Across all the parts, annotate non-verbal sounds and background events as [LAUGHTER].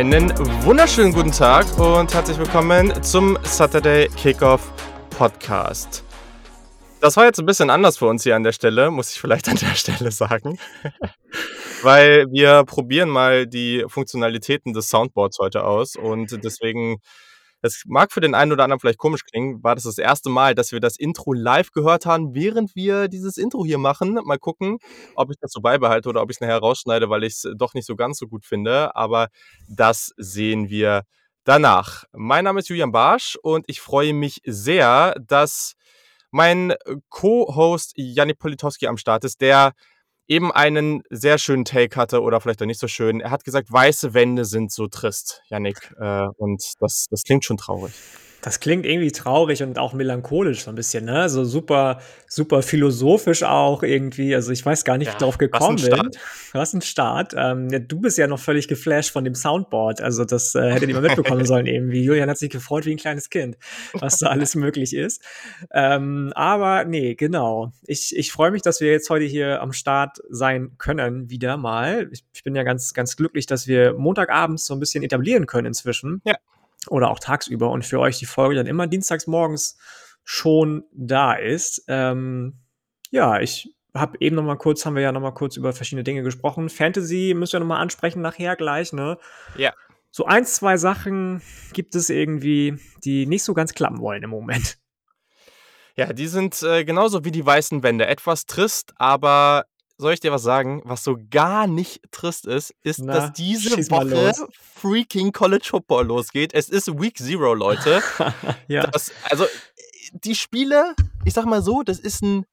Einen wunderschönen guten Tag und herzlich willkommen zum Saturday Kickoff Podcast. Das war jetzt ein bisschen anders für uns hier an der Stelle, muss ich vielleicht [LAUGHS] an der Stelle sagen. [LAUGHS] Weil wir probieren mal die Funktionalitäten des Soundboards heute aus und deswegen es mag für den einen oder anderen vielleicht komisch klingen, war das das erste Mal, dass wir das Intro live gehört haben, während wir dieses Intro hier machen. Mal gucken, ob ich das so beibehalte oder ob ich es nachher rausschneide, weil ich es doch nicht so ganz so gut finde. Aber das sehen wir danach. Mein Name ist Julian Barsch und ich freue mich sehr, dass mein Co-Host Janik Politowski am Start ist, der eben einen sehr schönen Take hatte oder vielleicht auch nicht so schön. Er hat gesagt, weiße Wände sind so trist, Yannick. Äh, und das, das klingt schon traurig. Das klingt irgendwie traurig und auch melancholisch so ein bisschen, ne? So super, super philosophisch auch irgendwie. Also ich weiß gar nicht, wie ich drauf gekommen was bin. Was ein Start. Ähm, ja, du bist ja noch völlig geflasht von dem Soundboard. Also das äh, hättet ihr mal mitbekommen sollen [LAUGHS] irgendwie. Julian hat sich gefreut wie ein kleines Kind, was da alles möglich ist. Ähm, aber nee, genau. Ich, ich freue mich, dass wir jetzt heute hier am Start sein können, wieder mal. Ich, ich bin ja ganz, ganz glücklich, dass wir Montagabends so ein bisschen etablieren können inzwischen. Ja oder auch tagsüber und für euch die Folge dann immer dienstags morgens schon da ist. Ähm, ja, ich habe eben noch mal kurz, haben wir ja noch mal kurz über verschiedene Dinge gesprochen. Fantasy müssen wir noch mal ansprechen nachher gleich, ne? Ja. So ein, zwei Sachen gibt es irgendwie, die nicht so ganz klappen wollen im Moment. Ja, die sind äh, genauso wie die weißen Wände. Etwas trist, aber soll ich dir was sagen? Was so gar nicht trist ist, ist, Na, dass diese Woche freaking College Football losgeht. Es ist Week Zero, Leute. [LAUGHS] ja. Das, also, die Spiele, ich sag mal so, das ist ein,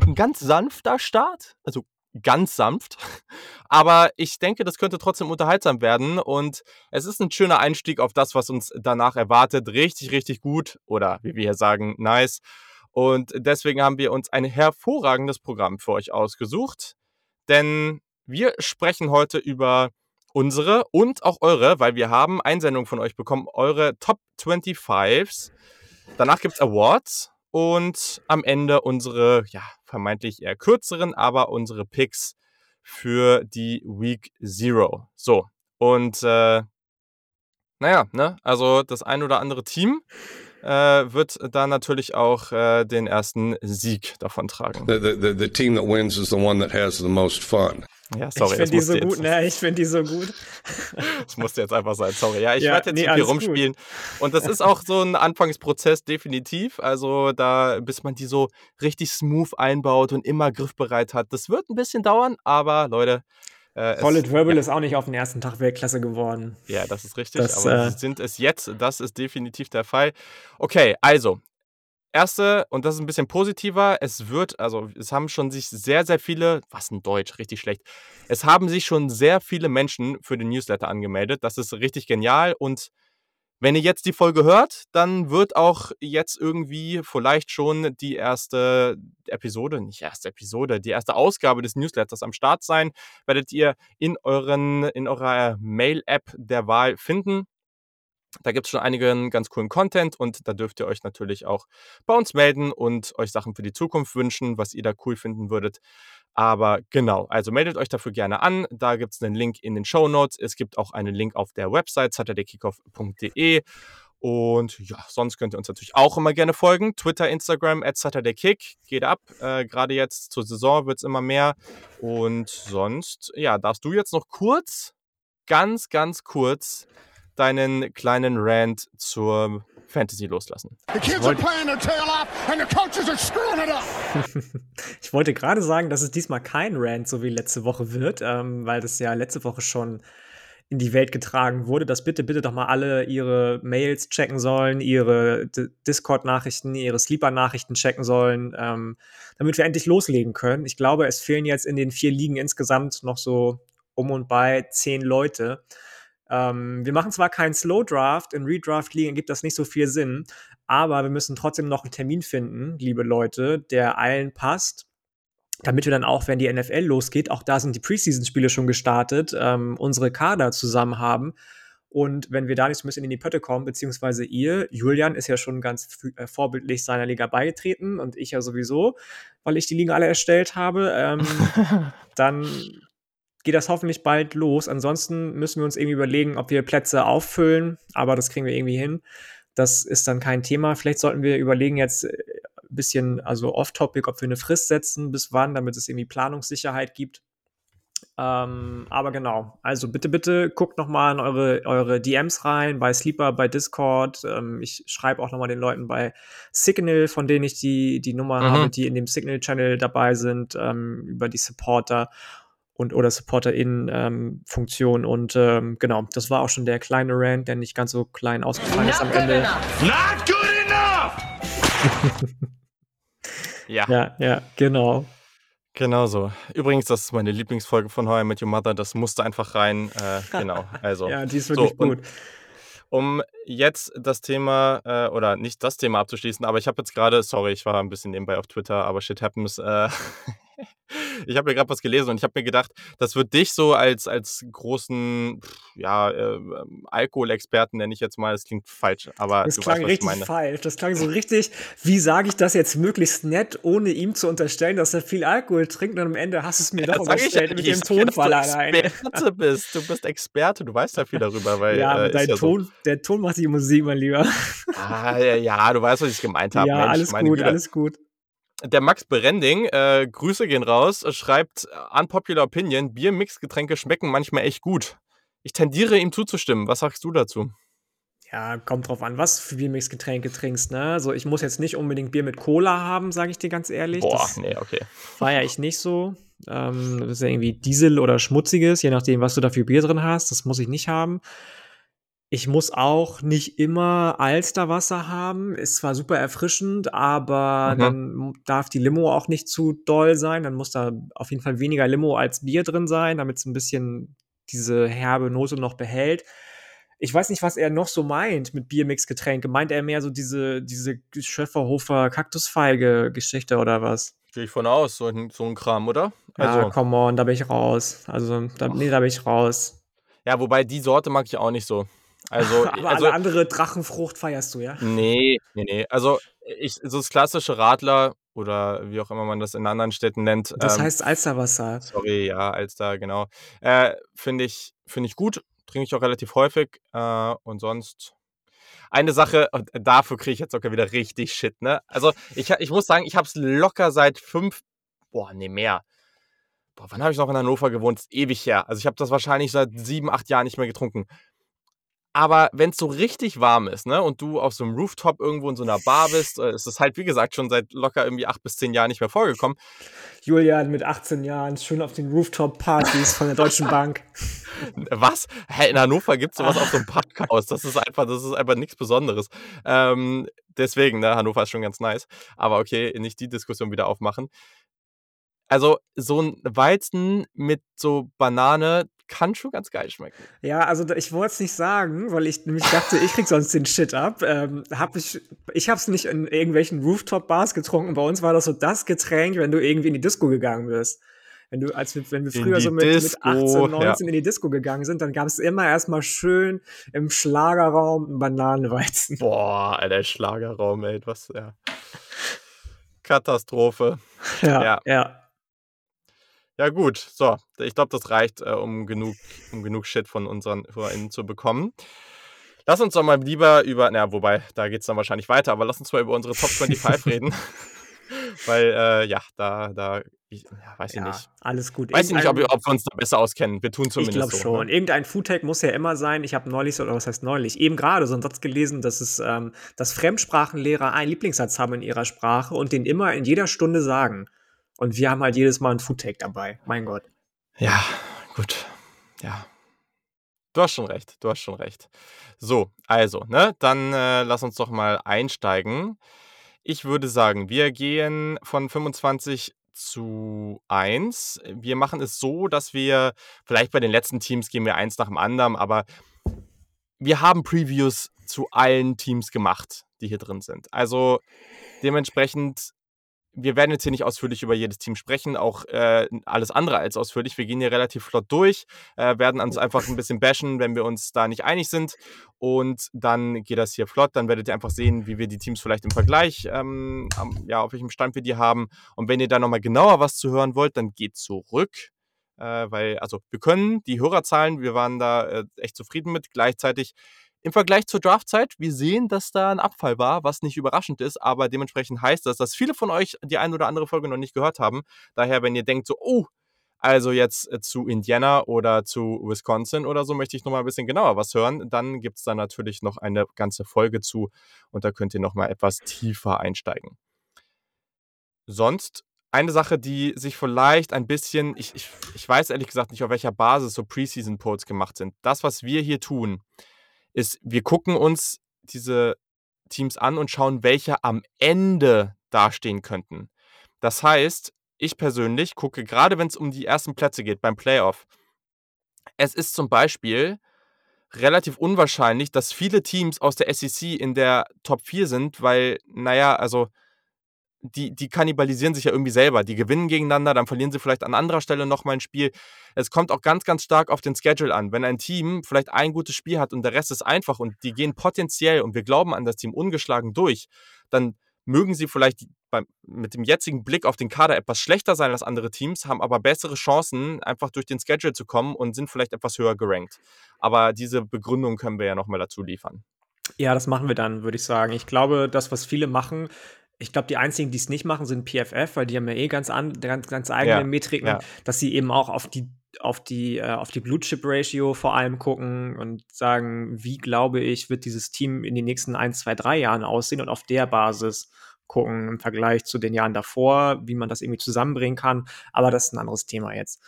ein ganz sanfter Start. Also, ganz sanft. [LAUGHS] Aber ich denke, das könnte trotzdem unterhaltsam werden. Und es ist ein schöner Einstieg auf das, was uns danach erwartet. Richtig, richtig gut. Oder wie wir hier sagen, nice. Und deswegen haben wir uns ein hervorragendes Programm für euch ausgesucht. Denn wir sprechen heute über unsere und auch eure, weil wir haben Einsendungen von euch bekommen, eure Top 25s. Danach gibt es Awards und am Ende unsere, ja, vermeintlich eher kürzeren, aber unsere Picks für die Week Zero. So, und äh, naja, ne, also das ein oder andere Team wird da natürlich auch äh, den ersten Sieg davon tragen. The, the, the team that wins is the one that has the most fun. Ja, sorry. Ich finde die so gut, ne? Ich finde die so gut. das musste jetzt einfach sein, sorry. Ja, ich ja, werde jetzt nee, hier rumspielen. Gut. Und das ist auch so ein Anfangsprozess, definitiv. Also da, bis man die so richtig smooth einbaut und immer griffbereit hat. Das wird ein bisschen dauern, aber Leute, äh, Solid Verbal ja. ist auch nicht auf den ersten Tag Weltklasse geworden. Ja, das ist richtig, das, aber äh, sind es jetzt. Das ist definitiv der Fall. Okay, also, erste, und das ist ein bisschen positiver, es wird, also es haben schon sich sehr, sehr viele, was in Deutsch, richtig schlecht, es haben sich schon sehr viele Menschen für den Newsletter angemeldet. Das ist richtig genial und wenn ihr jetzt die Folge hört, dann wird auch jetzt irgendwie vielleicht schon die erste Episode, nicht erste Episode, die erste Ausgabe des Newsletters am Start sein. Werdet ihr in euren, in eurer Mail-App der Wahl finden. Da gibt es schon einigen ganz coolen Content und da dürft ihr euch natürlich auch bei uns melden und euch Sachen für die Zukunft wünschen, was ihr da cool finden würdet. Aber genau, also meldet euch dafür gerne an. Da gibt es einen Link in den Show Notes. Es gibt auch einen Link auf der Website saturdaykickoff.de. Und ja, sonst könnt ihr uns natürlich auch immer gerne folgen. Twitter, Instagram, at SaturdayKick. Geht ab. Äh, Gerade jetzt zur Saison wird es immer mehr. Und sonst, ja, darfst du jetzt noch kurz, ganz, ganz kurz deinen kleinen Rant zur Fantasy loslassen. [LAUGHS] ich wollte gerade sagen, dass es diesmal kein Rant so wie letzte Woche wird, ähm, weil das ja letzte Woche schon in die Welt getragen wurde, dass bitte, bitte doch mal alle ihre Mails checken sollen, ihre Discord-Nachrichten, ihre Sleeper-Nachrichten checken sollen, ähm, damit wir endlich loslegen können. Ich glaube, es fehlen jetzt in den vier Ligen insgesamt noch so um und bei zehn Leute. Ähm, wir machen zwar keinen Slow Draft, in Redraft-Ligen gibt das nicht so viel Sinn, aber wir müssen trotzdem noch einen Termin finden, liebe Leute, der allen passt damit wir dann auch, wenn die NFL losgeht, auch da sind die Preseason-Spiele schon gestartet, ähm, unsere Kader zusammen haben. Und wenn wir da nicht so ein bisschen in die Pötte kommen, beziehungsweise ihr, Julian ist ja schon ganz äh, vorbildlich seiner Liga beigetreten und ich ja sowieso, weil ich die Liga alle erstellt habe, ähm, [LAUGHS] dann geht das hoffentlich bald los. Ansonsten müssen wir uns irgendwie überlegen, ob wir Plätze auffüllen, aber das kriegen wir irgendwie hin. Das ist dann kein Thema. Vielleicht sollten wir überlegen jetzt ein äh, bisschen, also off-topic, ob wir eine Frist setzen, bis wann, damit es irgendwie Planungssicherheit gibt. Ähm, aber genau, also bitte, bitte guckt nochmal in eure, eure DMs rein, bei Sleeper, bei Discord. Ähm, ich schreibe auch nochmal den Leuten bei Signal, von denen ich die, die Nummer mhm. habe, die in dem Signal-Channel dabei sind, ähm, über die Supporter und oder SupporterInnen-Funktion. Ähm, und ähm, genau, das war auch schon der kleine Rant, der nicht ganz so klein ausgefallen Not ist am Ende. Enough. Not good enough! [LAUGHS] ja. Ja, ja, genau. Genau so. Übrigens, das ist meine Lieblingsfolge von How I Met Your Mother. Das musste einfach rein. Äh, [LAUGHS] genau. Also. ja, die ist wirklich so, gut. Um jetzt das Thema, äh, oder nicht das Thema abzuschließen, aber ich habe jetzt gerade, sorry, ich war ein bisschen nebenbei auf Twitter, aber shit happens. Äh, [LAUGHS] ich habe mir gerade was gelesen und ich habe mir gedacht, das wird dich so als, als großen, ja, äh, Alkoholexperten, nenne ich jetzt mal, das klingt falsch, aber das klang weißt, richtig falsch. Das klang so richtig, wie sage ich das jetzt möglichst nett, ohne ihm zu unterstellen, dass er viel Alkohol trinkt und am Ende hast du es mir ja, doch unterstellt mit dem Tonfall allein. Du Experte bist, du bist Experte, du weißt ja viel darüber, weil ja, äh, dein ja Ton, so. der Ton macht die Musik, mein Lieber. Ah, ja, ja, du weißt, was ich gemeint [LAUGHS] habe. Ja, Mensch, alles gut, Güte. alles gut der Max Berending, äh, Grüße gehen raus, schreibt Unpopular Opinion, Bier-Mix-Getränke schmecken manchmal echt gut. Ich tendiere ihm zuzustimmen. Was sagst du dazu? Ja, kommt drauf an, was für Biermix-Getränke trinkst, ne? Also ich muss jetzt nicht unbedingt Bier mit Cola haben, sage ich dir ganz ehrlich. Boah, das nee, okay. Feiere ich nicht so. Ähm, das ist ja irgendwie Diesel oder Schmutziges, je nachdem, was du da für Bier drin hast. Das muss ich nicht haben. Ich muss auch nicht immer Alsterwasser haben. Ist zwar super erfrischend, aber mhm. dann darf die Limo auch nicht zu doll sein. Dann muss da auf jeden Fall weniger Limo als Bier drin sein, damit es ein bisschen diese herbe Note noch behält. Ich weiß nicht, was er noch so meint mit Biermix-Getränke. Meint er mehr so diese, diese Schöfferhofer Kaktusfeige-Geschichte oder was? Gehe ich von aus, so ein, so ein Kram, oder? Also. Ja, come on, da bin ich raus. Also, da, nee, da bin ich raus. Ja, wobei die Sorte mag ich auch nicht so. Also, [LAUGHS] Aber also, alle andere Drachenfrucht feierst du, ja? Nee, nee, nee. Also, ich, so das klassische Radler oder wie auch immer man das in anderen Städten nennt. Das ähm, heißt Alsterwasser. Sorry, ja, Alster, genau. Äh, Finde ich, find ich gut, trinke ich auch relativ häufig. Äh, und sonst eine Sache, und dafür kriege ich jetzt sogar wieder richtig Shit, ne? Also, ich, ich muss sagen, ich habe es locker seit fünf, boah, nee, mehr. Boah, wann habe ich noch in Hannover gewohnt? Das ist ewig her. Also, ich habe das wahrscheinlich seit sieben, acht Jahren nicht mehr getrunken. Aber wenn es so richtig warm ist, ne, und du auf so einem Rooftop irgendwo in so einer Bar bist, äh, ist es halt, wie gesagt, schon seit locker irgendwie acht bis zehn Jahren nicht mehr vorgekommen. Julian mit 18 Jahren schön auf den Rooftop-Partys von der Deutschen Bank. [LAUGHS] Was? Hä, in Hannover gibt es sowas auf so einem Parkhaus. Das ist einfach, das ist einfach nichts Besonderes. Ähm, deswegen, ne, Hannover ist schon ganz nice. Aber okay, nicht die Diskussion wieder aufmachen. Also, so ein Weizen mit so Banane, kann schon ganz geil schmecken. Ja, also ich wollte es nicht sagen, weil ich nämlich dachte, ich krieg sonst den Shit ab. Ähm, hab ich ich habe es nicht in irgendwelchen Rooftop-Bars getrunken. Bei uns war das so das Getränk, wenn du irgendwie in die Disco gegangen bist. Wenn du, als wir, wenn wir früher so mit, mit 18, 19 ja. in die Disco gegangen sind, dann gab es immer erstmal schön im Schlagerraum einen Bananenweizen. [LAUGHS] Boah, Alter, Schlagerraum, ey, was, ja. Katastrophe. Ja, ja. ja. Ja, gut. So, ich glaube, das reicht, äh, um, genug, um genug Shit von unseren HörerInnen zu bekommen. Lass uns doch mal lieber über, na, wobei, da geht es dann wahrscheinlich weiter, aber lass uns mal über unsere Top 25 reden. [LAUGHS] Weil, äh, ja, da, da, ich, ja, weiß ich nicht. Alles gut. Weiß ich nicht, ob, ob, wir uns da besser auskennen. Wir tun zumindest Ich glaube so, schon. Ne? Irgendein Foodtech muss ja immer sein. Ich habe neulich, oder was heißt neulich, eben gerade so einen Satz gelesen, dass es, ähm, dass Fremdsprachenlehrer einen Lieblingssatz haben in ihrer Sprache und den immer in jeder Stunde sagen. Und wir haben halt jedes Mal ein Foodtech dabei. Mein Gott. Ja, gut. Ja. Du hast schon recht, du hast schon recht. So, also, ne, dann äh, lass uns doch mal einsteigen. Ich würde sagen, wir gehen von 25 zu 1. Wir machen es so, dass wir, vielleicht bei den letzten Teams gehen wir eins nach dem anderen, aber wir haben Previews zu allen Teams gemacht, die hier drin sind. Also dementsprechend wir werden jetzt hier nicht ausführlich über jedes Team sprechen, auch äh, alles andere als ausführlich. Wir gehen hier relativ flott durch, äh, werden uns einfach ein bisschen bashen, wenn wir uns da nicht einig sind. Und dann geht das hier flott. Dann werdet ihr einfach sehen, wie wir die Teams vielleicht im Vergleich, ähm, ja, auf welchem Stand wir die haben. Und wenn ihr da nochmal genauer was zu hören wollt, dann geht zurück Äh, weil, also, wir können die Hörerzahlen, wir waren da äh, echt zufrieden mit. Gleichzeitig im Vergleich zur Draftzeit, wir sehen, dass da ein Abfall war, was nicht überraschend ist, aber dementsprechend heißt das, dass viele von euch die eine oder andere Folge noch nicht gehört haben. Daher, wenn ihr denkt so, oh, also jetzt äh, zu Indiana oder zu Wisconsin oder so möchte ich nochmal ein bisschen genauer was hören, dann gibt es da natürlich noch eine ganze Folge zu und da könnt ihr nochmal etwas tiefer einsteigen. Sonst eine Sache, die sich vielleicht ein bisschen, ich, ich, ich weiß ehrlich gesagt nicht, auf welcher Basis so Preseason-Polls gemacht sind. Das, was wir hier tun, ist, wir gucken uns diese Teams an und schauen, welche am Ende dastehen könnten. Das heißt, ich persönlich gucke, gerade wenn es um die ersten Plätze geht beim Playoff, es ist zum Beispiel relativ unwahrscheinlich, dass viele Teams aus der SEC in der Top 4 sind, weil, naja, also die, die kannibalisieren sich ja irgendwie selber. Die gewinnen gegeneinander, dann verlieren sie vielleicht an anderer Stelle nochmal ein Spiel. Es kommt auch ganz, ganz stark auf den Schedule an. Wenn ein Team vielleicht ein gutes Spiel hat und der Rest ist einfach und die gehen potenziell und wir glauben an das Team ungeschlagen durch, dann mögen sie vielleicht beim, mit dem jetzigen Blick auf den Kader etwas schlechter sein als andere Teams, haben aber bessere Chancen, einfach durch den Schedule zu kommen und sind vielleicht etwas höher gerankt. Aber diese Begründung können wir ja nochmal dazu liefern. Ja, das machen wir dann, würde ich sagen. Ich glaube, das, was viele machen, ich glaube, die einzigen, die es nicht machen, sind PFF, weil die haben ja eh ganz, an, ganz, ganz eigene ja, Metriken, ja. dass sie eben auch auf die auf die, äh, auf die Blue Chip Ratio vor allem gucken und sagen, wie glaube ich, wird dieses Team in den nächsten 1, 2, 3 Jahren aussehen und auf der Basis gucken im Vergleich zu den Jahren davor, wie man das irgendwie zusammenbringen kann. Aber das ist ein anderes Thema jetzt.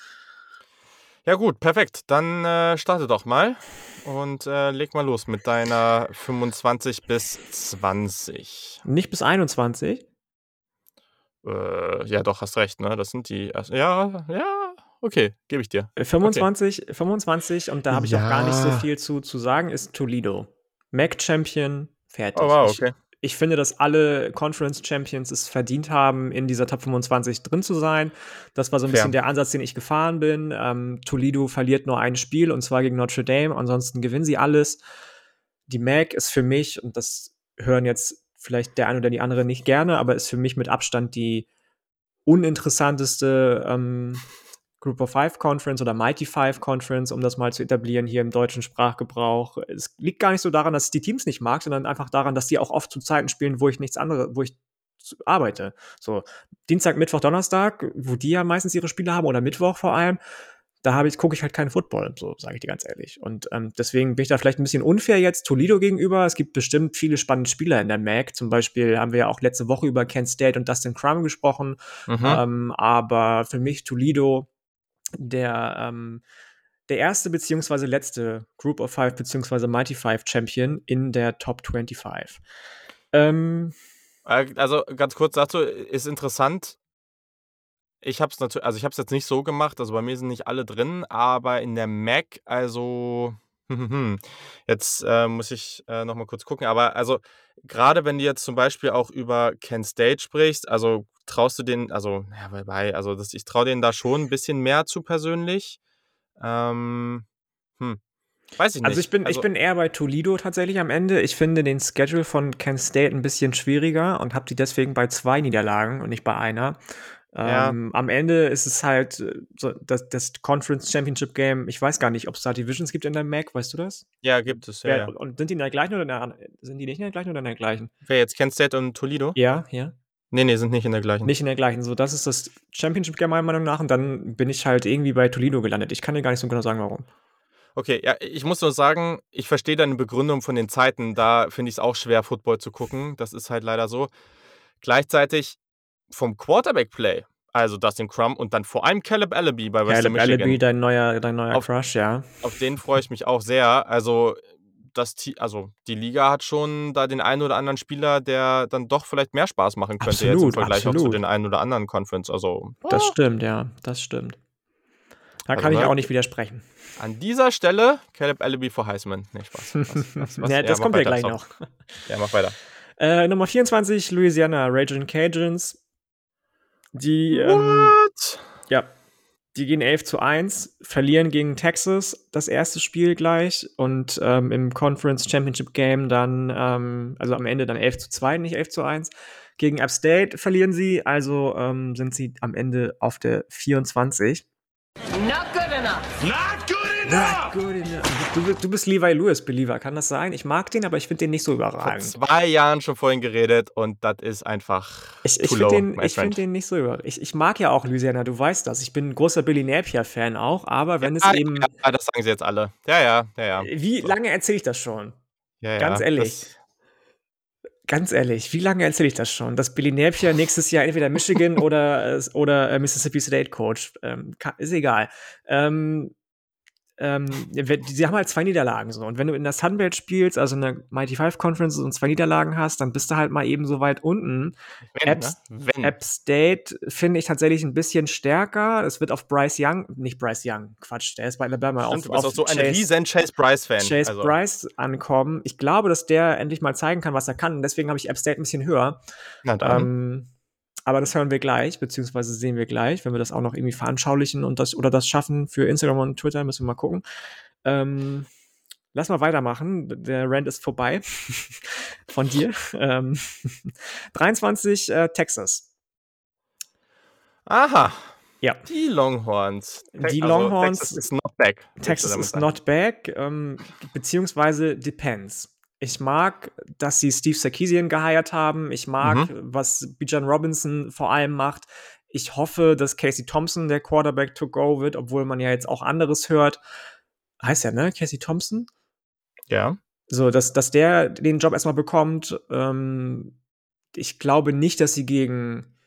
Ja gut, perfekt. Dann äh, starte doch mal und äh, leg mal los mit deiner 25 bis 20. Nicht bis 21? Äh, ja, doch, hast recht, ne? Das sind die. Ja, ja, okay, gebe ich dir. 25, okay. 25 und da habe ich ja. auch gar nicht so viel zu, zu sagen, ist Toledo. Mac Champion, fertig. Oh, wow, okay ich finde, dass alle Conference Champions es verdient haben, in dieser Top 25 drin zu sein. Das war so ein Fair. bisschen der Ansatz, den ich gefahren bin. Ähm, Toledo verliert nur ein Spiel und zwar gegen Notre Dame. Ansonsten gewinnen sie alles. Die MAC ist für mich, und das hören jetzt vielleicht der eine oder die andere nicht gerne, aber ist für mich mit Abstand die uninteressanteste ähm, Group of Five Conference oder Mighty Five Conference, um das mal zu etablieren hier im deutschen Sprachgebrauch. Es liegt gar nicht so daran, dass ich die Teams nicht mag, sondern einfach daran, dass die auch oft zu Zeiten spielen, wo ich nichts anderes, wo ich arbeite. So Dienstag, Mittwoch, Donnerstag, wo die ja meistens ihre Spiele haben oder Mittwoch vor allem. Da habe ich gucke ich halt keinen Football, so sage ich dir ganz ehrlich. Und ähm, deswegen bin ich da vielleicht ein bisschen unfair jetzt Toledo gegenüber. Es gibt bestimmt viele spannende Spieler in der MAC. Zum Beispiel haben wir ja auch letzte Woche über Kent State und Dustin Crum gesprochen. Mhm. Ähm, aber für mich Toledo der, ähm, der erste beziehungsweise letzte Group of Five beziehungsweise Mighty Five Champion in der Top 25. Ähm, äh, also ganz kurz dazu, ist interessant. Ich habe es natürlich, also ich habe es jetzt nicht so gemacht, also bei mir sind nicht alle drin, aber in der Mac, also [LAUGHS] jetzt äh, muss ich äh, noch mal kurz gucken, aber also gerade wenn du jetzt zum Beispiel auch über Kent State sprichst, also traust du den, also, ja, wobei, also das, ich traue denen da schon ein bisschen mehr zu persönlich. Ähm, hm. Weiß ich also nicht. Also ich bin, also, ich bin eher bei Toledo tatsächlich am Ende. Ich finde den Schedule von Kent State ein bisschen schwieriger und habe die deswegen bei zwei Niederlagen und nicht bei einer. Ja. Ähm, am Ende ist es halt äh, so, das, das, Conference Championship Game. Ich weiß gar nicht, ob es da Divisions gibt in der MAC, weißt du das? Ja, gibt es. Ja, Wer, ja. Und sind die in der gleichen oder in der, sind die nicht in der gleichen oder in der gleichen? Wer jetzt Kent State und Toledo? Ja, ja. Nee, nee, sind nicht in der gleichen. Nicht in der gleichen. So, das ist das Championship Game meiner Meinung nach und dann bin ich halt irgendwie bei Toledo gelandet. Ich kann dir gar nicht so genau sagen, warum. Okay, ja, ich muss nur sagen, ich verstehe deine Begründung von den Zeiten. Da finde ich es auch schwer, Football zu gucken. Das ist halt leider so. Gleichzeitig vom Quarterback-Play, also Dustin Crumb und dann vor allem Caleb Allaby bei Western Caleb Michigan. Caleb Allaby, dein neuer, dein neuer auf, Crush, ja. Auf den freue ich mich auch sehr. Also das, also die Liga hat schon da den einen oder anderen Spieler, der dann doch vielleicht mehr Spaß machen könnte absolut, jetzt im Vergleich absolut. auch zu den einen oder anderen Conference. Also, das oh. stimmt, ja, das stimmt. Da also, kann ich ne, auch nicht widersprechen. An dieser Stelle Caleb Allaby vor Heisman. Nee, Spaß. Was, was, was, ja, das ja, kommt ja gleich noch. Ja, mach weiter. Äh, Nummer 24, Louisiana Raging Cajuns. Die, ähm, ja, die gehen 11 zu 1, verlieren gegen Texas das erste Spiel gleich und ähm, im Conference Championship Game dann, ähm, also am Ende dann 11 zu 2, nicht 11 zu 1. Gegen App State verlieren sie, also ähm, sind sie am Ende auf der 24. Not good enough. Not good enough. Not good enough. Du, du bist Levi Lewis-Believer, kann das sein? Ich mag den, aber ich finde den nicht so überragend. Vor zwei Jahren schon vorhin geredet und das ist einfach. Ich, ich finde den, find den nicht so überragend. Ich, ich mag ja auch Louisiana, du weißt das. Ich bin ein großer Billy Napier-Fan auch, aber wenn ja, es eben. Ja, das sagen sie jetzt alle. Ja, ja, ja, ja. Wie lange erzähle ich das schon? Ja, ja. Ganz ehrlich. Das Ganz ehrlich, wie lange erzähle ich das schon? Dass Billy Napier nächstes Jahr entweder Michigan [LAUGHS] oder, oder äh, Mississippi State Coach. Ähm, ist egal. Ähm, ähm, sie haben halt zwei Niederlagen so. Und wenn du in der Sunbelt spielst, also in der Mighty Five Conference und zwei Niederlagen hast, dann bist du halt mal eben so weit unten. Wenn, App, ne? App State finde ich tatsächlich ein bisschen stärker. Es wird auf Bryce Young, nicht Bryce Young, Quatsch, der ist bei Alabama Stimmt, auf, du bist auch so ein riesen Chase Bryce-Fan. Chase also. Bryce ankommen. Ich glaube, dass der endlich mal zeigen kann, was er kann. Und deswegen habe ich App State ein bisschen höher. Na dann. Ähm, aber das hören wir gleich, beziehungsweise sehen wir gleich, wenn wir das auch noch irgendwie veranschaulichen und das oder das schaffen für Instagram und Twitter, müssen wir mal gucken. Ähm, lass mal weitermachen. Der Rand ist vorbei [LAUGHS] von dir. Ähm, [LAUGHS] 23 äh, Texas. Aha. Ja. Die Longhorns. Die also, Longhorns. Texas is not back. Texas is not back, ähm, beziehungsweise depends. Ich mag, dass sie Steve Sarkisian geheiert haben. Ich mag, mhm. was Bijan Robinson vor allem macht. Ich hoffe, dass Casey Thompson der Quarterback to go wird, obwohl man ja jetzt auch anderes hört. Heißt ja, ne? Casey Thompson? Ja. So, dass, dass der den Job erstmal bekommt. Ähm, ich glaube nicht, dass sie gegen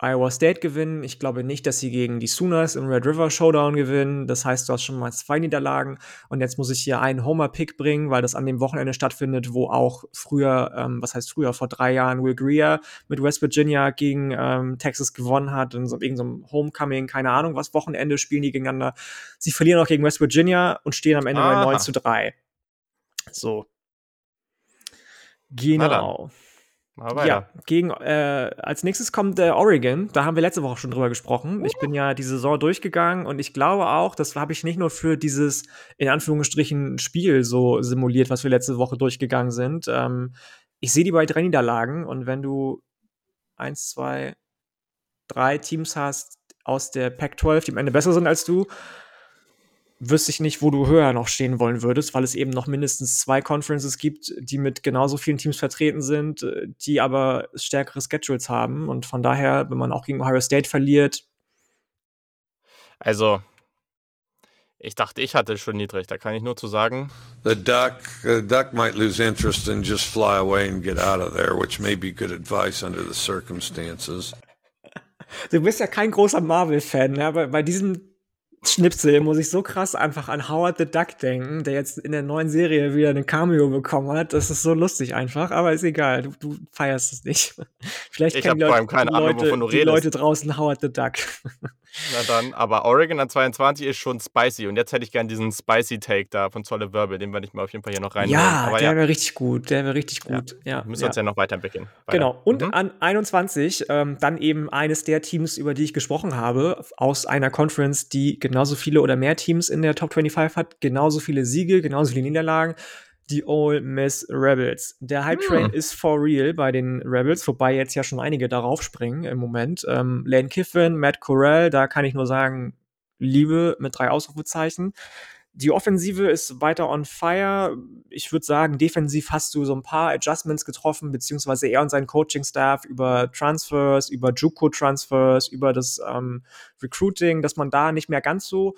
Iowa State gewinnen. Ich glaube nicht, dass sie gegen die Sooners im Red River Showdown gewinnen. Das heißt, du hast schon mal zwei Niederlagen. Und jetzt muss ich hier einen Homer-Pick bringen, weil das an dem Wochenende stattfindet, wo auch früher, ähm, was heißt früher, vor drei Jahren Will Greer mit West Virginia gegen ähm, Texas gewonnen hat. In so irgendeinem so Homecoming, keine Ahnung, was Wochenende spielen die gegeneinander. Sie verlieren auch gegen West Virginia und stehen am Ende Aha. bei 9 zu 3. So. Genau. Ja, gegen, äh, als nächstes kommt der Oregon. Da haben wir letzte Woche schon drüber gesprochen. Ich bin ja die Saison durchgegangen und ich glaube auch, das habe ich nicht nur für dieses, in Anführungsstrichen, Spiel so simuliert, was wir letzte Woche durchgegangen sind. Ähm, ich sehe die bei drei Niederlagen und wenn du eins, zwei, drei Teams hast aus der Pac-12, die am Ende besser sind als du, wüsste ich nicht, wo du höher noch stehen wollen würdest, weil es eben noch mindestens zwei Conferences gibt, die mit genauso vielen Teams vertreten sind, äh, die aber stärkere Schedules haben. Und von daher, wenn man auch gegen Ohio State verliert. Also, ich dachte, ich hatte schon niedrig. Da kann ich nur zu sagen. The duck, the duck might lose interest and just fly away and get out of there, which may be good advice under the circumstances. [LAUGHS] Du bist ja kein großer Marvel-Fan, ne? aber bei diesem Schnipsel muss ich so krass einfach an Howard the Duck denken, der jetzt in der neuen Serie wieder eine Cameo bekommen hat. Das ist so lustig einfach, aber ist egal, du, du feierst es nicht. [LAUGHS] Vielleicht ich kennen Leute, keine Ahnung, Leute, wovon du die Leute draußen Howard the Duck. [LAUGHS] Na dann, aber Oregon an 22 ist schon spicy und jetzt hätte ich gern diesen spicy Take da von Zolle Wirbel, den werde ich mal auf jeden Fall hier noch rein. Ja, aber der ja. wäre richtig gut, der wäre richtig gut. Ja, ja müssen ja. uns ja noch weiterentwickeln. Weiter. Genau, und mhm. an 21 ähm, dann eben eines der Teams, über die ich gesprochen habe, aus einer Conference, die genauso viele oder mehr Teams in der Top 25 hat, genauso viele Siege, genauso viele Niederlagen die Ole Miss Rebels. Der Hype Train hm. ist for real bei den Rebels, wobei jetzt ja schon einige darauf springen im Moment. Ähm, Lane Kiffin, Matt Corral, da kann ich nur sagen, Liebe mit drei Ausrufezeichen. Die Offensive ist weiter on fire. Ich würde sagen, defensiv hast du so ein paar Adjustments getroffen, beziehungsweise er und sein Coaching-Staff über Transfers, über Juco-Transfers, über das ähm, Recruiting, dass man da nicht mehr ganz so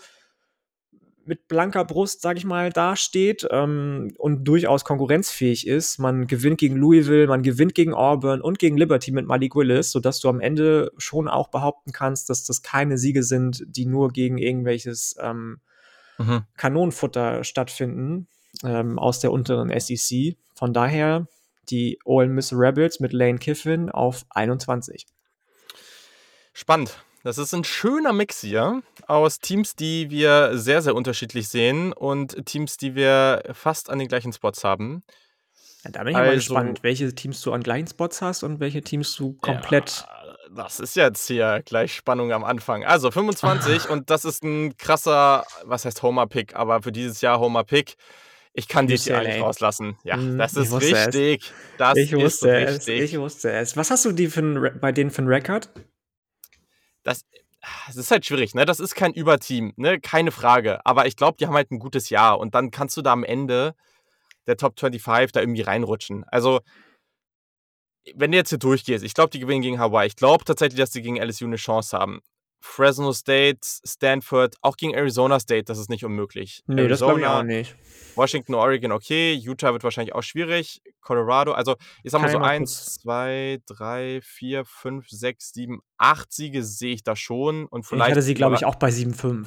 mit blanker Brust, sag ich mal, dasteht ähm, und durchaus konkurrenzfähig ist. Man gewinnt gegen Louisville, man gewinnt gegen Auburn und gegen Liberty mit Malik Willis, sodass du am Ende schon auch behaupten kannst, dass das keine Siege sind, die nur gegen irgendwelches ähm, mhm. Kanonenfutter stattfinden ähm, aus der unteren SEC. Von daher die Ole Miss Rebels mit Lane Kiffin auf 21. Spannend. Das ist ein schöner Mix hier aus Teams, die wir sehr, sehr unterschiedlich sehen und Teams, die wir fast an den gleichen Spots haben. Ja, da bin ich also, mal gespannt, welche Teams du an gleichen Spots hast und welche Teams du komplett. Ja, das ist jetzt hier gleich Spannung am Anfang. Also 25 [LAUGHS] und das ist ein krasser, was heißt Homer-Pick, aber für dieses Jahr Homer-Pick. Ich kann dich hier eigentlich rauslassen. Ja, das ist richtig. Es. Das ich wusste ist richtig. Es. Ich wusste es. Was hast du die für ein, bei denen für einen Rekord? Das, es ist halt schwierig, ne? Das ist kein Überteam, ne? Keine Frage. Aber ich glaube, die haben halt ein gutes Jahr und dann kannst du da am Ende der Top 25 da irgendwie reinrutschen. Also, wenn du jetzt hier durchgehst, ich glaube, die gewinnen gegen Hawaii. Ich glaube tatsächlich, dass die gegen LSU eine Chance haben. Fresno State, Stanford, auch gegen Arizona State, das ist nicht unmöglich. Nee, Arizona, das glaube ich auch nicht. Washington, Oregon, okay. Utah wird wahrscheinlich auch schwierig. Colorado, also ich sag mal so eins, zwei, drei, vier, fünf, sechs, sieben, acht Siege sehe ich da schon. Und vielleicht ich hatte sie, glaube ich, auch bei 7-5.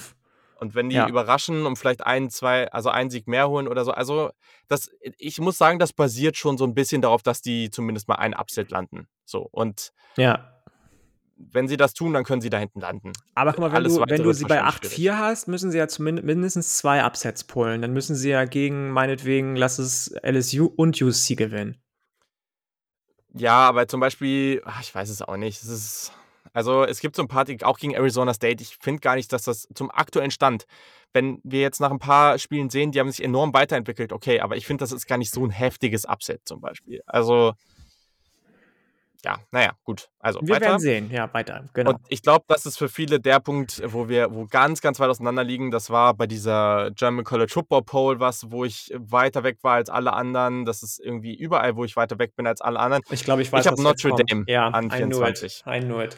Und wenn die ja. überraschen und vielleicht ein, zwei, also einen Sieg mehr holen oder so, also das, ich muss sagen, das basiert schon so ein bisschen darauf, dass die zumindest mal ein Upset landen. So und ja wenn sie das tun, dann können sie da hinten landen. Aber guck mal, wenn Alles du, wenn du sie bei 8-4 hast, müssen sie ja zumindest mindestens zwei Upsets pullen. Dann müssen sie ja gegen, meinetwegen, lass es LSU und UC gewinnen. Ja, aber zum Beispiel, ach, ich weiß es auch nicht. Es ist, also es gibt so ein paar, auch gegen Arizona State. Ich finde gar nicht, dass das zum aktuellen Stand, wenn wir jetzt nach ein paar Spielen sehen, die haben sich enorm weiterentwickelt, okay, aber ich finde, das ist gar nicht so ein heftiges Upset zum Beispiel. Also ja, naja, gut. Also wir weiter. werden sehen, ja, weiter, genau. Und ich glaube, das ist für viele der Punkt, wo wir, wo ganz, ganz weit auseinander liegen. Das war bei dieser German College Football Poll was, wo ich weiter weg war als alle anderen. Das ist irgendwie überall, wo ich weiter weg bin als alle anderen. Ich glaube, ich weiß, Ich habe Notre Dame ja, an 24. I knew it.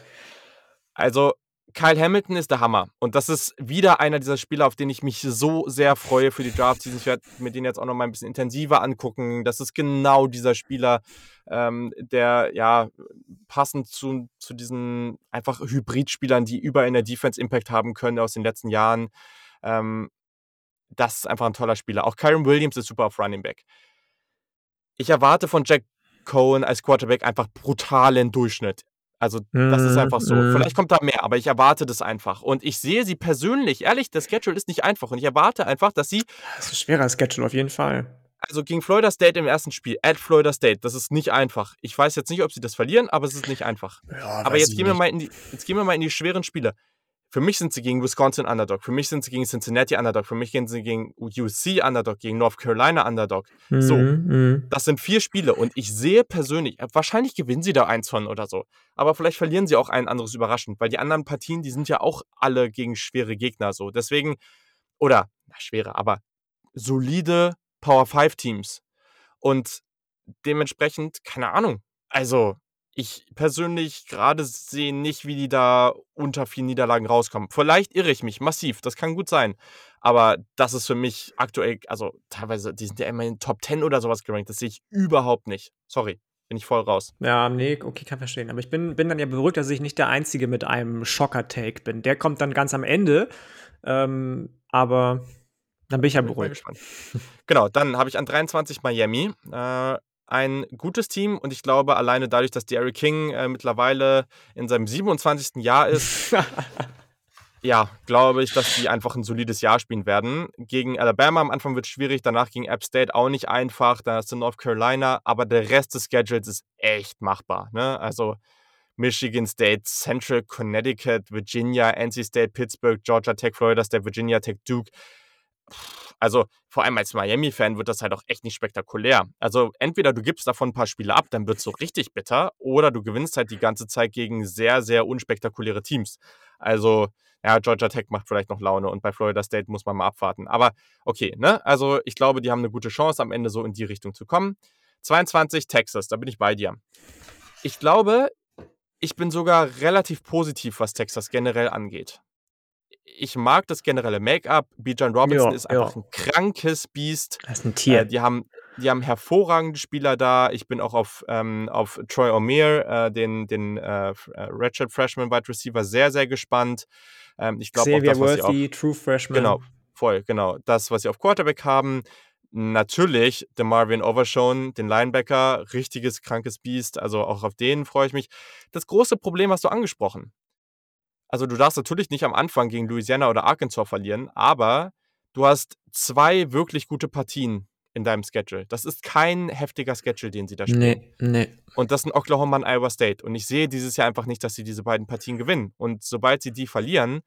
Also Kyle Hamilton ist der Hammer. Und das ist wieder einer dieser Spieler, auf den ich mich so sehr freue für die Draft Season. Ich werde mir den jetzt auch noch mal ein bisschen intensiver angucken. Das ist genau dieser Spieler, ähm, der ja passend zu, zu diesen einfach Hybridspielern, die überall in der Defense Impact haben können aus den letzten Jahren. Ähm, das ist einfach ein toller Spieler. Auch Kyron Williams ist super auf Running Back. Ich erwarte von Jack Cohen als Quarterback einfach brutalen Durchschnitt. Also, das ist einfach so. Mhm. Vielleicht kommt da mehr, aber ich erwarte das einfach. Und ich sehe sie persönlich, ehrlich, der Schedule ist nicht einfach. Und ich erwarte einfach, dass sie. Das ist ein schwerer Schedule auf jeden Fall. Also gegen Florida State im ersten Spiel, at Florida State, das ist nicht einfach. Ich weiß jetzt nicht, ob sie das verlieren, aber es ist nicht einfach. Ja, aber jetzt gehen, wir mal in die, jetzt gehen wir mal in die schweren Spiele. Für mich sind sie gegen Wisconsin Underdog, für mich sind sie gegen Cincinnati Underdog, für mich gehen sie gegen UC Underdog, gegen North Carolina Underdog. So, Mhm, das sind vier Spiele und ich sehe persönlich, äh, wahrscheinlich gewinnen sie da eins von oder so, aber vielleicht verlieren sie auch ein anderes überraschend, weil die anderen Partien, die sind ja auch alle gegen schwere Gegner so. Deswegen, oder, na, schwere, aber solide Power 5 Teams. Und dementsprechend, keine Ahnung. Also, ich persönlich gerade sehe nicht, wie die da unter vier Niederlagen rauskommen. Vielleicht irre ich mich massiv, das kann gut sein. Aber das ist für mich aktuell, also teilweise, die sind ja immer in Top 10 oder sowas gerankt. Das sehe ich überhaupt nicht. Sorry, bin ich voll raus. Ja, nee, okay, kann verstehen. Aber ich bin, bin dann ja beruhigt, dass ich nicht der Einzige mit einem Schocker-Take bin. Der kommt dann ganz am Ende. Ähm, aber dann bin ich ja Bin ich beruhigt. gespannt. Genau, dann habe ich an 23 Miami. Äh, ein gutes Team und ich glaube, alleine dadurch, dass Derrick King äh, mittlerweile in seinem 27. Jahr ist, [LAUGHS] ja, glaube ich, dass die einfach ein solides Jahr spielen werden. Gegen Alabama am Anfang wird es schwierig, danach gegen App State auch nicht einfach, dann hast du North Carolina, aber der Rest des Schedules ist echt machbar. Ne? Also Michigan State, Central Connecticut, Virginia, NC State, Pittsburgh, Georgia Tech, Florida State, Virginia Tech, Duke. Also vor allem als Miami-Fan wird das halt auch echt nicht spektakulär. Also entweder du gibst davon ein paar Spiele ab, dann wird es so richtig bitter, oder du gewinnst halt die ganze Zeit gegen sehr, sehr unspektakuläre Teams. Also ja, Georgia Tech macht vielleicht noch Laune und bei Florida State muss man mal abwarten. Aber okay, ne? Also ich glaube, die haben eine gute Chance, am Ende so in die Richtung zu kommen. 22 Texas, da bin ich bei dir. Ich glaube, ich bin sogar relativ positiv, was Texas generell angeht. Ich mag das generelle Make-up. Bijan Robinson Ja, ist einfach ja. ein krankes Biest. Das ist ein Äh, Tier. die, haben, die haben hervorragende Spieler da. Ich bin auch auf, ähm, auf Troy O'Meara, äh, den, den äh, äh, Redshirt Freshman Wide Receiver, sehr, sehr gespannt. Ähm, ich glaube auch Xavier das, was sie auf, Worthy, True Freshman. Genau, voll, genau. Das, was sie auf Quarterback haben. Natürlich der Marvin Overshone, den Linebacker, richtiges krankes Biest. Also auch auf den freue ich mich. Das große Problem hast du angesprochen. Also du darfst natürlich nicht am Anfang gegen Louisiana oder Arkansas verlieren, aber du hast zwei wirklich gute Partien in deinem Schedule. Das ist kein heftiger Schedule, den sie da spielen. Nee, nee. Und das sind Oklahoma und Iowa State. Und ich sehe dieses Jahr einfach nicht, dass sie diese beiden Partien gewinnen. Und sobald sie die verlieren,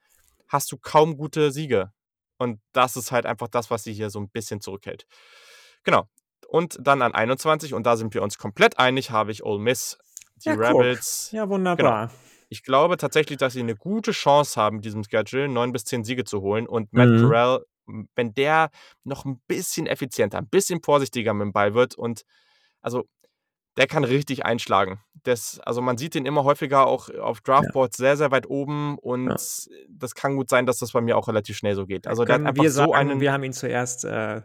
hast du kaum gute Siege. Und das ist halt einfach das, was sie hier so ein bisschen zurückhält. Genau. Und dann an 21, und da sind wir uns komplett einig, habe ich Ole Miss, die Ja, guck. Rebels. Ja, wunderbar. Ich glaube tatsächlich, dass sie eine gute Chance haben, mit diesem Schedule neun bis zehn Siege zu holen. Und Matt mhm. Corral, wenn der noch ein bisschen effizienter, ein bisschen vorsichtiger mit dem Ball wird und also der kann richtig einschlagen. Das, also man sieht den immer häufiger auch auf Draftboards ja. sehr, sehr weit oben und ja. das kann gut sein, dass das bei mir auch relativ schnell so geht. Also der hat einfach wir so sagen, einen. Wir haben ihn zuerst äh,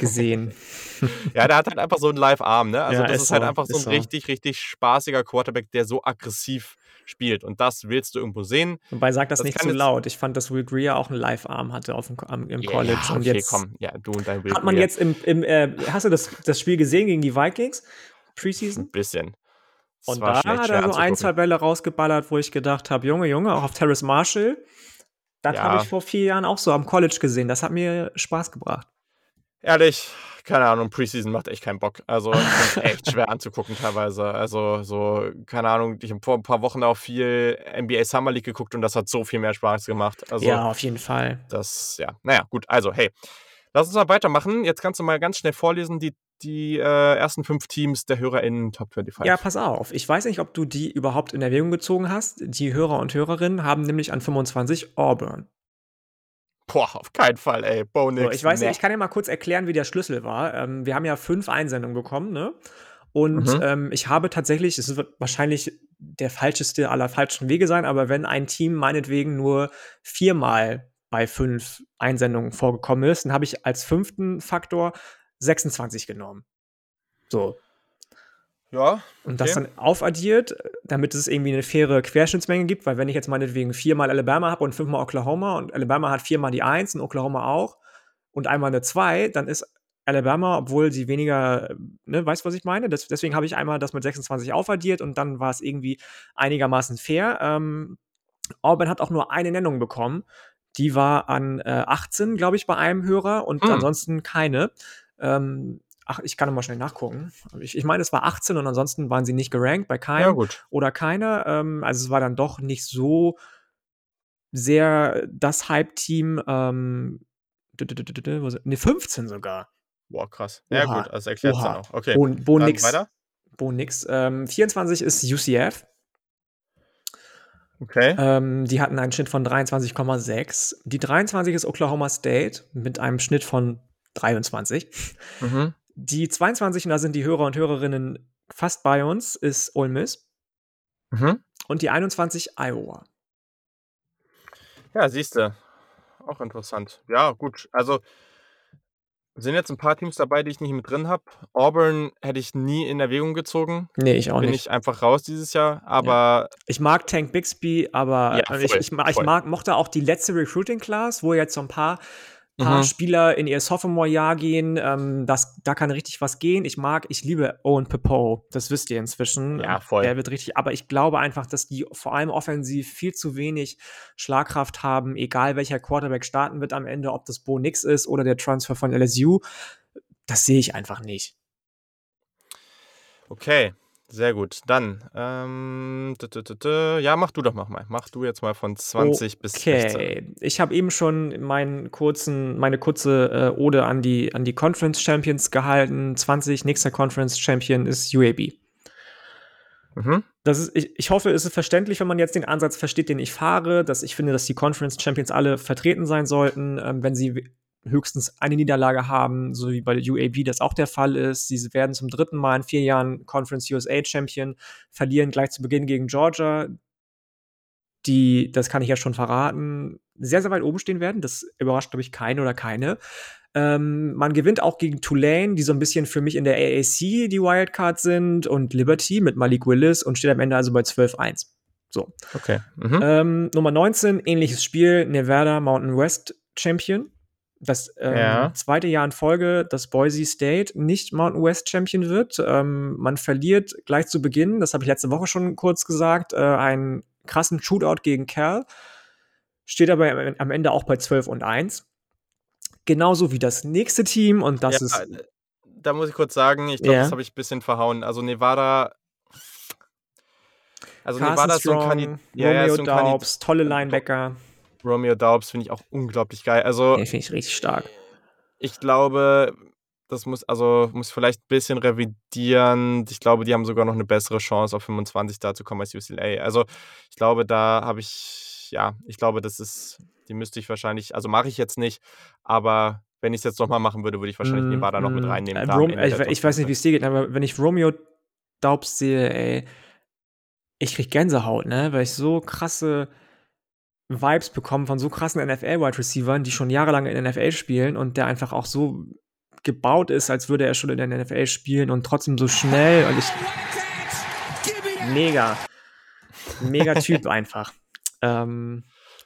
gesehen. [LAUGHS] ja, der hat halt einfach so einen Live-Arm, ne? [LAUGHS] Also ja, das ist, ist halt einfach so ein so. richtig, richtig spaßiger Quarterback, der so aggressiv spielt. Und das willst du irgendwo sehen. Wobei sag das, das nicht zu so laut. Ich fand, dass Will Greer auch einen Live-Arm hatte auf dem, im College. Ja, okay, und jetzt komm. Ja, du und dein Will Hat man Greer. jetzt im, im äh, hast du das, das Spiel gesehen gegen die Vikings? Preseason? Ein bisschen. Das und da hat er so ein, zwei Bälle rausgeballert, wo ich gedacht habe, Junge, Junge, auch auf Terrace Marshall. Das ja. habe ich vor vier Jahren auch so am College gesehen. Das hat mir Spaß gebracht. Ehrlich, keine Ahnung, Preseason macht echt keinen Bock. Also [LAUGHS] echt schwer anzugucken teilweise. Also so, keine Ahnung, ich habe vor ein paar Wochen auch viel NBA Summer League geguckt und das hat so viel mehr Spaß gemacht. Also, ja, auf jeden Fall. Das, ja, naja, gut, also hey. Lass uns mal weitermachen. Jetzt kannst du mal ganz schnell vorlesen, die die äh, ersten fünf Teams der HörerInnen Top 25. Ja, pass auf. Ich weiß nicht, ob du die überhaupt in Erwägung gezogen hast. Die Hörer und Hörerinnen haben nämlich an 25 Auburn. Boah, auf keinen Fall, ey. Bo so, ich weiß nicht, ich kann dir mal kurz erklären, wie der Schlüssel war. Ähm, wir haben ja fünf Einsendungen bekommen, ne? Und mhm. ähm, ich habe tatsächlich, es wird wahrscheinlich der falscheste aller falschen Wege sein, aber wenn ein Team meinetwegen nur viermal bei fünf Einsendungen vorgekommen ist, dann habe ich als fünften Faktor 26 genommen. So. Ja. Okay. Und das dann aufaddiert, damit es irgendwie eine faire Querschnittsmenge gibt, weil wenn ich jetzt meinetwegen viermal Alabama habe und fünfmal Oklahoma und Alabama hat viermal die Eins und Oklahoma auch und einmal eine Zwei, dann ist Alabama, obwohl sie weniger, ne, weißt du, was ich meine? Das, deswegen habe ich einmal das mit 26 aufaddiert und dann war es irgendwie einigermaßen fair. Ähm, Auburn hat auch nur eine Nennung bekommen. Die war an äh, 18, glaube ich, bei einem Hörer und hm. ansonsten keine. Ähm, ach, ich kann mal schnell nachgucken. Ich, ich meine, es war 18 und ansonsten waren sie nicht gerankt bei keinem ja, oder keiner. Ähm, also es war dann doch nicht so sehr das Hype-Team. Ähm, ne, 15 sogar. Boah, krass. Ja, Oha. gut, also erklärt es dann auch. Okay. Bo, Bo nix. Weiter? Bo nix. Ähm, 24 ist UCF. Okay. Ähm, die hatten einen Schnitt von 23,6. Die 23 ist Oklahoma State mit einem Schnitt von 23. Mhm. Die 22, und da sind die Hörer und Hörerinnen fast bei uns, ist Ole Miss. Mhm. Und die 21 Iowa. Ja, siehst du. Auch interessant. Ja, gut. Also sind jetzt ein paar Teams dabei, die ich nicht mit drin habe. Auburn hätte ich nie in Erwägung gezogen. Nee, ich auch Bin nicht. Bin ich einfach raus dieses Jahr. Aber. Ja. Ich mag Tank Bixby, aber ja, voll, ich, ich, ich, mag, mochte auch die letzte Recruiting Class, wo jetzt so ein paar paar mhm. Spieler in ihr Sophomore-Jahr gehen. Ähm, das, da kann richtig was gehen. Ich mag, ich liebe Owen Pepo. Das wisst ihr inzwischen. Ja, voll. Der wird richtig, aber ich glaube einfach, dass die vor allem offensiv viel zu wenig Schlagkraft haben, egal welcher Quarterback starten wird am Ende, ob das Bo Nix ist oder der Transfer von LSU. Das sehe ich einfach nicht. Okay. Sehr gut. Dann, ähm, ja, mach du doch mal. Mach du jetzt mal von 20 bis 16. Okay. Ich habe eben schon meinen kurzen, meine kurze äh, Ode an die, an die Conference Champions gehalten. 20, nächster Conference Champion ist UAB. Mhm. Das ist, ich, ich hoffe, es ist verständlich, wenn man jetzt den Ansatz versteht, den ich fahre, dass ich finde, dass die Conference Champions alle vertreten sein sollten, ähm, wenn sie höchstens eine Niederlage haben, so wie bei der UAB das auch der Fall ist. Sie werden zum dritten Mal in vier Jahren Conference USA Champion, verlieren gleich zu Beginn gegen Georgia, die, das kann ich ja schon verraten, sehr, sehr weit oben stehen werden. Das überrascht, glaube ich, keine oder keine. Ähm, man gewinnt auch gegen Tulane, die so ein bisschen für mich in der AAC die Wildcard sind, und Liberty mit Malik Willis und steht am Ende also bei 12-1. So. Okay. Mhm. Ähm, Nummer 19, ähnliches Spiel, Nevada Mountain West Champion das ähm, ja. zweite Jahr in Folge, dass Boise State nicht Mountain West Champion wird. Ähm, man verliert gleich zu Beginn, das habe ich letzte Woche schon kurz gesagt, äh, einen krassen Shootout gegen Cal. Steht aber am Ende auch bei 12 und 1. Genauso wie das nächste Team und das ja, ist. Äh, da muss ich kurz sagen, ich glaube, yeah. das habe ich ein bisschen verhauen. Also Nevada also Carson Nevada ist so ein Kandidat. Ja, Romeo ja, so Daubs, tolle Linebacker. Romeo Daubs finde ich auch unglaublich geil. Also, Den finde ich richtig stark. Ich glaube, das muss, also muss vielleicht ein bisschen revidieren. Ich glaube, die haben sogar noch eine bessere Chance, auf 25 da zu kommen als UCLA. Also ich glaube, da habe ich, ja, ich glaube, das ist, die müsste ich wahrscheinlich, also mache ich jetzt nicht, aber wenn ich es jetzt nochmal machen würde, würde ich wahrscheinlich mm, Nevada noch mit mm. reinnehmen. Äh, Rom, ich, ich weiß nicht, wie es dir geht, aber wenn ich Romeo Daubs sehe, ey, ich krieg Gänsehaut, ne? Weil ich so krasse Vibes bekomme von so krassen NFL-Wide Receivern, die schon jahrelang in der NFL spielen und der einfach auch so gebaut ist, als würde er schon in der NFL spielen und trotzdem so schnell und ich. Mega. Mega Typ [LAUGHS] einfach. Ähm,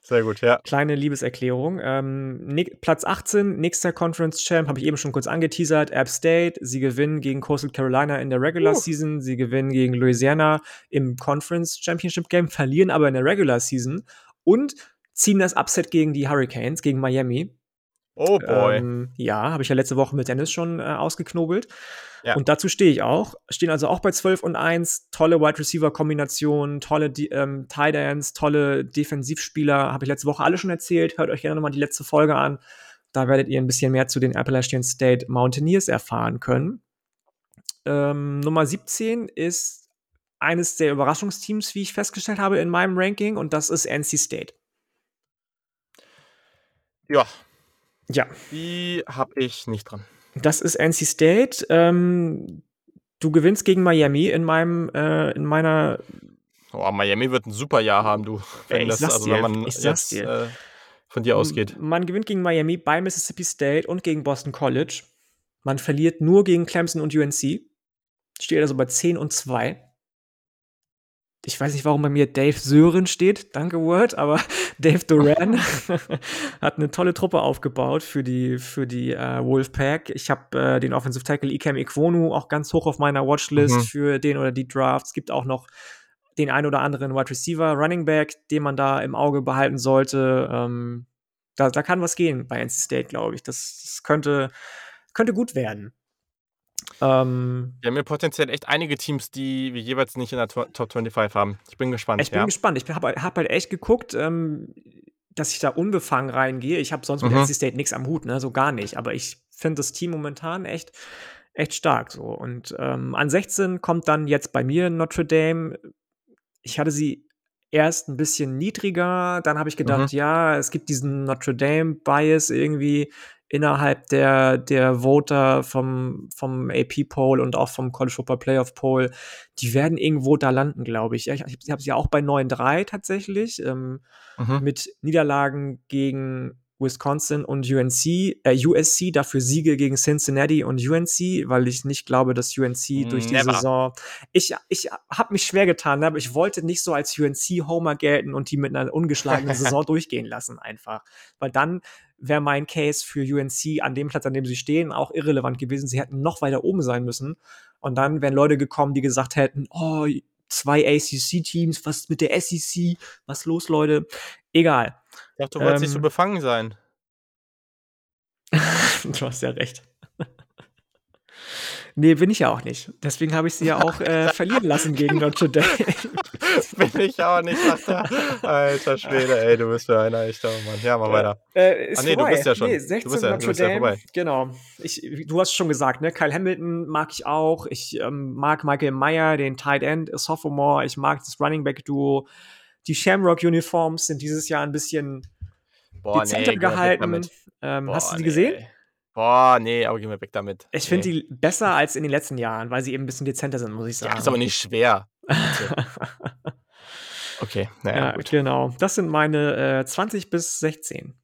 sehr gut, ja. Kleine Liebeserklärung. Ähm, Platz 18, nächster Conference Champ, habe ich eben schon kurz angeteasert. App State, sie gewinnen gegen Coastal Carolina in der Regular uh. Season, sie gewinnen gegen Louisiana im Conference Championship Game, verlieren aber in der Regular Season und ziehen das Upset gegen die Hurricanes, gegen Miami. Oh boy. Ähm, ja, habe ich ja letzte Woche mit Dennis schon äh, ausgeknobelt. Ja. Und dazu stehe ich auch. Stehen also auch bei 12 und 1. Tolle Wide Receiver Kombinationen, tolle ähm, Tight Ends, tolle Defensivspieler. Habe ich letzte Woche alle schon erzählt. Hört euch gerne nochmal die letzte Folge an. Da werdet ihr ein bisschen mehr zu den Appalachian State Mountaineers erfahren können. Ähm, Nummer 17 ist eines der Überraschungsteams, wie ich festgestellt habe in meinem Ranking, und das ist NC State. Ja. Ja. Die habe ich nicht dran. Das ist NC State. Ähm, du gewinnst gegen Miami in meinem, äh, in meiner. Oh, Miami wird ein super Jahr haben, du. Wenn Ey, das, also dir, wenn man jetzt äh, von dir ausgeht. Man gewinnt gegen Miami bei Mississippi State und gegen Boston College. Man verliert nur gegen Clemson und UNC. Steht also bei 10 und 2 ich weiß nicht, warum bei mir Dave Sören steht, danke Word, aber [LAUGHS] Dave Duran [LAUGHS] hat eine tolle Truppe aufgebaut für die, für die äh, Wolfpack. Ich habe äh, den Offensive Tackle Ikem Ikwonu auch ganz hoch auf meiner Watchlist mhm. für den oder die Drafts. Es gibt auch noch den ein oder anderen Wide Receiver, Running Back, den man da im Auge behalten sollte. Ähm, da, da kann was gehen bei NC State, glaube ich. Das, das könnte, könnte gut werden. Ähm, wir haben ja potenziell echt einige Teams, die wir jeweils nicht in der Top 25 haben. Ich bin gespannt. Ich bin ja. gespannt. Ich habe hab halt echt geguckt, ähm, dass ich da unbefangen reingehe. Ich habe sonst mit mhm. NC State nichts am Hut, ne? so gar nicht. Aber ich finde das Team momentan echt, echt stark. So. Und ähm, an 16 kommt dann jetzt bei mir Notre Dame. Ich hatte sie erst ein bisschen niedriger, dann habe ich gedacht, mhm. ja, es gibt diesen Notre Dame Bias irgendwie innerhalb der, der Voter vom, vom AP-Poll und auch vom College Football Playoff Poll, die werden irgendwo da landen, glaube ich. Ich, ich habe sie ja auch bei 9-3 tatsächlich, ähm, mhm. mit Niederlagen gegen Wisconsin und UNC, äh, USC, dafür Siege gegen Cincinnati und UNC, weil ich nicht glaube, dass UNC durch die Never. Saison. Ich, ich habe mich schwer getan, aber ich wollte nicht so als UNC-Homer gelten und die mit einer ungeschlagenen [LAUGHS] Saison durchgehen lassen, einfach. Weil dann wäre mein Case für UNC an dem Platz, an dem sie stehen, auch irrelevant gewesen. Sie hätten noch weiter oben sein müssen. Und dann wären Leute gekommen, die gesagt hätten, oh, zwei ACC-Teams, was mit der SEC, was los, Leute? Egal. Ich dachte, du wolltest ähm, nicht so ähm. befangen sein. [LAUGHS] du hast ja recht. Nee, bin ich ja auch nicht. Deswegen habe ich sie ja [LAUGHS] auch äh, verlieren lassen gegen Notre Dame. [LAUGHS] bin ich auch nicht, Alter Schwede, ey, du bist ja einer echter Mann. Ja, mach weiter. Äh, ist ah, nee, vorbei. du bist ja schon. Nee, 16 du bist ja, Notre Dame. Ja vorbei. Genau. Ich, du hast schon gesagt, ne? Kyle Hamilton mag ich auch. Ich ähm, mag Michael Meyer, den Tight End, Sophomore. Ich mag das Running Back Duo. Die Shamrock Uniforms sind dieses Jahr ein bisschen Boah, dezenter nee, gehalten. Ähm, Boah, hast du die nee. gesehen? Boah, nee, aber gehen wir weg damit. Ich finde die besser als in den letzten Jahren, weil sie eben ein bisschen dezenter sind, muss ich sagen. Ja, ist aber nicht schwer. [LAUGHS] okay, naja. Ja, gut. genau. Das sind meine äh, 20 bis 16.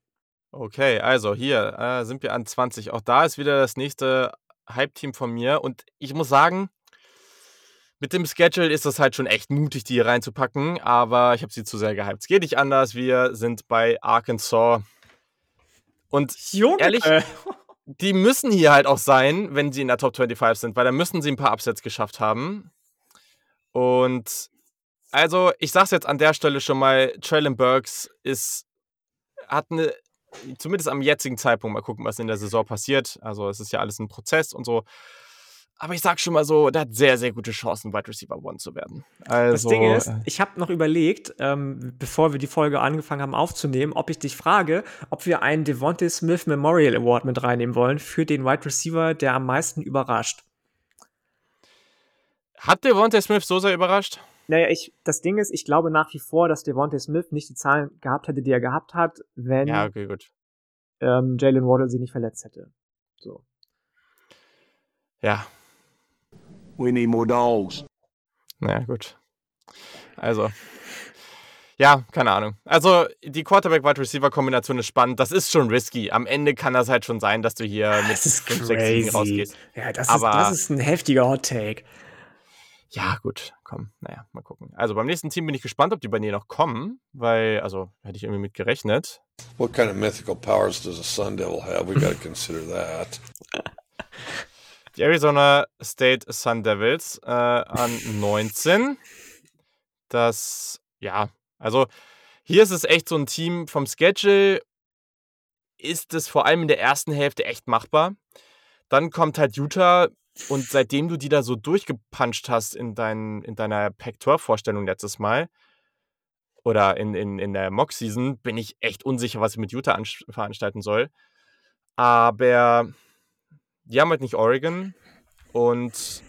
Okay, also hier äh, sind wir an 20. Auch da ist wieder das nächste Hype-Team von mir. Und ich muss sagen, mit dem Schedule ist das halt schon echt mutig, die hier reinzupacken. Aber ich habe sie zu sehr gehypt. Es geht nicht anders. Wir sind bei Arkansas. Und Junge. ehrlich, die müssen hier halt auch sein, wenn sie in der Top 25 sind, weil da müssen sie ein paar Upsets geschafft haben. Und also, ich sag's jetzt an der Stelle schon mal, Traylon Burks ist, hat eine, zumindest am jetzigen Zeitpunkt, mal gucken, was in der Saison passiert. Also, es ist ja alles ein Prozess und so. Aber ich sag schon mal so, der hat sehr, sehr gute Chancen, Wide Receiver One zu werden. Also, das Ding ist, ich habe noch überlegt, ähm, bevor wir die Folge angefangen haben aufzunehmen, ob ich dich frage, ob wir einen Devontae Smith Memorial Award mit reinnehmen wollen für den Wide Receiver, der am meisten überrascht. Hat Devontae Smith so sehr überrascht? Naja, ich, das Ding ist, ich glaube nach wie vor, dass Devontae Smith nicht die Zahlen gehabt hätte, die er gehabt hat, wenn ja, okay, ähm, Jalen Waddle sie nicht verletzt hätte. So. Ja, We need more dogs. Naja, gut. Also. Ja, keine Ahnung. Also, die Quarterback-Wide-Receiver-Kombination ist spannend. Das ist schon risky. Am Ende kann das halt schon sein, dass du hier mit 5, 6 Siegen rausgehst. Ja, das, Aber, ist, das ist ein heftiger Hot-Take. Ja, gut, komm, naja, mal gucken. Also beim nächsten Team bin ich gespannt, ob die bei dir noch kommen, weil, also, hätte ich irgendwie mit gerechnet. What kind of mythical powers does a Sun Devil have? We gotta consider that. [LAUGHS] Die Arizona State Sun Devils äh, an 19. Das, ja, also hier ist es echt so ein Team vom Schedule, ist es vor allem in der ersten Hälfte echt machbar. Dann kommt halt Utah und seitdem du die da so durchgepuncht hast in, dein, in deiner Pac-12-Vorstellung letztes Mal oder in, in, in der Mock-Season, bin ich echt unsicher, was ich mit Utah veranstalten soll. Aber die haben halt nicht Oregon. Und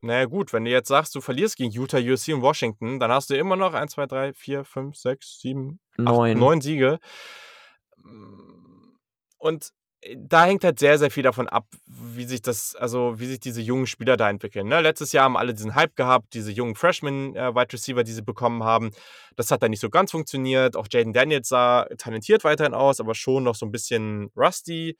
naja, gut, wenn du jetzt sagst, du verlierst gegen Utah, USC und Washington, dann hast du immer noch 1, 2, 3, 4, 5, 6, 7, 8, 9 Siege. Und da hängt halt sehr, sehr viel davon ab, wie sich das, also wie sich diese jungen Spieler da entwickeln. Ne? Letztes Jahr haben alle diesen Hype gehabt, diese jungen Freshman-Wide äh, Receiver, die sie bekommen haben. Das hat dann nicht so ganz funktioniert. Auch Jaden Daniels sah talentiert weiterhin aus, aber schon noch so ein bisschen rusty.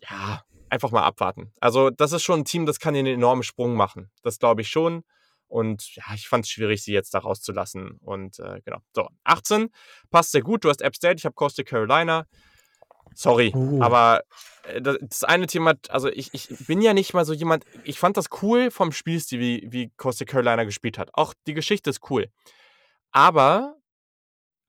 Ja, einfach mal abwarten. Also, das ist schon ein Team, das kann einen enormen Sprung machen. Das glaube ich schon. Und ja, ich fand es schwierig, sie jetzt da rauszulassen. Und äh, genau. So, 18 passt sehr gut. Du hast App State, ich habe Coastal Carolina. Sorry, uh. aber äh, das eine Thema, also ich, ich bin ja nicht mal so jemand, ich fand das cool vom Spielstil, wie, wie Coastal Carolina gespielt hat. Auch die Geschichte ist cool. Aber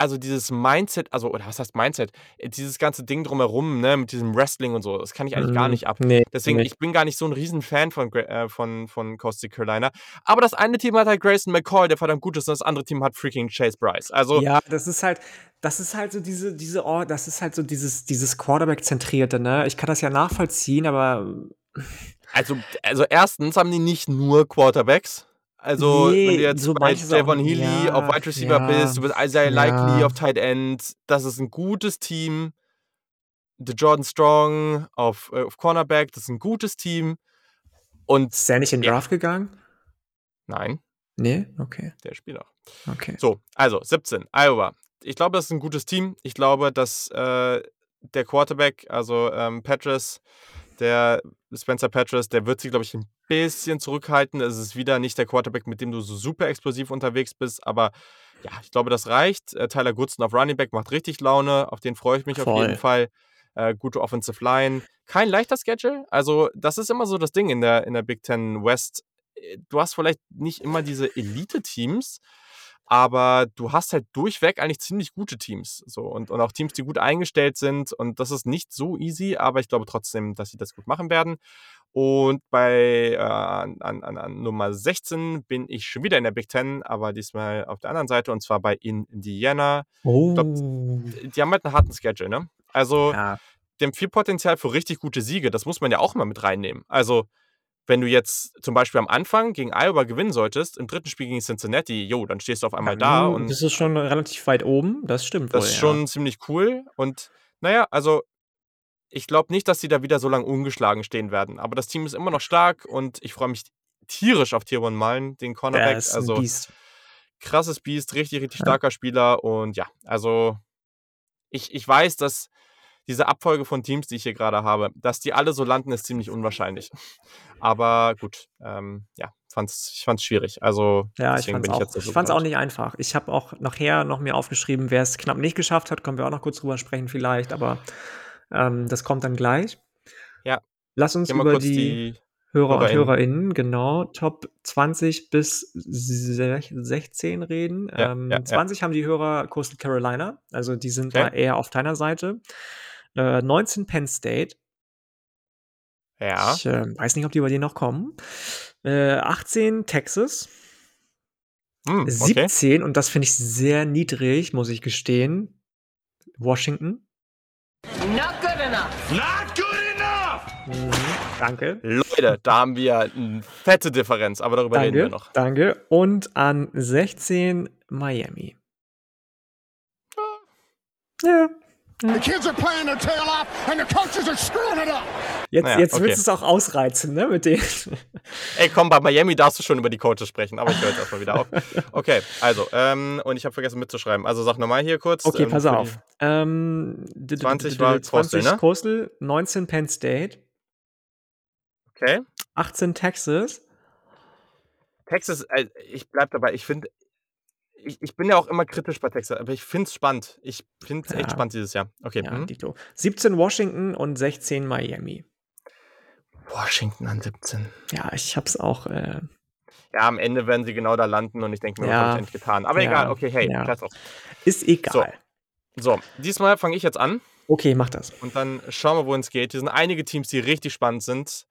also dieses Mindset, also, oder was heißt Mindset? Äh, dieses ganze Ding drumherum, ne, mit diesem Wrestling und so, das kann ich eigentlich gar mhm. nicht ab. Nee, Deswegen, nee. ich bin gar nicht so ein Riesenfan von, äh, von, von Coastal Carolina. Aber das eine Team hat halt Grayson McCall, der verdammt gut ist, und das andere Team hat freaking Chase Bryce. Also. Ja, das ist halt, das ist halt so diese, diese, oh, das ist halt so dieses, dieses Quarterback-zentrierte, ne? Ich kann das ja nachvollziehen, aber. Also, also erstens haben die nicht nur Quarterbacks. Also, nee, wenn du jetzt so bei Javon Healy ja, auf Wide Receiver ja, bist, du bist Isaiah ja. Likely auf Tight End, das ist ein gutes Team. The Jordan Strong auf, äh, auf Cornerback, das ist ein gutes Team. Und ist der nicht in den Draft gegangen? Nein. Nee, okay. Der spielt auch. Okay. So, also 17, Iowa. Ich glaube, das ist ein gutes Team. Ich glaube, dass äh, der Quarterback, also ähm, Petrus, der Spencer Petras, der wird sich, glaube ich, ein bisschen zurückhalten. Es ist wieder nicht der Quarterback, mit dem du so super explosiv unterwegs bist, aber ja, ich glaube, das reicht. Äh, Tyler Goodson auf Running Back macht richtig Laune, auf den freue ich mich Voll. auf jeden Fall. Äh, gute Offensive Line. Kein leichter Schedule. Also, das ist immer so das Ding in der, in der Big Ten West. Äh, du hast vielleicht nicht immer diese Elite-Teams, aber du hast halt durchweg eigentlich ziemlich gute Teams. So, und, und auch Teams, die gut eingestellt sind. Und das ist nicht so easy, aber ich glaube trotzdem, dass sie das gut machen werden. Und bei äh, an, an, an Nummer 16 bin ich schon wieder in der Big Ten, aber diesmal auf der anderen Seite und zwar bei Indiana. Oh. Glaub, die haben halt einen harten Schedule, ne? Also, ja. die haben viel Potenzial für richtig gute Siege. Das muss man ja auch mal mit reinnehmen. Also, wenn du jetzt zum Beispiel am Anfang gegen Iowa gewinnen solltest, im dritten Spiel gegen Cincinnati, jo, dann stehst du auf einmal ja, da und. Das ist schon relativ weit oben, das stimmt. Das wohl, ist schon ja. ziemlich cool. Und naja, also ich glaube nicht, dass sie da wieder so lange ungeschlagen stehen werden. Aber das Team ist immer noch stark und ich freue mich tierisch auf Tier 1 Malen, den Cornerback. Ja, also Biest. krasses Biest, richtig, richtig starker Spieler. Und ja, also ich, ich weiß, dass diese Abfolge von Teams, die ich hier gerade habe, dass die alle so landen, ist ziemlich unwahrscheinlich. Aber gut, ähm, ja, fand's, ich fand es schwierig. Also ja, ich fand es auch, ich fand's auch nicht einfach. Ich habe auch nachher noch mir aufgeschrieben, wer es knapp nicht geschafft hat, können wir auch noch kurz drüber sprechen vielleicht, aber ähm, das kommt dann gleich. Ja. Lass uns über die, die Hörer und HörerInnen, genau, Top 20 bis 16 reden. Ja, ähm, ja, 20 ja. haben die Hörer Coastal Carolina, also die sind okay. da eher auf deiner Seite. 19 äh, Penn State. Ja. Ich äh, weiß nicht, ob die bei dir noch kommen. Äh, 18 Texas. Hm, okay. 17, und das finde ich sehr niedrig, muss ich gestehen. Washington. Not good enough. Not good enough. Mhm, danke. Leute, da haben wir eine fette Differenz, aber darüber danke, reden wir noch. Danke. Und an 16 Miami. Ja. The kids are playing their tail off and the coaches are screwing it up. Jetzt, naja, jetzt okay. willst du es auch ausreizen, ne, mit denen. Ey, komm, bei Miami darfst du schon über die Coaches sprechen, aber ich höre jetzt erstmal wieder auf. Okay, also, ähm, und ich habe vergessen mitzuschreiben. Also sag nochmal hier kurz. Okay, ähm, pass auf. Ähm, 20 war 20 ne? Coastal, 19 Penn State. Okay. 18 Texas. Texas, äh, ich bleib dabei, ich finde, ich, ich bin ja auch immer kritisch bei Texas, aber ich finde es spannend. Ich finde es ja. echt spannend dieses Jahr. Okay. Ja, hm? 17 Washington und 16 Miami. Washington an 17. Ja, ich habe es auch. Äh ja, am Ende werden sie genau da landen und ich denke mir, ja. was habe ich endlich getan. Aber ja. egal, okay, hey, ja. auf. Ist egal. So, so diesmal fange ich jetzt an. Okay, mach das. Und dann schauen wir, wo es geht. Hier sind einige Teams, die richtig spannend sind.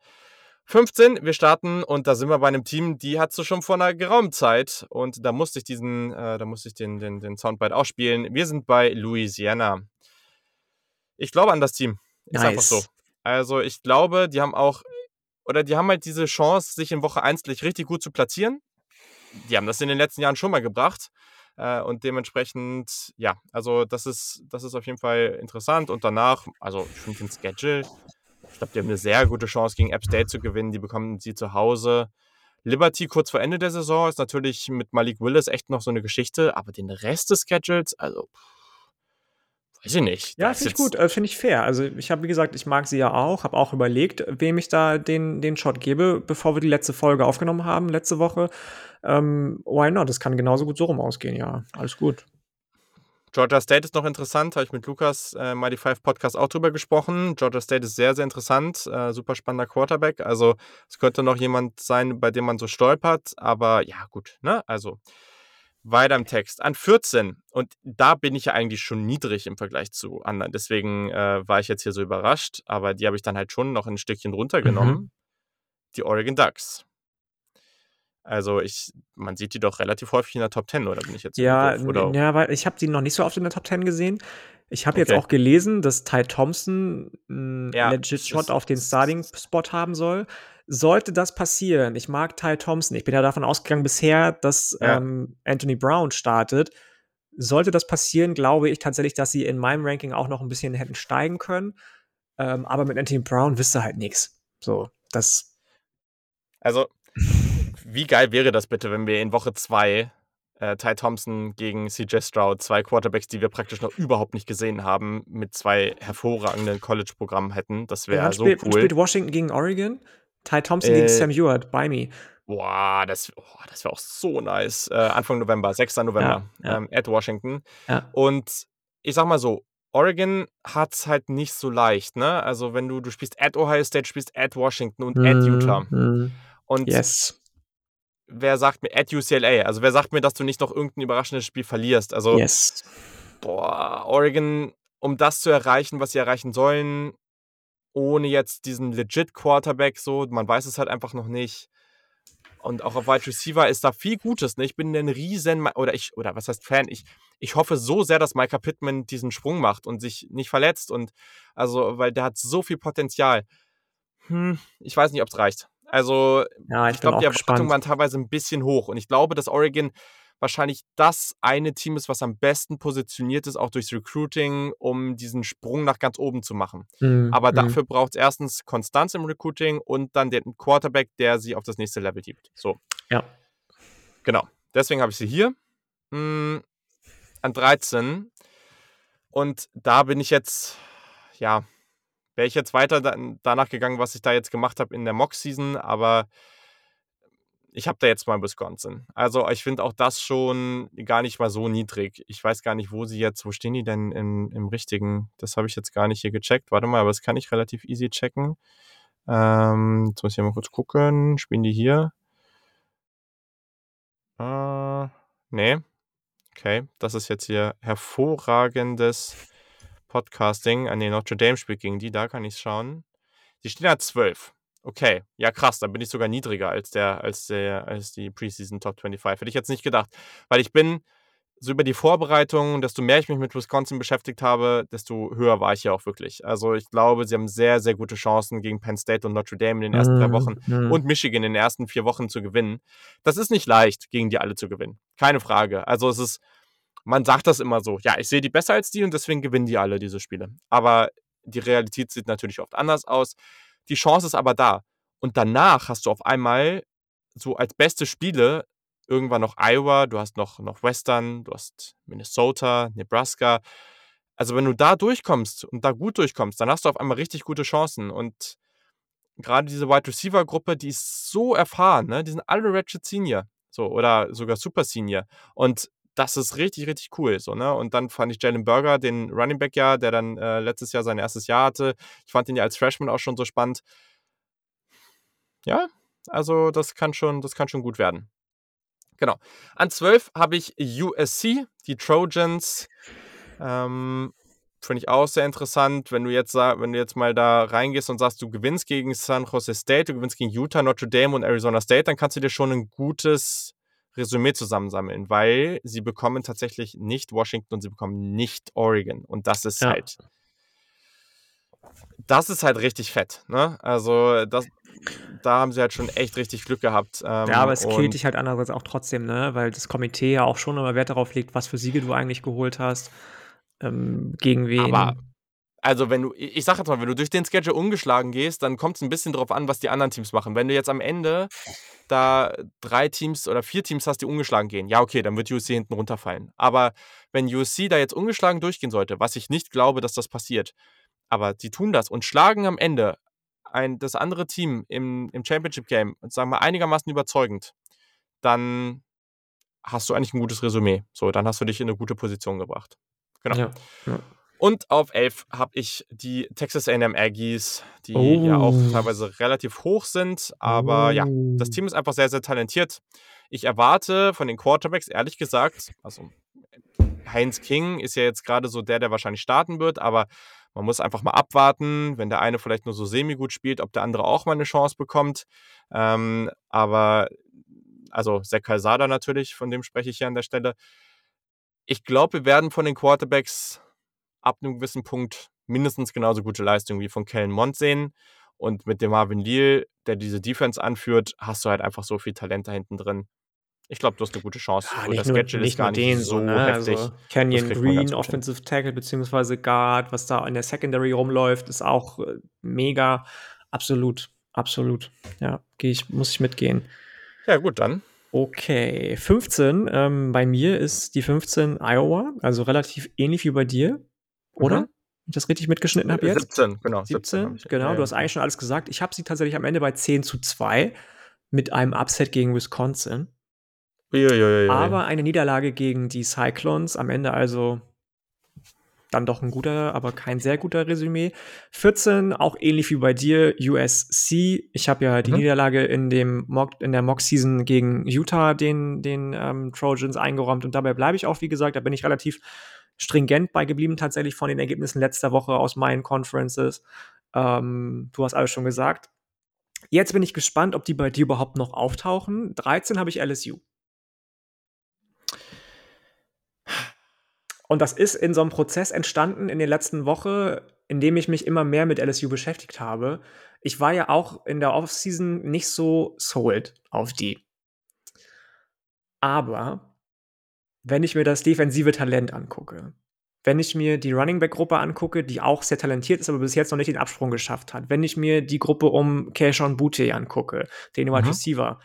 15, wir starten und da sind wir bei einem Team, die hat du schon vor einer geraumen Zeit und da musste ich diesen, äh, da musste ich den, den, den Soundbite auch spielen. Wir sind bei Louisiana. Ich glaube an das Team. Ist nice. einfach so. Also ich glaube, die haben auch, oder die haben halt diese Chance, sich in Woche 1 richtig gut zu platzieren. Die haben das in den letzten Jahren schon mal gebracht. Äh, und dementsprechend, ja, also das ist, das ist auf jeden Fall interessant. Und danach, also ich finde den Schedule ich glaube, die haben eine sehr gute Chance, gegen App State zu gewinnen. Die bekommen sie zu Hause. Liberty kurz vor Ende der Saison ist natürlich mit Malik Willis echt noch so eine Geschichte, aber den Rest des Schedules, also weiß ich nicht. Ja, finde ich gut, äh, finde ich fair. Also ich habe, wie gesagt, ich mag sie ja auch, habe auch überlegt, wem ich da den, den Shot gebe, bevor wir die letzte Folge aufgenommen haben, letzte Woche. Ähm, why not? Das kann genauso gut so rum ausgehen, ja. Alles gut. Georgia State ist noch interessant, habe ich mit Lukas äh, Mighty Five Podcast auch drüber gesprochen. Georgia State ist sehr, sehr interessant, äh, super spannender Quarterback. Also es könnte noch jemand sein, bei dem man so stolpert, aber ja, gut, ne? Also weiter im Text. An 14, und da bin ich ja eigentlich schon niedrig im Vergleich zu anderen. Deswegen äh, war ich jetzt hier so überrascht, aber die habe ich dann halt schon noch ein Stückchen runtergenommen. Mhm. Die Oregon Ducks. Also ich, man sieht die doch relativ häufig in der Top 10, oder bin ich jetzt Ja, doof, oder? ja, weil ich habe die noch nicht so oft in der Top 10 gesehen. Ich habe okay. jetzt auch gelesen, dass Ty Thompson einen ja, legit Shot auf den Starting-Spot haben soll. Sollte das passieren, ich mag Ty Thompson, ich bin ja davon ausgegangen bisher, dass ja. ähm, Anthony Brown startet. Sollte das passieren, glaube ich tatsächlich, dass sie in meinem Ranking auch noch ein bisschen hätten steigen können. Ähm, aber mit Anthony Brown wisst ihr halt nichts. So, das. Also, wie geil wäre das bitte, wenn wir in Woche 2 äh, Ty Thompson gegen CJ Stroud, zwei Quarterbacks, die wir praktisch noch überhaupt nicht gesehen haben, mit zwei hervorragenden College-Programmen hätten. Das wäre ja, so spielt, cool. Spielt Washington gegen Oregon? Ty Thompson äh, gegen Sam Ewart, by me. Boah, das, oh, das wäre auch so nice. Äh, Anfang November, 6. November, ja, ja. Ähm, at Washington. Und ich sag mal so, Oregon hat es halt nicht so leicht, ne? Also wenn du, du spielst at Ohio State, spielst at Washington und mm, at Utah. Mm, und yes wer sagt mir, at UCLA, also wer sagt mir, dass du nicht noch irgendein überraschendes Spiel verlierst? Also, yes. boah, Oregon, um das zu erreichen, was sie erreichen sollen, ohne jetzt diesen legit Quarterback, so, man weiß es halt einfach noch nicht. Und auch auf Wide Receiver ist da viel Gutes. Ne? Ich bin ein riesen, oder ich, oder was heißt Fan? Ich, ich hoffe so sehr, dass Micah Pittman diesen Sprung macht und sich nicht verletzt. Und also, weil der hat so viel Potenzial. Hm, ich weiß nicht, ob es reicht. Also, ja, ich, ich glaube, die Erwartungen waren teilweise ein bisschen hoch. Und ich glaube, dass Oregon wahrscheinlich das eine Team ist, was am besten positioniert ist, auch durchs Recruiting, um diesen Sprung nach ganz oben zu machen. Mhm. Aber mhm. dafür braucht es erstens Konstanz im Recruiting und dann den Quarterback, der sie auf das nächste Level gibt. So. Ja. Genau. Deswegen habe ich sie hier. Mh, an 13. Und da bin ich jetzt, ja, wäre ich jetzt weiter danach gegangen, was ich da jetzt gemacht habe in der Mock-Season, aber ich habe da jetzt mal Wisconsin. Also ich finde auch das schon gar nicht mal so niedrig. Ich weiß gar nicht, wo sie jetzt, wo stehen die denn im, im richtigen? Das habe ich jetzt gar nicht hier gecheckt. Warte mal, aber das kann ich relativ easy checken. Ähm, jetzt muss ich mal kurz gucken. Spielen die hier? Äh, nee. Okay, das ist jetzt hier hervorragendes Podcasting. Ah, nee, Notre Dame spielt gegen die, da kann ich schauen. Die stehen ja 12. Okay, ja krass, dann bin ich sogar niedriger als der, als der, als die Preseason Top 25. Hätte ich jetzt nicht gedacht. Weil ich bin so über die Vorbereitung, desto mehr ich mich mit Wisconsin beschäftigt habe, desto höher war ich ja auch wirklich. Also ich glaube, sie haben sehr, sehr gute Chancen gegen Penn State und Notre Dame in den ersten drei mhm, Wochen mhm. und Michigan in den ersten vier Wochen zu gewinnen. Das ist nicht leicht, gegen die alle zu gewinnen. Keine Frage. Also es ist, man sagt das immer so, ja, ich sehe die besser als die und deswegen gewinnen die alle diese Spiele. Aber die Realität sieht natürlich oft anders aus. Die Chance ist aber da. Und danach hast du auf einmal so als beste Spiele irgendwann noch Iowa, du hast noch, noch Western, du hast Minnesota, Nebraska. Also wenn du da durchkommst und da gut durchkommst, dann hast du auf einmal richtig gute Chancen. Und gerade diese Wide Receiver Gruppe, die ist so erfahren, ne? Die sind alle Ratchet Senior, so oder sogar Super Senior. Und das ist richtig, richtig cool. So, ne? Und dann fand ich Jalen Burger, den Running Back ja, der dann äh, letztes Jahr sein erstes Jahr hatte. Ich fand ihn ja als Freshman auch schon so spannend. Ja, also das kann schon, das kann schon gut werden. Genau. An 12 habe ich USC, die Trojans. Ähm, Finde ich auch sehr interessant, wenn du jetzt wenn du jetzt mal da reingehst und sagst, du gewinnst gegen San Jose State, du gewinnst gegen Utah, Notre Dame und Arizona State, dann kannst du dir schon ein gutes Resümee zusammensammeln, weil sie bekommen tatsächlich nicht Washington und sie bekommen nicht Oregon. Und das ist ja. halt. Das ist halt richtig fett. Ne? Also, das, da haben sie halt schon echt richtig Glück gehabt. Ähm, ja, aber es killt dich halt andererseits auch trotzdem, ne? weil das Komitee ja auch schon immer Wert darauf legt, was für Siege du eigentlich geholt hast. Ähm, gegen wen. Aber also wenn du, ich sag jetzt mal, wenn du durch den Schedule ungeschlagen gehst, dann kommt es ein bisschen drauf an, was die anderen Teams machen. Wenn du jetzt am Ende da drei Teams oder vier Teams hast, die ungeschlagen gehen, ja, okay, dann wird USC hinten runterfallen. Aber wenn USC da jetzt ungeschlagen durchgehen sollte, was ich nicht glaube, dass das passiert, aber sie tun das und schlagen am Ende ein, das andere Team im, im Championship Game, sagen wir einigermaßen überzeugend, dann hast du eigentlich ein gutes Resümee. So, dann hast du dich in eine gute Position gebracht. Genau. Ja, ja. Und auf 11 habe ich die Texas AM Aggies, die oh. ja auch oh. teilweise relativ hoch sind. Aber oh. ja, das Team ist einfach sehr, sehr talentiert. Ich erwarte von den Quarterbacks, ehrlich gesagt, also Heinz King ist ja jetzt gerade so der, der wahrscheinlich starten wird, aber man muss einfach mal abwarten, wenn der eine vielleicht nur so semi-gut spielt, ob der andere auch mal eine Chance bekommt. Ähm, aber, also Zach Calzada natürlich, von dem spreche ich hier an der Stelle. Ich glaube, wir werden von den Quarterbacks ab einem gewissen Punkt mindestens genauso gute Leistung wie von Kellen Mond sehen. Und mit dem Marvin Leal, der diese Defense anführt, hast du halt einfach so viel Talent da hinten drin. Ich glaube, du hast eine gute Chance. Ja, und das nur, Schedule ist gar nicht den, so ne? heftig. Also Canyon Green, Offensive Tackle bzw. Guard, was da in der Secondary rumläuft, ist auch äh, mega. Absolut, absolut. Ja, ich, muss ich mitgehen. Ja, gut, dann. Okay, 15. Ähm, bei mir ist die 15 Iowa, also relativ ähnlich wie bei dir. Oder? Mhm. Wenn ich das richtig mitgeschnitten habe jetzt? 17, genau. 17, 17 genau. Ja, du hast eigentlich schon alles gesagt. Ich habe sie tatsächlich am Ende bei 10 zu 2 mit einem Upset gegen Wisconsin. Uiuiui. Aber eine Niederlage gegen die Cyclones, am Ende also dann doch ein guter, aber kein sehr guter Resümee. 14, auch ähnlich wie bei dir, USC. Ich habe ja die mhm. Niederlage in, dem Mock, in der Mock-Season gegen Utah den, den ähm, Trojans eingeräumt und dabei bleibe ich auch, wie gesagt, da bin ich relativ stringent bei geblieben, tatsächlich von den Ergebnissen letzter Woche aus meinen Conferences. Ähm, du hast alles schon gesagt. Jetzt bin ich gespannt, ob die bei dir überhaupt noch auftauchen. 13 habe ich LSU. Und das ist in so einem Prozess entstanden in der letzten Woche, in dem ich mich immer mehr mit LSU beschäftigt habe. Ich war ja auch in der Offseason nicht so sold auf die. Aber wenn ich mir das defensive Talent angucke, wenn ich mir die Running Back Gruppe angucke, die auch sehr talentiert ist, aber bis jetzt noch nicht den Absprung geschafft hat, wenn ich mir die Gruppe um Keishon Butte angucke, den Wide mhm. Receiver,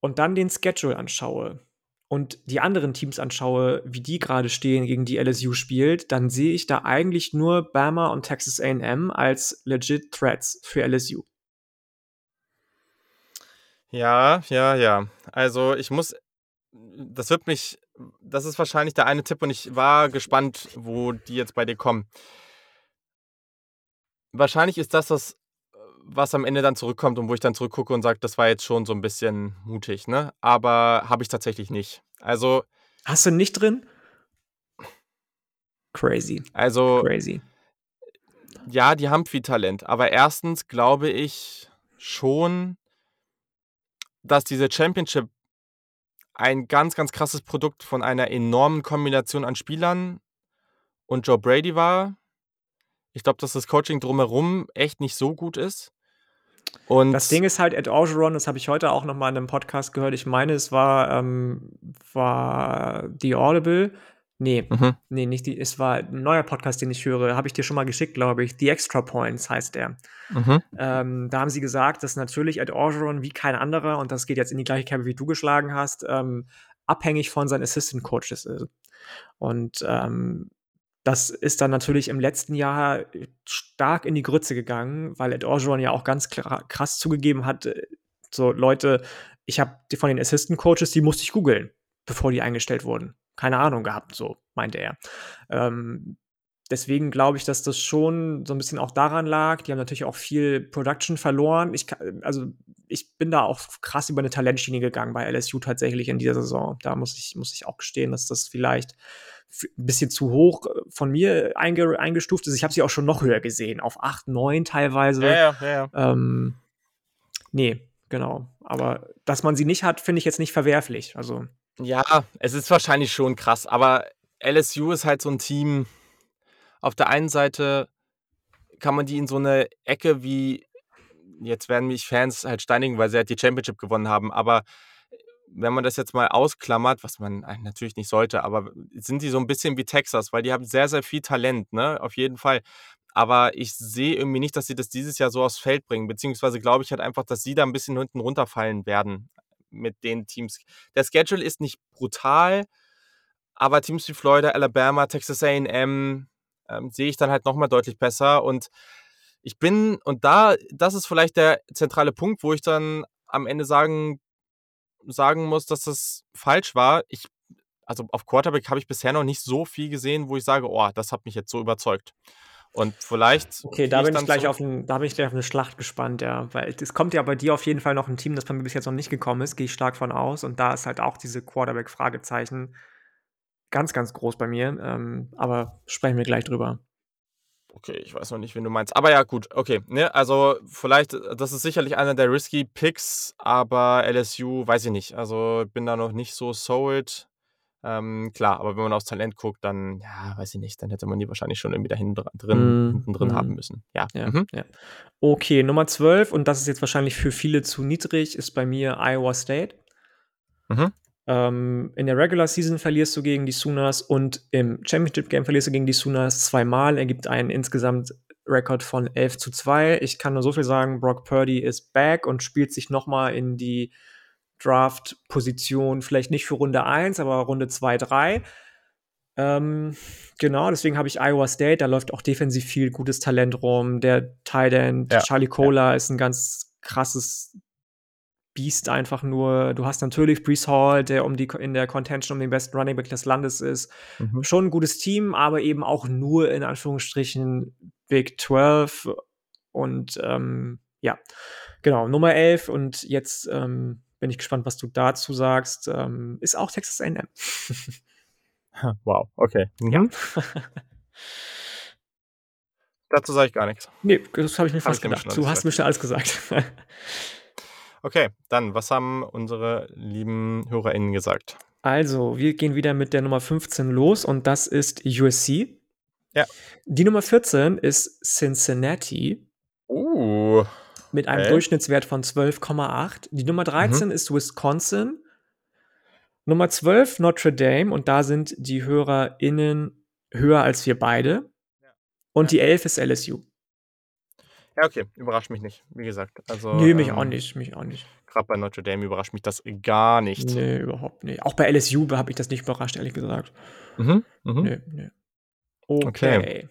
und dann den Schedule anschaue und die anderen Teams anschaue, wie die gerade stehen, gegen die LSU spielt, dann sehe ich da eigentlich nur Bama und Texas A&M als legit Threats für LSU. Ja, ja, ja. Also ich muss, das wird mich das ist wahrscheinlich der eine Tipp und ich war gespannt, wo die jetzt bei dir kommen. Wahrscheinlich ist das das, was am Ende dann zurückkommt und wo ich dann zurückgucke und sage, das war jetzt schon so ein bisschen mutig, ne? Aber habe ich tatsächlich nicht. Also. Hast du nicht drin? Crazy. Also. Crazy. Ja, die haben viel Talent. Aber erstens glaube ich schon, dass diese Championship ein ganz, ganz krasses Produkt von einer enormen Kombination an Spielern und Joe Brady war. Ich glaube, dass das Coaching drumherum echt nicht so gut ist. Und das Ding ist halt, Ed Orgeron, das habe ich heute auch noch mal in einem Podcast gehört. Ich meine, es war, ähm, war The Audible. Nee, mhm. nee, nicht die. Es war ein neuer Podcast, den ich höre. Habe ich dir schon mal geschickt, glaube ich. The Extra Points heißt der. Mhm. Ähm, da haben sie gesagt, dass natürlich Ed Orgeron wie kein anderer, und das geht jetzt in die gleiche Kerbe, wie du geschlagen hast, ähm, abhängig von seinen Assistant Coaches ist. Und ähm, das ist dann natürlich im letzten Jahr stark in die Grütze gegangen, weil Ed Orgeron ja auch ganz krass zugegeben hat, äh, so Leute, ich habe die von den Assistant Coaches, die musste ich googeln, bevor die eingestellt wurden. Keine Ahnung gehabt, so meinte er. Ähm, deswegen glaube ich, dass das schon so ein bisschen auch daran lag. Die haben natürlich auch viel Production verloren. Ich, also ich bin da auch krass über eine Talentschiene gegangen bei LSU tatsächlich in dieser Saison. Da muss ich, muss ich auch gestehen, dass das vielleicht ein bisschen zu hoch äh, von mir einge, eingestuft ist. Ich habe sie auch schon noch höher gesehen, auf 8, 9 teilweise. Ja, ja, ja. Ähm, nee, genau. Aber dass man sie nicht hat, finde ich jetzt nicht verwerflich. Also. Ja, es ist wahrscheinlich schon krass, aber LSU ist halt so ein Team. Auf der einen Seite kann man die in so eine Ecke wie, jetzt werden mich Fans halt steinigen, weil sie halt die Championship gewonnen haben, aber wenn man das jetzt mal ausklammert, was man natürlich nicht sollte, aber sind die so ein bisschen wie Texas, weil die haben sehr, sehr viel Talent, ne? Auf jeden Fall. Aber ich sehe irgendwie nicht, dass sie das dieses Jahr so aufs Feld bringen. Beziehungsweise glaube ich halt einfach, dass sie da ein bisschen hinten runterfallen werden mit den Teams. Der Schedule ist nicht brutal, aber Teams wie Florida, Alabama, Texas AM ähm, sehe ich dann halt nochmal deutlich besser. Und ich bin, und da, das ist vielleicht der zentrale Punkt, wo ich dann am Ende sagen sagen muss, dass das falsch war. Ich, also auf Quarterback habe ich bisher noch nicht so viel gesehen, wo ich sage, oh, das hat mich jetzt so überzeugt. Und vielleicht. Okay, da bin ich, gleich auf ein, da bin ich gleich auf eine Schlacht gespannt, ja. Weil es kommt ja bei dir auf jeden Fall noch ein Team, das bei mir bis jetzt noch nicht gekommen ist, gehe ich stark von aus. Und da ist halt auch diese Quarterback-Fragezeichen ganz, ganz groß bei mir. Ähm, aber sprechen wir gleich drüber. Okay, ich weiß noch nicht, wen du meinst. Aber ja, gut, okay. Ne? Also, vielleicht, das ist sicherlich einer der risky Picks, aber LSU, weiß ich nicht. Also, bin da noch nicht so sold. Ähm, klar, aber wenn man aufs Talent guckt, dann, ja, weiß ich nicht, dann hätte man die wahrscheinlich schon irgendwie da hinten drin, mm, hinten drin mm. haben müssen. Ja. Ja, mhm. ja. Okay, Nummer 12, und das ist jetzt wahrscheinlich für viele zu niedrig, ist bei mir Iowa State. Mhm. Ähm, in der Regular Season verlierst du gegen die Sooners und im Championship Game verlierst du gegen die Sooners zweimal. Ergibt einen insgesamt Rekord von 11 zu 2. Ich kann nur so viel sagen, Brock Purdy ist back und spielt sich nochmal in die Draft-Position, vielleicht nicht für Runde 1, aber Runde 2, 3. Ähm, genau, deswegen habe ich Iowa State, da läuft auch defensiv viel gutes Talent rum. Der Tight End ja, Charlie Cola ja. ist ein ganz krasses Beast einfach nur. Du hast natürlich Brees Hall, der um die in der Contention um den besten Running Back des Landes ist. Mhm. Schon ein gutes Team, aber eben auch nur in Anführungsstrichen Big 12. Und ähm, ja, genau, Nummer 11. Und jetzt ähm, bin ich gespannt, was du dazu sagst. Ähm, ist auch Texas AM. [LAUGHS] wow, okay. Mhm. Ja. [LAUGHS] Dazu sage ich gar nichts. Nee, das habe ich mir hab fast gedacht. Du hast mir schon alles gesagt. [LAUGHS] Okay, dann, was haben unsere lieben HörerInnen gesagt? Also, wir gehen wieder mit der Nummer 15 los und das ist USC. Ja. Die Nummer 14 ist Cincinnati. Uh. Mit einem okay. Durchschnittswert von 12,8. Die Nummer 13 mhm. ist Wisconsin. Nummer 12 Notre Dame und da sind die HörerInnen höher als wir beide. Und ja. die 11 ist LSU. Ja, okay, überrascht mich nicht, wie gesagt. Also, nee, mich ähm, auch nicht, mich auch nicht. Gerade bei Notre Dame überrascht mich das gar nicht. Nee, überhaupt nicht. Auch bei LSU habe ich das nicht überrascht, ehrlich gesagt. Mhm, mhm. Nee, nee. Okay. okay.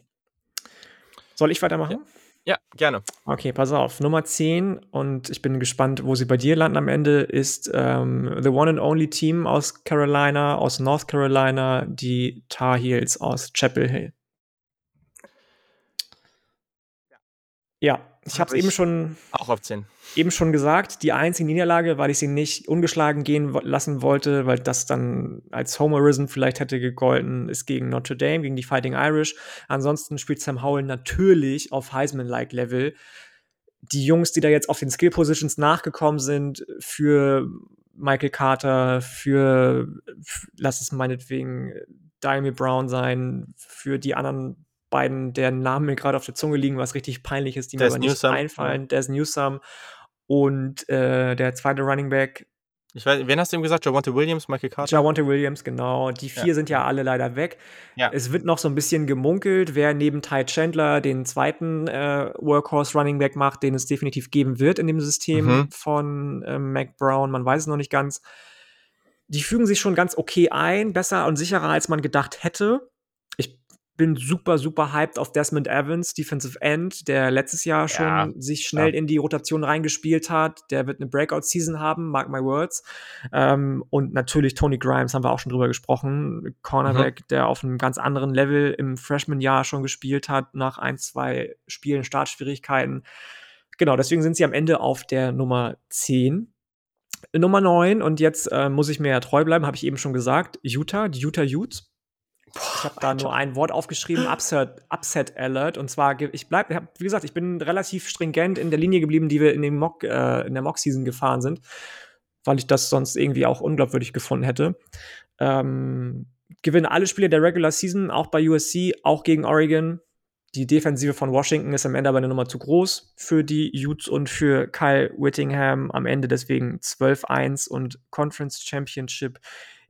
Soll ich weitermachen? Ja. Ja. gerne. Okay, pass auf. Nummer 10, und ich bin gespannt, wo sie bei dir landen am Ende, ist ähm, The One and Only Team aus Carolina, aus North Carolina, die Tar Heels aus Chapel Hill. Ja, ich habe es eben schon auch auf 10. Eben schon gesagt, die einzige Niederlage, weil ich sie nicht ungeschlagen gehen lassen wollte, weil das dann als Homerism vielleicht hätte gegolten, ist gegen Notre Dame, gegen die Fighting Irish. Ansonsten spielt Sam Howell natürlich auf Heisman-like Level. die Jungs, die da jetzt auf den Skill Positions nachgekommen sind, für Michael Carter, für, lass es meinetwegen Diamy Brown sein, für die anderen beiden, deren Namen mir gerade auf der Zunge liegen, was richtig peinlich ist, die mir aber nicht Newsome. einfallen. Des Newsome und äh, der zweite Running Back, ich weiß, wen hast du ihm gesagt? Javante Williams, Michael Carter? Javante Williams, genau. Die vier ja. sind ja alle leider weg. Ja. Es wird noch so ein bisschen gemunkelt, wer neben Ty Chandler den zweiten äh, Workhorse Running Back macht, den es definitiv geben wird in dem System mhm. von äh, Mac Brown. Man weiß es noch nicht ganz. Die fügen sich schon ganz okay ein, besser und sicherer, als man gedacht hätte bin super, super hyped auf Desmond Evans, Defensive End, der letztes Jahr schon ja, sich schnell ja. in die Rotation reingespielt hat. Der wird eine Breakout-Season haben, mark my words. Ähm, und natürlich Tony Grimes, haben wir auch schon drüber gesprochen. Cornerback, mhm. der auf einem ganz anderen Level im Freshman-Jahr schon gespielt hat, nach ein, zwei Spielen Startschwierigkeiten. Genau, deswegen sind sie am Ende auf der Nummer 10. Nummer 9, und jetzt äh, muss ich mir ja treu bleiben, habe ich eben schon gesagt, Utah, die Utah Utes ich habe da nur ein Wort aufgeschrieben, Upset, Upset Alert. Und zwar, ich bleibe, wie gesagt, ich bin relativ stringent in der Linie geblieben, die wir in, dem Mock, äh, in der Mock-Season gefahren sind, weil ich das sonst irgendwie auch unglaubwürdig gefunden hätte. Ähm, gewinnen alle Spiele der Regular Season, auch bei USC, auch gegen Oregon. Die Defensive von Washington ist am Ende aber eine Nummer zu groß für die Utes und für Kyle Whittingham. Am Ende deswegen 12-1 und Conference Championship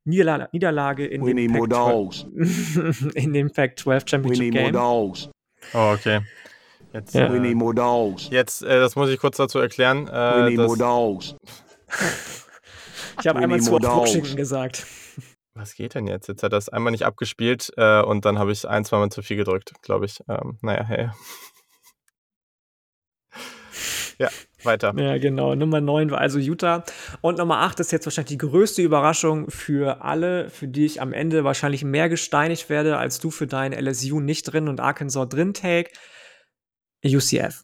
Niederla Niederlage in We dem, Pac [LAUGHS] in dem Pac-12 Championship Game. Oh, okay. Jetzt, ja. äh, Jetzt, äh, das muss ich kurz dazu erklären. Äh, We need more dogs. [LAUGHS] ich habe einmal zu Washington gesagt. Was geht denn jetzt? Jetzt hat er das einmal nicht abgespielt äh, und dann habe ich ein, zweimal zu viel gedrückt, glaube ich. Ähm, naja, hey. ja. [LAUGHS] Weiter. Ja, genau. Nummer 9 war also Utah. Und Nummer 8 ist jetzt wahrscheinlich die größte Überraschung für alle, für die ich am Ende wahrscheinlich mehr gesteinigt werde, als du für dein LSU nicht drin und Arkansas drin take. UCF.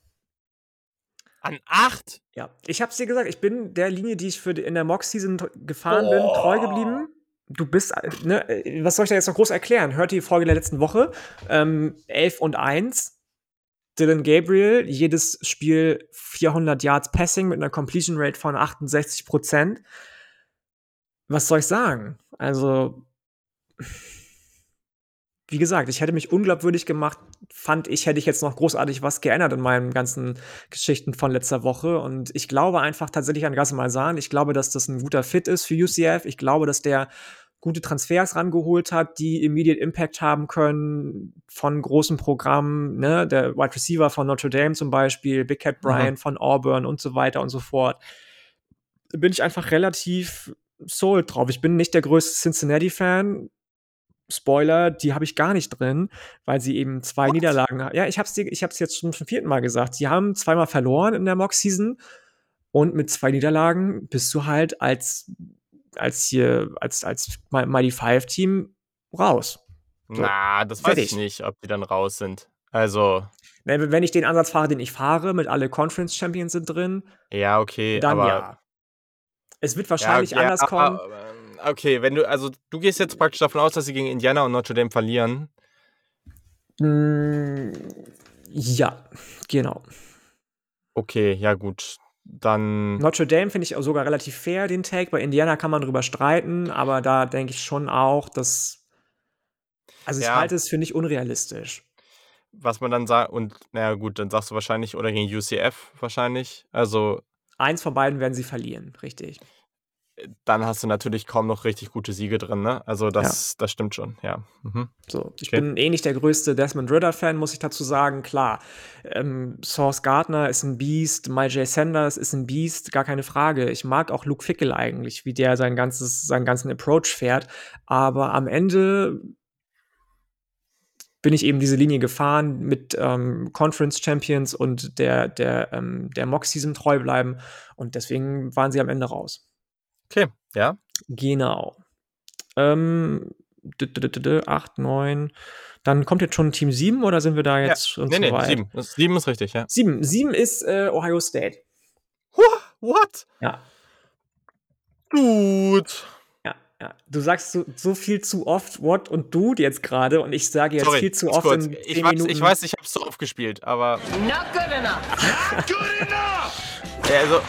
An 8? Ja. Ich hab's dir gesagt, ich bin der Linie, die ich für die, in der Mock-Season gefahren oh. bin, treu geblieben. Du bist, ne, was soll ich da jetzt noch groß erklären? Hört die Folge der letzten Woche. Ähm, 11 und 1 Dylan Gabriel, jedes Spiel 400 Yards Passing mit einer Completion Rate von 68 Prozent. Was soll ich sagen? Also, wie gesagt, ich hätte mich unglaubwürdig gemacht, fand ich, hätte ich jetzt noch großartig was geändert in meinen ganzen Geschichten von letzter Woche. Und ich glaube einfach tatsächlich an Malzahn. Ich glaube, dass das ein guter Fit ist für UCF. Ich glaube, dass der gute Transfers rangeholt hat, die Immediate Impact haben können von großen Programmen, ne, der Wide Receiver von Notre Dame zum Beispiel, Big Cat Bryant mhm. von Auburn und so weiter und so fort. Bin ich einfach relativ sold drauf. Ich bin nicht der größte Cincinnati-Fan. Spoiler, die habe ich gar nicht drin, weil sie eben zwei What? Niederlagen haben. Ja, ich habe es ich hab's jetzt schon zum vierten Mal gesagt. Sie haben zweimal verloren in der Mock-Season und mit zwei Niederlagen bist du halt als als hier, als, als Mighty Five Team raus. So, Na, das fertig. weiß ich nicht, ob die dann raus sind. Also. Wenn, wenn ich den Ansatz fahre, den ich fahre, mit alle Conference Champions sind drin. Ja, okay. Dann ja. Es wird wahrscheinlich ja, okay, anders kommen. Ähm, okay, wenn du, also du gehst jetzt praktisch davon aus, dass sie gegen Indiana und Notre Dame verlieren. Mm, ja, genau. Okay, ja gut dann. Notre Dame finde ich auch sogar relativ fair, den Take. Bei Indiana kann man drüber streiten, aber da denke ich schon auch, dass. Also, ich ja. halte es für nicht unrealistisch. Was man dann sagt, und naja, gut, dann sagst du wahrscheinlich, oder gegen UCF wahrscheinlich. Also. Eins von beiden werden sie verlieren, richtig dann hast du natürlich kaum noch richtig gute Siege drin, ne? Also das, ja. das stimmt schon, ja. Mhm. So, ich okay. bin eh nicht der größte Desmond Ritter-Fan, muss ich dazu sagen. Klar, ähm, Source Gardner ist ein Beast, My J. Sanders ist ein Beast, gar keine Frage. Ich mag auch Luke Fickel eigentlich, wie der sein ganzes, seinen ganzen Approach fährt. Aber am Ende bin ich eben diese Linie gefahren mit ähm, Conference Champions und der, der, ähm, der Mock-Season treu bleiben. Und deswegen waren sie am Ende raus. Okay, ja. Genau. Ähm, 8, 9. Dann kommt jetzt schon Team 7 oder sind wir da jetzt ja. nee, nee, weit? 7. 7 ist richtig, ja. 7. 7 ist äh, Ohio State. What? Ja. Gut. Ja. ja. Du sagst so, so viel zu oft What und Dude jetzt gerade und ich sage jetzt Sorry, viel zu oft kurz. in ich, weiß, ich weiß, ich habe es so oft gespielt, aber. Not good enough. [LAUGHS] Not good enough! also,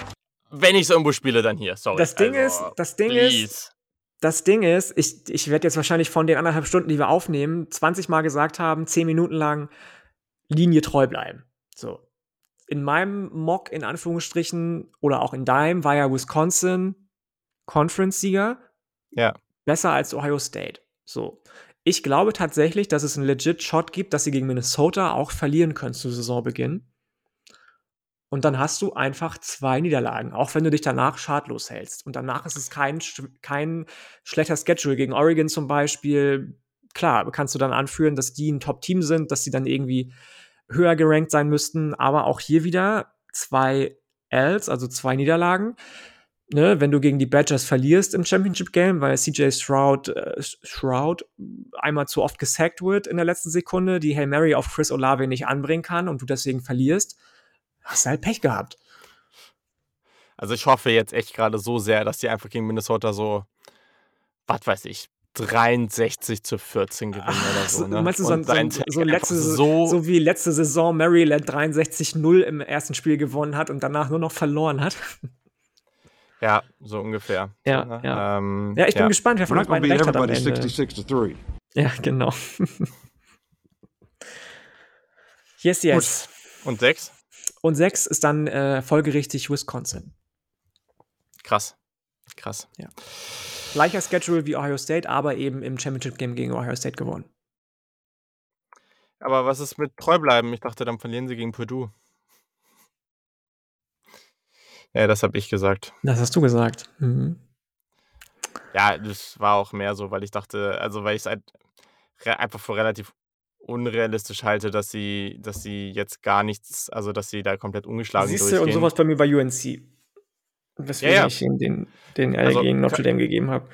wenn ich es irgendwo spiele, dann hier. Sorry. Das Ding also, ist, das Ding please. ist, das Ding ist, ich, ich werde jetzt wahrscheinlich von den anderthalb Stunden, die wir aufnehmen, 20 Mal gesagt haben, 10 Minuten lang Linie treu bleiben. So. In meinem Mock, in Anführungsstrichen, oder auch in deinem, war ja Wisconsin Conference-Sieger. Ja. Besser als Ohio State. So. Ich glaube tatsächlich, dass es einen legit Shot gibt, dass sie gegen Minnesota auch verlieren können zu Saisonbeginn. Und dann hast du einfach zwei Niederlagen, auch wenn du dich danach schadlos hältst. Und danach ist es kein, kein schlechter Schedule gegen Oregon zum Beispiel. Klar, kannst du dann anführen, dass die ein Top-Team sind, dass sie dann irgendwie höher gerankt sein müssten. Aber auch hier wieder zwei Ls, also zwei Niederlagen. Ne, wenn du gegen die Badgers verlierst im Championship Game, weil CJ Stroud, äh, Shroud einmal zu oft gesackt wird in der letzten Sekunde, die Hail Mary auf Chris Olave nicht anbringen kann und du deswegen verlierst, hast du halt Pech gehabt. Also ich hoffe jetzt echt gerade so sehr, dass die einfach gegen Minnesota so, was weiß ich, 63 zu 14 gewinnen Ach, oder so. Ne? Meinst du, so, so, so, letzte, so, so, wie letzte Saison Maryland 63-0 im ersten Spiel gewonnen hat und danach nur noch verloren hat? [LAUGHS] Ja, so ungefähr. Ja, so, ne? ja. Ähm, ja ich bin ja. gespannt, wer von uns beiden recht hat am Ende. 66 to 3. Ja, genau. [LAUGHS] yes, yes. Gut. Und sechs? Und sechs ist dann äh, folgerichtig Wisconsin. Krass. Krass. Ja. Gleicher Schedule wie Ohio State, aber eben im Championship Game gegen Ohio State gewonnen. Aber was ist mit treu bleiben? Ich dachte, dann verlieren sie gegen Purdue. Ja, das habe ich gesagt. Das hast du gesagt. Mhm. Ja, das war auch mehr so, weil ich dachte, also weil ich es halt einfach für relativ unrealistisch halte, dass sie, dass sie jetzt gar nichts, also dass sie da komplett ungeschlagen Siehst durchgehen. und sowas bei mir bei UNC. Weswegen ja, ja. ich den, den L also, gegen Notre Dame gegeben habe.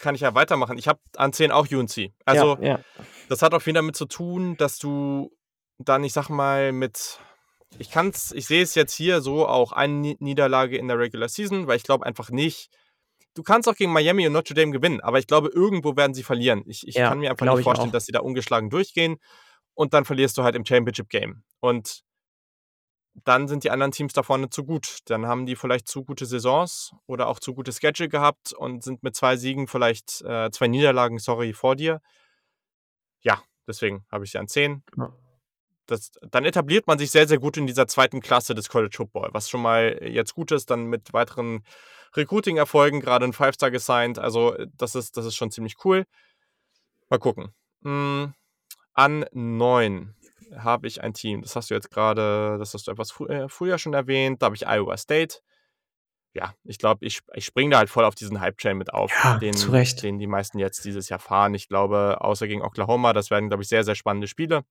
Kann ich ja weitermachen. Ich habe an 10 auch UNC. Also, ja, das hat auch viel damit zu tun, dass du dann, ich sag mal, mit ich kann's, ich sehe es jetzt hier so auch eine Niederlage in der Regular Season, weil ich glaube einfach nicht. Du kannst auch gegen Miami und Notre Dame gewinnen, aber ich glaube, irgendwo werden sie verlieren. Ich, ich ja, kann mir einfach nicht vorstellen, dass sie da ungeschlagen durchgehen und dann verlierst du halt im Championship Game. Und dann sind die anderen Teams da vorne zu gut. Dann haben die vielleicht zu gute Saisons oder auch zu gute Schedule gehabt und sind mit zwei Siegen, vielleicht äh, zwei Niederlagen, sorry, vor dir. Ja, deswegen habe ich sie an 10. Ja das, dann etabliert man sich sehr, sehr gut in dieser zweiten Klasse des College Football, was schon mal jetzt gut ist, dann mit weiteren Recruiting-Erfolgen, gerade ein Five-Star gesigned. Also, das ist, das ist schon ziemlich cool. Mal gucken. Hm, an neun habe ich ein Team. Das hast du jetzt gerade, das hast du etwas äh, früher schon erwähnt. Da habe ich Iowa State. Ja, ich glaube, ich, ich springe da halt voll auf diesen Hype-Chain mit auf, ja, den, den die meisten jetzt dieses Jahr fahren. Ich glaube, außer gegen Oklahoma, das werden, glaube ich, sehr, sehr spannende Spiele.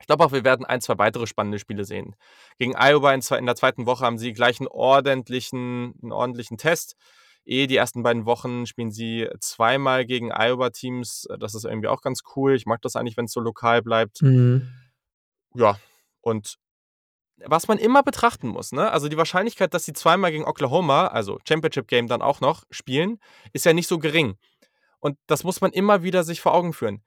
Ich glaube auch, wir werden ein, zwei weitere spannende Spiele sehen. Gegen Iowa in, der zweiten Woche haben sie gleich einen ordentlichen, einen ordentlichen Test. Eh, die ersten beiden Wochen spielen sie zweimal gegen Iowa-Teams. Das ist irgendwie auch ganz cool. Ich mag das eigentlich, wenn es so lokal bleibt. Mhm. Ja, und was man immer betrachten muss, ne? Also die Wahrscheinlichkeit, dass sie zweimal gegen Oklahoma, also Championship Game dann auch noch spielen, ist ja nicht so gering. Und das muss man immer wieder sich vor Augen führen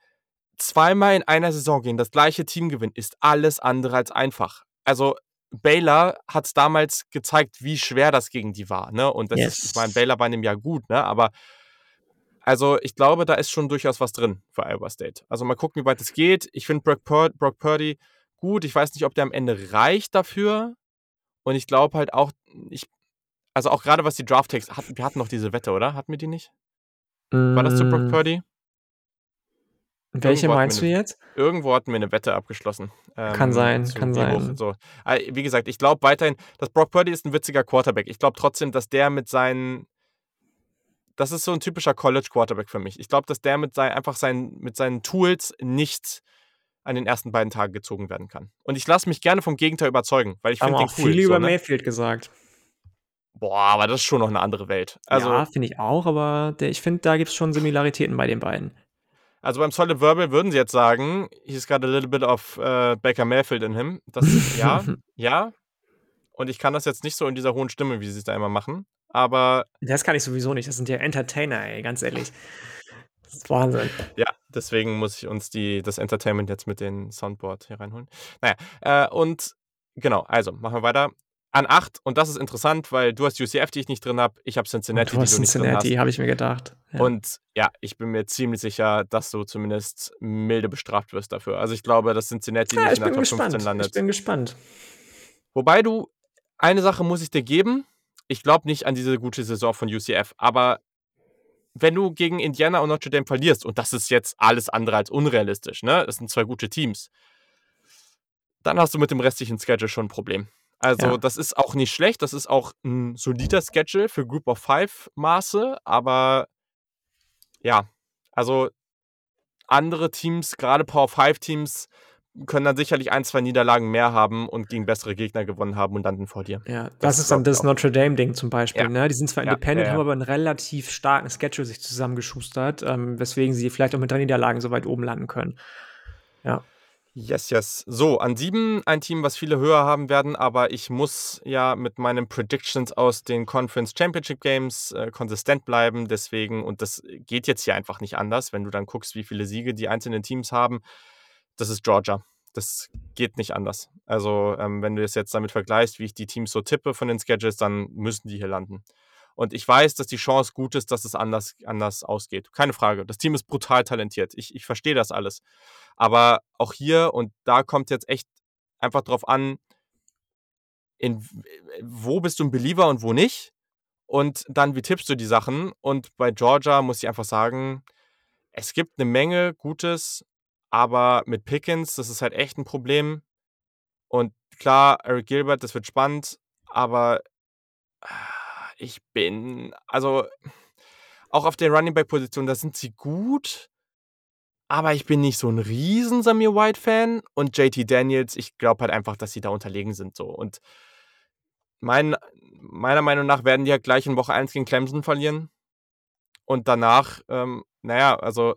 zweimal in einer Saison gehen, das gleiche Team gewinnen, ist alles andere als einfach. Also Baylor hat es damals gezeigt, wie schwer das gegen die war. Ne? Und das yes. ist, ich meine, Baylor war in dem Jahr gut, ne? aber also ich glaube, da ist schon durchaus was drin für Iowa State. Also mal gucken, wie weit es geht. Ich finde Brock, Pur Brock Purdy gut. Ich weiß nicht, ob der am Ende reicht dafür. Und ich glaube halt auch, ich, also auch gerade was die Draft-Takes, hat, wir hatten noch diese Wette, oder? Hatten wir die nicht? War das zu Brock mm. Purdy? Welche meinst du eine, jetzt? Irgendwo hatten wir eine Wette abgeschlossen. Ähm, kann sein, kann sein. So. Wie gesagt, ich glaube weiterhin, dass Brock Purdy ist ein witziger Quarterback. Ich glaube trotzdem, dass der mit seinen das ist so ein typischer College Quarterback für mich. Ich glaube, dass der mit sein, einfach sein, mit seinen Tools nicht an den ersten beiden Tagen gezogen werden kann. Und ich lasse mich gerne vom Gegenteil überzeugen, weil ich finde den auch cool. viel so, über ne? Mayfield gesagt. Boah, aber das ist schon noch eine andere Welt. Also, ja, finde ich auch, aber der, ich finde, da gibt es schon Similaritäten bei den beiden. Also beim Solid Verbal würden sie jetzt sagen, he's got a little bit of uh, Baker Mayfield in him. Das, ja, [LAUGHS] ja. Und ich kann das jetzt nicht so in dieser hohen Stimme, wie sie es da immer machen. aber. Das kann ich sowieso nicht. Das sind ja Entertainer, ey, ganz ehrlich. Das ist Wahnsinn. Ja, deswegen muss ich uns die, das Entertainment jetzt mit dem Soundboard hier reinholen. Naja, äh, und genau, also machen wir weiter. An 8, und das ist interessant, weil du hast UCF, die ich nicht drin habe, ich habe Cincinnati, du hast die du Cincinnati, nicht drin hast. habe ich mir gedacht. Ja. Und ja, ich bin mir ziemlich sicher, dass du zumindest milde bestraft wirst dafür. Also ich glaube, dass Cincinnati ja, nicht in der Top gespannt. 15 landet. Ich bin gespannt. Wobei du, eine Sache muss ich dir geben, ich glaube nicht an diese gute Saison von UCF, aber wenn du gegen Indiana und Notre Dame verlierst, und das ist jetzt alles andere als unrealistisch, ne? Das sind zwei gute Teams, dann hast du mit dem restlichen Schedule schon ein Problem. Also, ja. das ist auch nicht schlecht, das ist auch ein solider Schedule für Group of Five Maße, aber ja, also andere Teams, gerade Power Five Teams, können dann sicherlich ein, zwei Niederlagen mehr haben und gegen bessere Gegner gewonnen haben und landen vor dir. Ja, das, das ist dann das Notre Dame-Ding zum Beispiel. Ja. Ne? Die sind zwar ja, independent, ja, haben aber einen relativ starken Schedule sich zusammengeschustert, ähm, weswegen sie vielleicht auch mit drei Niederlagen so weit oben landen können. Ja. Yes, yes. So, an sieben ein Team, was viele höher haben werden, aber ich muss ja mit meinen Predictions aus den Conference Championship Games äh, konsistent bleiben. Deswegen, und das geht jetzt hier einfach nicht anders, wenn du dann guckst, wie viele Siege die einzelnen Teams haben das ist Georgia. Das geht nicht anders. Also, ähm, wenn du es jetzt damit vergleichst, wie ich die Teams so tippe von den Schedules, dann müssen die hier landen. Und ich weiß, dass die Chance gut ist, dass es anders, anders ausgeht. Keine Frage. Das Team ist brutal talentiert. Ich, ich verstehe das alles. Aber auch hier, und da kommt jetzt echt einfach drauf an, in, wo bist du ein Believer und wo nicht. Und dann, wie tippst du die Sachen? Und bei Georgia muss ich einfach sagen, es gibt eine Menge Gutes, aber mit Pickens, das ist halt echt ein Problem. Und klar, Eric Gilbert, das wird spannend, aber ah, ich bin, also auch auf der Running Back Position, da sind sie gut, aber ich bin nicht so ein riesen Samir White Fan und JT Daniels, ich glaube halt einfach, dass sie da unterlegen sind so und mein, meiner Meinung nach werden die ja halt gleich in Woche 1 gegen Clemson verlieren und danach, ähm, naja, also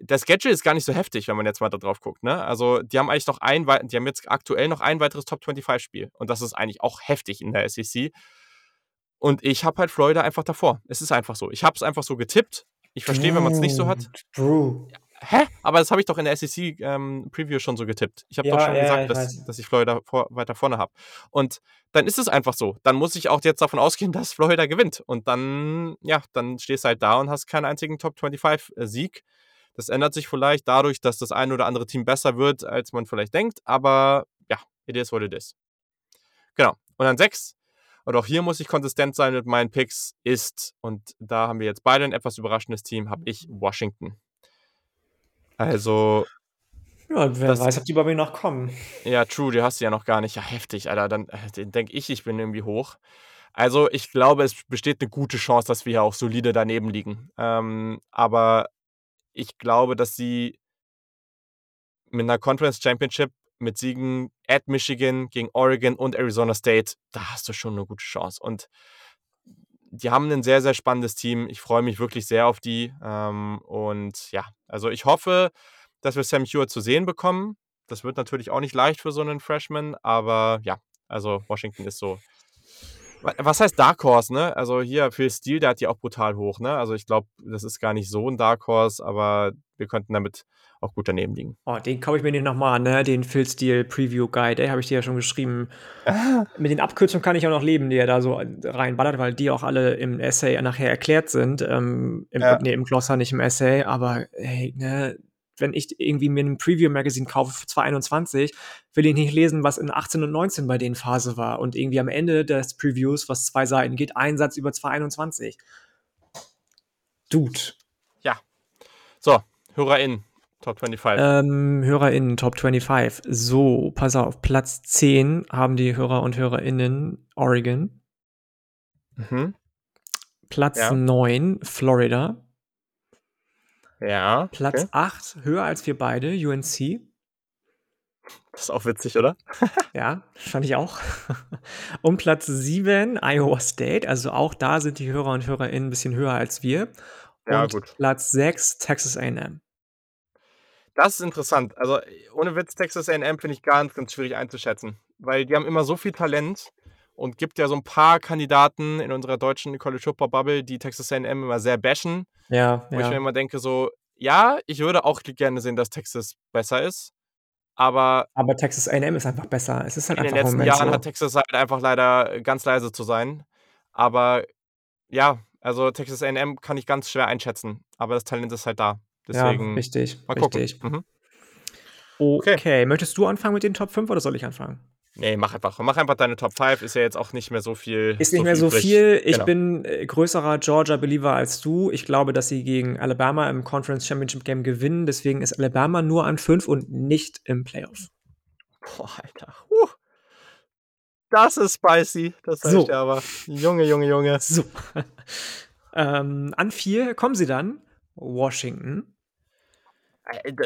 der Schedule ist gar nicht so heftig, wenn man jetzt mal da drauf guckt. Ne? Also, die haben eigentlich noch ein, die haben jetzt aktuell noch ein weiteres Top 25-Spiel. Und das ist eigentlich auch heftig in der SEC. Und ich habe halt Florida einfach davor. Es ist einfach so. Ich habe es einfach so getippt. Ich verstehe, wenn man es nicht so hat. True. Hä? Aber das habe ich doch in der SEC-Preview ähm, schon so getippt. Ich habe ja, doch schon ja, gesagt, ich dass, dass, ich Florida vor, weiter vorne habe. Und dann ist es einfach so. Dann muss ich auch jetzt davon ausgehen, [LAUGHS] dass Florida gewinnt. Und dann, ja, dann stehst du halt da und hast keinen einzigen Top 25-Sieg. Das ändert sich vielleicht dadurch, dass das eine oder andere Team besser wird, als man vielleicht denkt. Aber ja, it is what it is. Genau. Und dann sechs. Und auch hier muss ich konsistent sein mit meinen Picks. Ist, und da haben wir jetzt beide ein etwas überraschendes Team, habe ich Washington. Also. Ja, wer das, weiß, ob die bei mir noch kommen. Ja, true, die hast du ja noch gar nicht. Ja, heftig, Alter. Dann äh, denke ich, ich bin irgendwie hoch. Also, ich glaube, es besteht eine gute Chance, dass wir hier auch solide daneben liegen. Ähm, aber ich glaube, dass sie mit einer Conference Championship mit Siegen at Michigan gegen Oregon und Arizona State, da hast du schon eine gute Chance. Und die haben ein sehr, sehr spannendes Team. Ich freue mich wirklich sehr auf die. Ähm, und ja, also ich hoffe, dass wir Sam Hewitt zu sehen bekommen. Das wird natürlich auch nicht leicht für so einen Freshman, aber ja, also Washington ist so was heißt Dark Horse, ne? Also hier Phil Steele, der hat die auch brutal hoch, ne? Also ich glaube, das ist gar nicht so ein Dark Horse, aber wir könnten damit auch gut daneben liegen. Oh, den kaufe ich mir nicht nochmal an, ne? Den Phil Steele Preview Guide, habe ich dir ja schon geschrieben. Ah. [LAUGHS] Mit den Abkürzungen kann ich auch noch leben, die er da so reinballert, weil die auch alle im Essay nachher erklärt sind. Ähm, im, ja. Nee, im Glossar, nicht im Essay, aber hey, ne? Wenn ich irgendwie mir ein Preview-Magazin kaufe für 2021, will ich nicht lesen, was in 18 und 19 bei denen Phase war. Und irgendwie am Ende des Previews, was zwei Seiten geht, ein Satz über 2021. Dude. Ja. So, HörerInnen, Top 25. Ähm, HörerInnen, Top 25. So, pass auf, Platz 10 haben die Hörer und HörerInnen Oregon. Mhm. Platz ja. 9 Florida. Ja. Platz okay. 8, höher als wir beide, UNC. Das ist auch witzig, oder? [LAUGHS] ja, fand ich auch. [LAUGHS] Und Platz 7, Iowa State. Also auch da sind die Hörer und HörerInnen ein bisschen höher als wir. Und ja, gut. Platz 6, Texas AM. Das ist interessant. Also ohne Witz, Texas AM finde ich ganz, ganz schwierig einzuschätzen. Weil die haben immer so viel Talent und gibt ja so ein paar Kandidaten in unserer deutschen College Football Bubble, die Texas A&M immer sehr bashen. Ja, wo ja. ich mir immer denke so, ja, ich würde auch gerne sehen, dass Texas besser ist, aber aber Texas A&M ist einfach besser. Es ist halt in den einfach letzten Jahren so. hat Texas halt einfach leider ganz leise zu sein. Aber ja, also Texas A&M kann ich ganz schwer einschätzen, aber das Talent ist halt da. Deswegen ja, richtig, mal richtig. Mhm. Okay. okay, möchtest du anfangen mit den Top 5 oder soll ich anfangen? Nee, mach einfach. Mach einfach deine Top 5. Ist ja jetzt auch nicht mehr so viel. Ist nicht so mehr so viel. Ich genau. bin äh, größerer Georgia-Believer als du. Ich glaube, dass sie gegen Alabama im Conference Championship Game gewinnen. Deswegen ist Alabama nur an 5 und nicht im Playoff. Boah, Alter. Uh. Das ist spicy. Das heißt So. ja aber. Junge, Junge, Junge. So. [LAUGHS] ähm, an 4 kommen sie dann. Washington.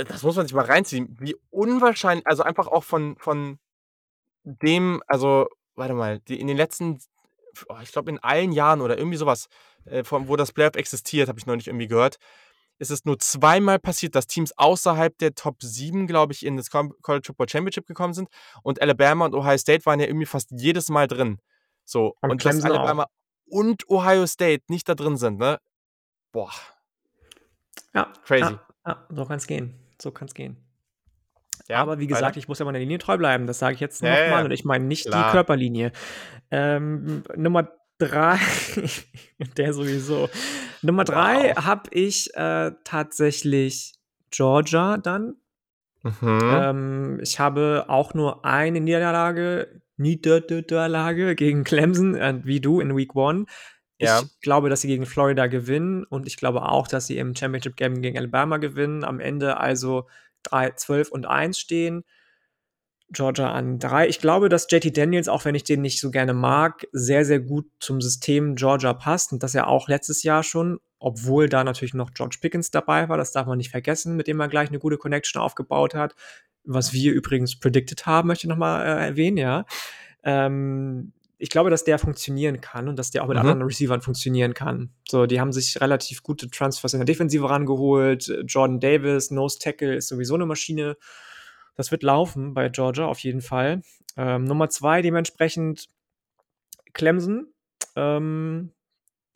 Das muss man sich mal reinziehen. Wie unwahrscheinlich, also einfach auch von, von dem, also, warte mal, die, in den letzten, oh, ich glaube in allen Jahren oder irgendwie sowas, äh, von, wo das Playoff existiert, habe ich noch nicht irgendwie gehört, ist es nur zweimal passiert, dass Teams außerhalb der Top 7, glaube ich, in das College Football Championship gekommen sind. Und Alabama und Ohio State waren ja irgendwie fast jedes Mal drin. So, Und und, dass Clemson auch. Alabama und Ohio State nicht da drin sind, ne? Boah, Ja. Crazy. Ja, ja so kann es gehen. So kann es gehen. Ja. Aber wie gesagt, ich muss ja meiner Linie treu bleiben. Das sage ich jetzt Ja, nochmal. Und ich meine nicht Klar. die Körperlinie. Ähm, Nummer drei, [LAUGHS] der sowieso. Nummer drei Wow. habe ich äh, tatsächlich Georgia dann. Mhm. Ähm, ich habe auch nur eine Niederlage, Niederlage gegen Clemson, äh, wie du in Week One. Ich Ja. glaube, dass sie gegen Florida gewinnen und ich glaube auch, dass sie im Championship Game gegen Alabama gewinnen. Am Ende also 3, 12 und 1 stehen. Georgia an 3. Ich glaube, dass JT Daniels, auch wenn ich den nicht so gerne mag, sehr, sehr gut zum System Georgia passt und dass er auch letztes Jahr schon, obwohl da natürlich noch George Pickens dabei war, das darf man nicht vergessen, mit dem er gleich eine gute Connection aufgebaut hat, was wir übrigens predicted haben, möchte ich nochmal äh, erwähnen, ja. Ähm, ich glaube, dass der funktionieren kann und dass der auch mit Mhm. anderen Receivern funktionieren kann. So, die haben sich relativ gute Transfers in der Defensive rangeholt. Jordan Davis, Nose Tackle ist sowieso eine Maschine. Das wird laufen bei Georgia auf jeden Fall. Ähm, Nummer zwei dementsprechend Clemson. Ähm,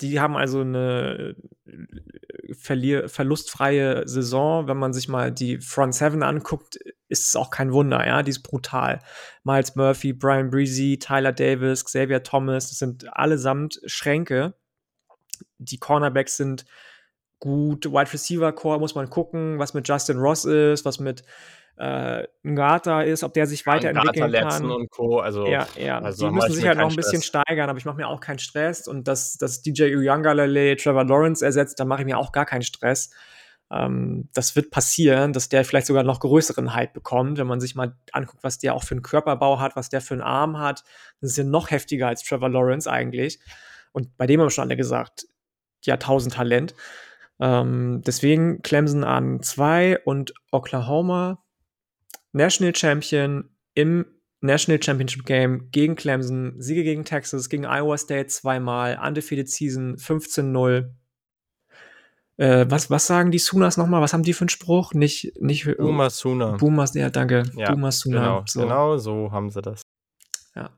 die haben also eine äh, verlier verlustfreie Saison. Wenn man sich mal die Front Seven anguckt, ist es auch kein Wunder, ja. Die ist brutal. Miles Murphy, Brian Breezy, Tyler Davis, Xavier Thomas, das sind allesamt Schränke. Die Cornerbacks sind gut. Wide Receiver Core muss man gucken, was mit Justin Ross ist, was mit äh, Ngata ist, ob der sich weiterentwickeln Letzten kann. und Co. Also, Ja, ja. also die müssen ich sich halt noch ein bisschen Stress. steigern, aber ich mache mir auch keinen Stress. Und dass, dass DJ Uyangalele Trevor Lawrence ersetzt, da mache ich mir auch gar keinen Stress. Ähm, das wird passieren, dass der vielleicht sogar noch größeren Hype bekommt, wenn man sich mal anguckt, was der auch für einen Körperbau hat, was der für einen Arm hat. Das ist ja noch heftiger als Trevor Lawrence eigentlich. Und bei dem haben schon alle gesagt, ja, 1000 Talent. Ähm, deswegen Clemson an zwei und Oklahoma National Champion im National Championship Game gegen Clemson, Siege gegen Texas, gegen Iowa State zweimal, undefeated Season 15-0. Äh, was, was sagen die Sooners nochmal? Was haben die für einen Spruch? Nicht, nicht Uma Suna. Boomers, ja, danke. Ja, Boomer Sooner. Genau, so, genau so haben sie das. Ja,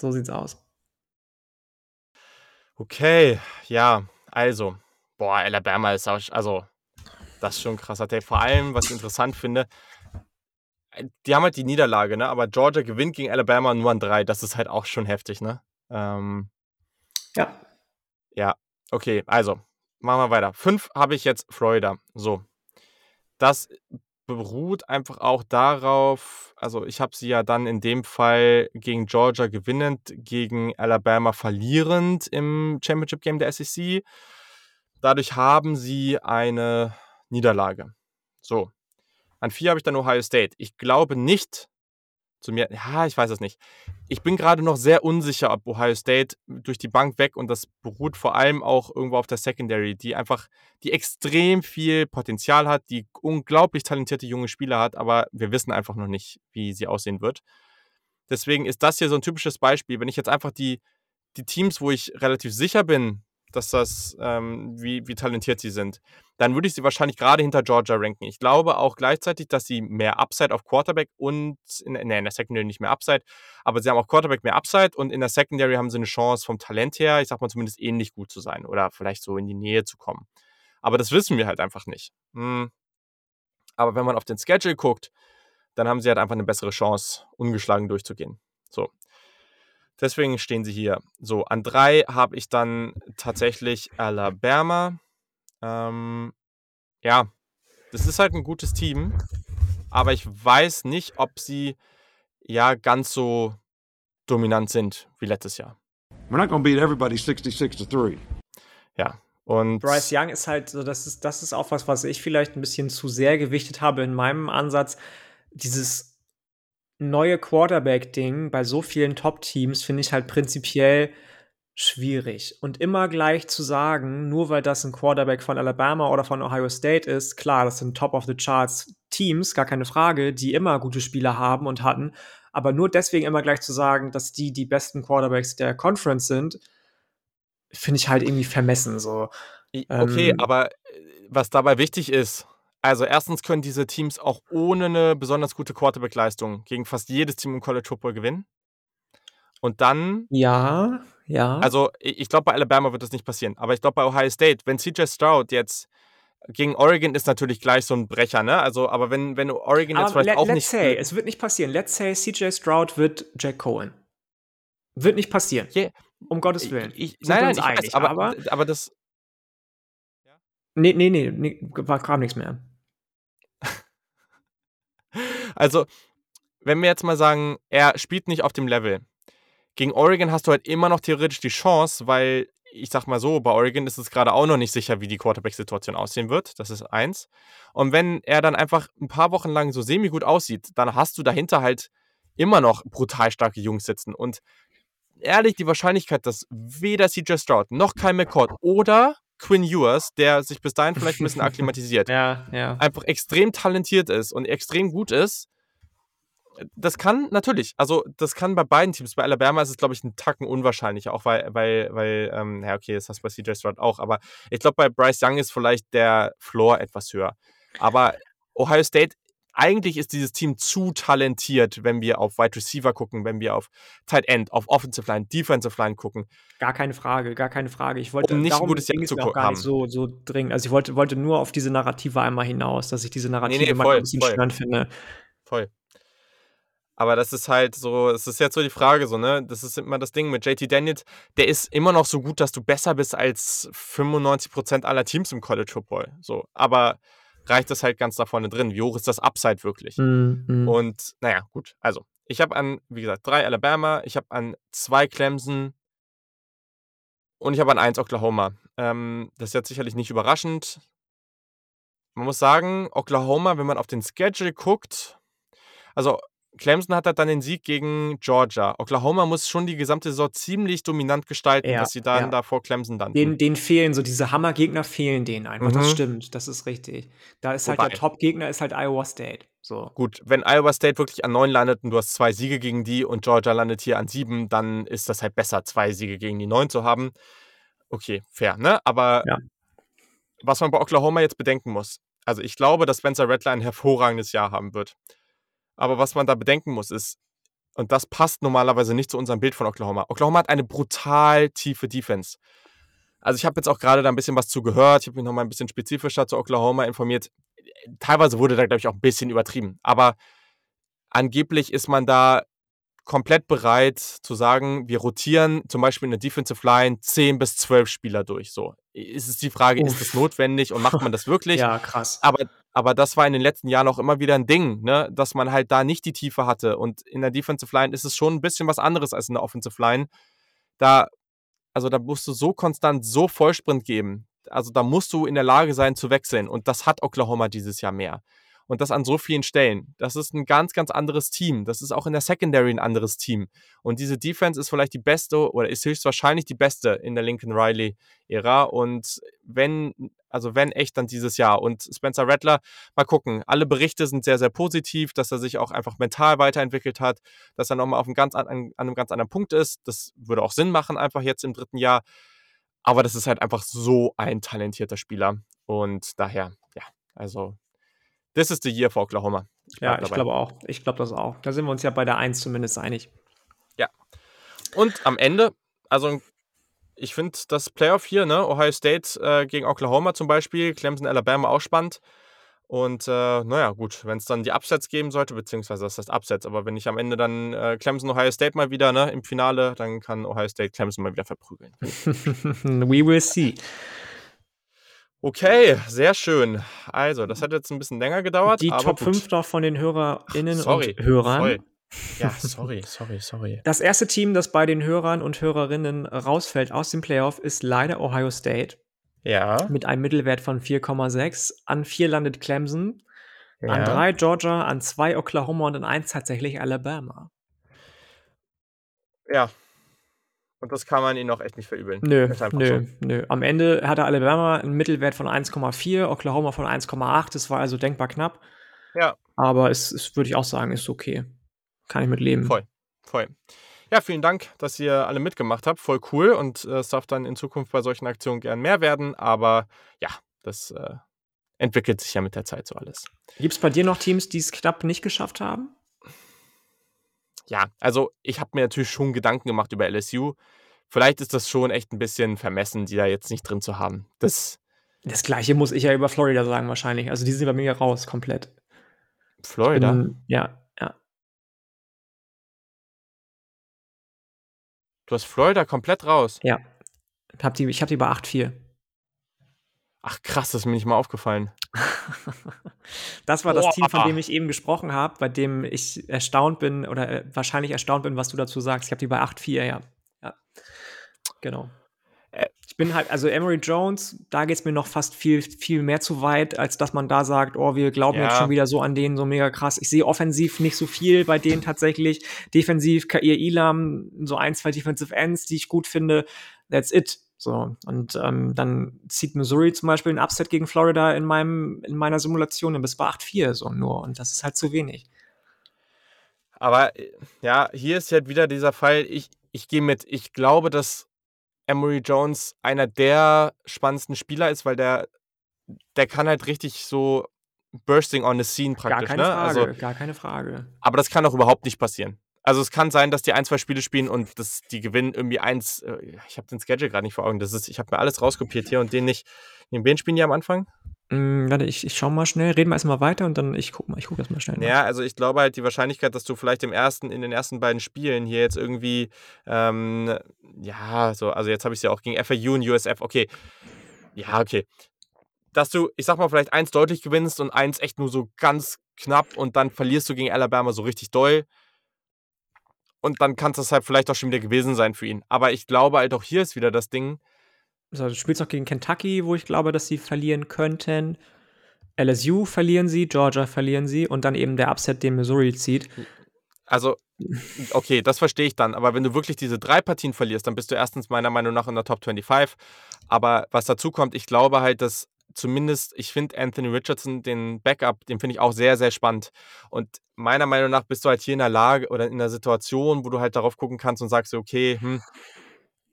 so sieht's aus. Okay, ja, also, boah, Alabama ist auch, also, das ist schon krasser Take. Vor allem, was ich interessant finde, äh, die haben halt die Niederlage, ne? Aber Georgia gewinnt gegen Alabama nur an drei. Das ist halt auch schon heftig, ne? Ähm, Ja. ja, okay, also, machen wir weiter. Fünf habe ich jetzt Florida. So. Das beruht einfach auch darauf, also ich habe sie ja dann in dem Fall gegen Georgia gewinnend, gegen Alabama verlierend im Championship Game der SEC. Dadurch haben sie eine Niederlage. So. An vier habe ich dann Ohio State. Ich glaube nicht, zu mir, ja, ich weiß es nicht. Ich bin gerade noch sehr unsicher, ob Ohio State durch die Bank weg und das beruht vor allem auch irgendwo auf der Secondary, die einfach, die extrem viel Potenzial hat, die unglaublich talentierte junge Spieler hat, aber wir wissen einfach noch nicht, wie sie aussehen wird. Deswegen ist das hier so ein typisches Beispiel. Wenn ich jetzt einfach die, die Teams, wo ich relativ sicher bin, dass das, ähm, wie, wie talentiert sie sind, dann würde ich sie wahrscheinlich gerade hinter Georgia ranken. Ich glaube auch gleichzeitig, dass sie mehr Upside auf Quarterback und in, nee, in der Secondary nicht mehr Upside, aber sie haben auf Quarterback mehr Upside und in der Secondary haben sie eine Chance vom Talent her, ich sag mal zumindest ähnlich gut zu sein oder vielleicht so in die Nähe zu kommen. Aber das wissen wir halt einfach nicht. Hm. Aber wenn man auf den Schedule guckt, dann haben sie halt einfach eine bessere Chance, ungeschlagen durchzugehen. So. Deswegen stehen sie hier. So, an drei habe ich dann tatsächlich Alabama. Ähm, ja, das ist halt ein gutes Team, aber ich weiß nicht, ob sie ja ganz so dominant sind wie letztes Jahr. We're not going to beat everybody 66 to 3. Ja, und Bryce Young ist halt so, das ist, das ist auch was, was ich vielleicht ein bisschen zu sehr gewichtet habe in meinem Ansatz. Dieses neue Quarterback-Ding bei so vielen Top-Teams finde ich halt prinzipiell schwierig. Und immer gleich zu sagen, nur weil das ein Quarterback von Alabama oder von Ohio State ist, klar, das sind Top-of-the-Charts-Teams, gar keine Frage, die immer gute Spieler haben und hatten. Aber nur deswegen immer gleich zu sagen, dass die die besten Quarterbacks der Conference sind, finde ich halt irgendwie vermessen. So. Okay, ähm, aber äh, was dabei wichtig ist, also erstens können diese Teams auch ohne eine besonders gute Quarterback-Leistung gegen fast jedes Team im College Football gewinnen. Und dann. Ja, ja. Also ich glaube, bei Alabama wird das nicht passieren. Aber ich glaube, bei Ohio State, wenn CJ Stroud jetzt gegen Oregon ist natürlich gleich so ein Brecher, ne? Also, aber wenn, wenn Oregon jetzt aber vielleicht auch let's nicht. Say, es wird nicht passieren. Let's say, CJ Stroud wird Jack Cohen. Wird nicht passieren. Yeah. Um Gottes Willen. Ich, ich, nein, nein, ich weiß, aber, aber, aber das. Nee, nee, nee, nee, kam nichts mehr. Also, wenn wir jetzt mal sagen, er spielt nicht auf dem Level. Gegen Oregon hast du halt immer noch theoretisch die Chance, weil ich sag mal so, bei Oregon ist es gerade auch noch nicht sicher, wie die Quarterback-Situation aussehen wird. Das ist eins. Und wenn er dann einfach ein paar Wochen lang so semi-gut aussieht, dann hast du dahinter halt immer noch brutal starke Jungs sitzen. Und ehrlich, die Wahrscheinlichkeit, dass weder CJ Stroud noch Kyle McCord oder Quinn Ewers, der sich bis dahin vielleicht ein bisschen [LAUGHS] akklimatisiert, ja, ja. einfach extrem talentiert ist und extrem gut ist, das kann natürlich, also das kann bei beiden Teams. Bei Alabama ist es, glaube ich, ein Tacken unwahrscheinlicher, auch weil, weil, weil, ähm, ja, okay, das hast du bei CJ Stroud auch, aber ich glaube, bei Bryce Young ist vielleicht der Floor etwas höher. Aber Ohio State eigentlich ist dieses Team zu talentiert, wenn wir auf Wide Receiver gucken, wenn wir auf Tight End, auf Offensive Line, Defensive Line gucken. Gar keine Frage, gar keine Frage. Ich wollte um nicht ein gutes Jahr zu gar haben. nicht so, so dringend. Also ich wollte, wollte nur auf diese Narrative einmal hinaus, dass ich diese Narrative nee, nee, voll, ein bisschen spannend finde. Voll. Aber das ist halt so, es ist jetzt so die Frage, so, ne? Das ist immer das Ding mit JT Daniels. Der ist immer noch so gut, dass du besser bist als 95% aller Teams im College Football. So. Aber reicht das halt ganz da vorne drin? Wie hoch ist das Upside wirklich? Mhm. Und naja, gut. Also, ich habe an, wie gesagt, drei Alabama, ich habe an zwei Clemson und ich habe an eins Oklahoma. Ähm, das ist jetzt sicherlich nicht überraschend. Man muss sagen, Oklahoma, wenn man auf den Schedule guckt, also Clemson hat halt dann den Sieg gegen Georgia. Oklahoma muss schon die gesamte Saison ziemlich dominant gestalten, ja, dass sie dann ja. da vor Clemson dann. Den, den fehlen so diese Hammergegner fehlen denen einfach. Mhm. Das stimmt, das ist richtig. Da ist Wobei. halt der Top-Gegner ist halt Iowa State. So. Gut, wenn Iowa State wirklich an neun landet und du hast zwei Siege gegen die und Georgia landet hier an sieben, dann ist das halt besser, zwei Siege gegen die neun zu haben. Okay, fair, ne? Aber ja. was man bei Oklahoma jetzt bedenken muss, also ich glaube, dass Spencer Rattler ein hervorragendes Jahr haben wird. Aber was man da bedenken muss, ist, und das passt normalerweise nicht zu unserem Bild von Oklahoma. Oklahoma hat eine brutal tiefe Defense. Also ich habe jetzt auch gerade da ein bisschen was zu gehört. Ich habe mich noch mal ein bisschen spezifischer zu Oklahoma informiert. Teilweise wurde da, glaube ich, auch ein bisschen übertrieben. Aber angeblich ist man da komplett bereit zu sagen, wir rotieren zum Beispiel in der Defensive Line 10 bis 12 Spieler durch. So ist es die Frage, Uff. ist das notwendig und macht man das wirklich? ja, krass. Aber, aber das war in den letzten Jahren auch immer wieder ein Ding, ne? dass man halt da nicht die Tiefe hatte. Und in der Defensive Line ist es schon ein bisschen was anderes als in der Offensive Line. Da, also da musst du so konstant so Vollsprint geben. Also da musst du in der Lage sein zu wechseln. Und das hat Oklahoma dieses Jahr mehr und das an so vielen Stellen. Das ist ein ganz, ganz anderes Team. Das ist auch in der Secondary ein anderes Team. Und diese Defense ist vielleicht die beste oder ist höchstwahrscheinlich die beste in der Lincoln Riley-Ära. Und wenn, also wenn echt, dann dieses Jahr. Und Spencer Rattler, mal gucken. Alle Berichte sind sehr, sehr positiv, dass er sich auch einfach mental weiterentwickelt hat, dass er nochmal auf einem ganz, an, an einem ganz anderen Punkt ist. Das würde auch Sinn machen, einfach jetzt im dritten Jahr. Aber das ist halt einfach so ein talentierter Spieler. Und daher, ja, also, this is the year for Oklahoma. Ich ja, ich glaube auch. Ich glaube das auch. Da sind wir uns ja bei der 1 zumindest einig. Ja. Und am Ende, also ich finde das Playoff hier, ne, Ohio State äh, gegen Oklahoma zum Beispiel, Clemson, Alabama auch spannend. Und äh, naja, gut, wenn es dann die Upsets geben sollte, beziehungsweise das heißt Upsets, aber wenn ich am Ende dann äh, Clemson, Ohio State mal wieder ne, im Finale, dann kann Ohio State Clemson mal wieder verprügeln. [LAUGHS] We will see. Okay, sehr schön. Also, das hat jetzt ein bisschen länger gedauert. Die Top gut. 5 noch von den HörerInnen sorry, und Hörern. Sorry. Ja, [LAUGHS] sorry, sorry, sorry. Das erste Team, das bei den Hörern und Hörerinnen rausfällt aus dem Playoff, ist leider Ohio State. Ja. Mit einem Mittelwert von 4,6. An 4 landet Clemson. Ja. An 3 Georgia, an 2 Oklahoma und an 1 tatsächlich Alabama. Ja. Und das kann man ihnen auch echt nicht verübeln. Nö, nö, nö. Am Ende hatte Alabama einen Mittelwert von 1,4, Oklahoma von 1,8. Das war also denkbar knapp. Ja. Aber es, es würde ich auch sagen, ist okay. Kann ich mit leben. Voll, voll. Ja, vielen Dank, dass ihr alle mitgemacht habt. Voll cool und äh, es darf dann in Zukunft bei solchen Aktionen gern mehr werden. Aber ja, das äh, entwickelt sich ja mit der Zeit so alles. Gibt es bei dir noch Teams, die es knapp nicht geschafft haben? Ja, also ich habe mir natürlich schon Gedanken gemacht über LSU. Vielleicht ist das schon echt ein bisschen vermessen, die da jetzt nicht drin zu haben. Das, das gleiche muss ich ja über Florida sagen wahrscheinlich. Also die sind bei mir raus komplett. Florida? Bin, ja, Du hast Florida komplett raus. Ja. Hab die, ich habe die bei 8-4. Ach krass, das ist mir nicht mal aufgefallen. [LAUGHS] das war Boah. das Team, von dem ich eben gesprochen habe, bei dem ich erstaunt bin oder äh, wahrscheinlich erstaunt bin, was du dazu sagst. Ich habe die bei 8-4, ja. ja. Genau. Ich bin halt, also Emory Jones, da geht es mir noch fast viel, viel mehr zu weit, als dass man da sagt, oh, wir glauben ja. jetzt schon wieder so an denen, so mega krass. Ich sehe offensiv nicht so viel bei denen tatsächlich. Defensiv, Kair Ilam, so ein, zwei Defensive Ends, die ich gut finde. That's it. So, und ähm, dann zieht Missouri zum Beispiel ein Upset gegen Florida in, meinem, in meiner Simulation bis bei 8-4 so nur. Und das ist halt zu wenig. Aber äh, ja, hier ist halt wieder dieser Fall, ich, ich gehe mit, ich glaube, dass Emory Jones einer der spannendsten Spieler ist, weil der, der kann halt richtig so bursting on the scene praktisch. Gar keine ne? Frage, also, gar keine Frage. Aber das kann auch überhaupt nicht passieren. Also es kann sein, dass die ein, zwei Spiele spielen und das, die gewinnen irgendwie eins. Äh, ich habe den Schedule gerade nicht vor Augen. Das ist, ich habe mir alles rauskopiert hier und den nicht. Den wen spielen die am Anfang? Mm, warte, ich, ich schau mal schnell, reden wir erstmal weiter und dann ich guck mal, ich guck das mal schnell. Nach. Ja, also ich glaube halt die Wahrscheinlichkeit, dass du vielleicht im ersten, in den ersten beiden Spielen hier jetzt irgendwie, ähm, ja, so, also jetzt habe ich es ja auch gegen FAU und USF, okay. Ja, okay. Dass du, ich sag mal, vielleicht eins deutlich gewinnst und eins echt nur so ganz knapp und dann verlierst du gegen Alabama so richtig doll. Und dann kann es das halt vielleicht auch schon wieder gewesen sein für ihn. Aber ich glaube halt auch hier ist wieder das Ding, also, du spielst noch gegen Kentucky, wo ich glaube, dass sie verlieren könnten. LSU verlieren sie, Georgia verlieren sie und dann eben der Upset, den Missouri zieht. Also, okay, das verstehe ich dann. Aber wenn du wirklich diese drei Partien verlierst, dann bist du erstens meiner Meinung nach in der Top 25. Aber was dazu kommt, ich glaube halt, dass zumindest, ich finde Anthony Richardson, den Backup, den finde ich auch sehr, sehr spannend. Und meiner Meinung nach bist du halt hier in der Lage oder in der Situation, wo du halt darauf gucken kannst und sagst, okay, hm,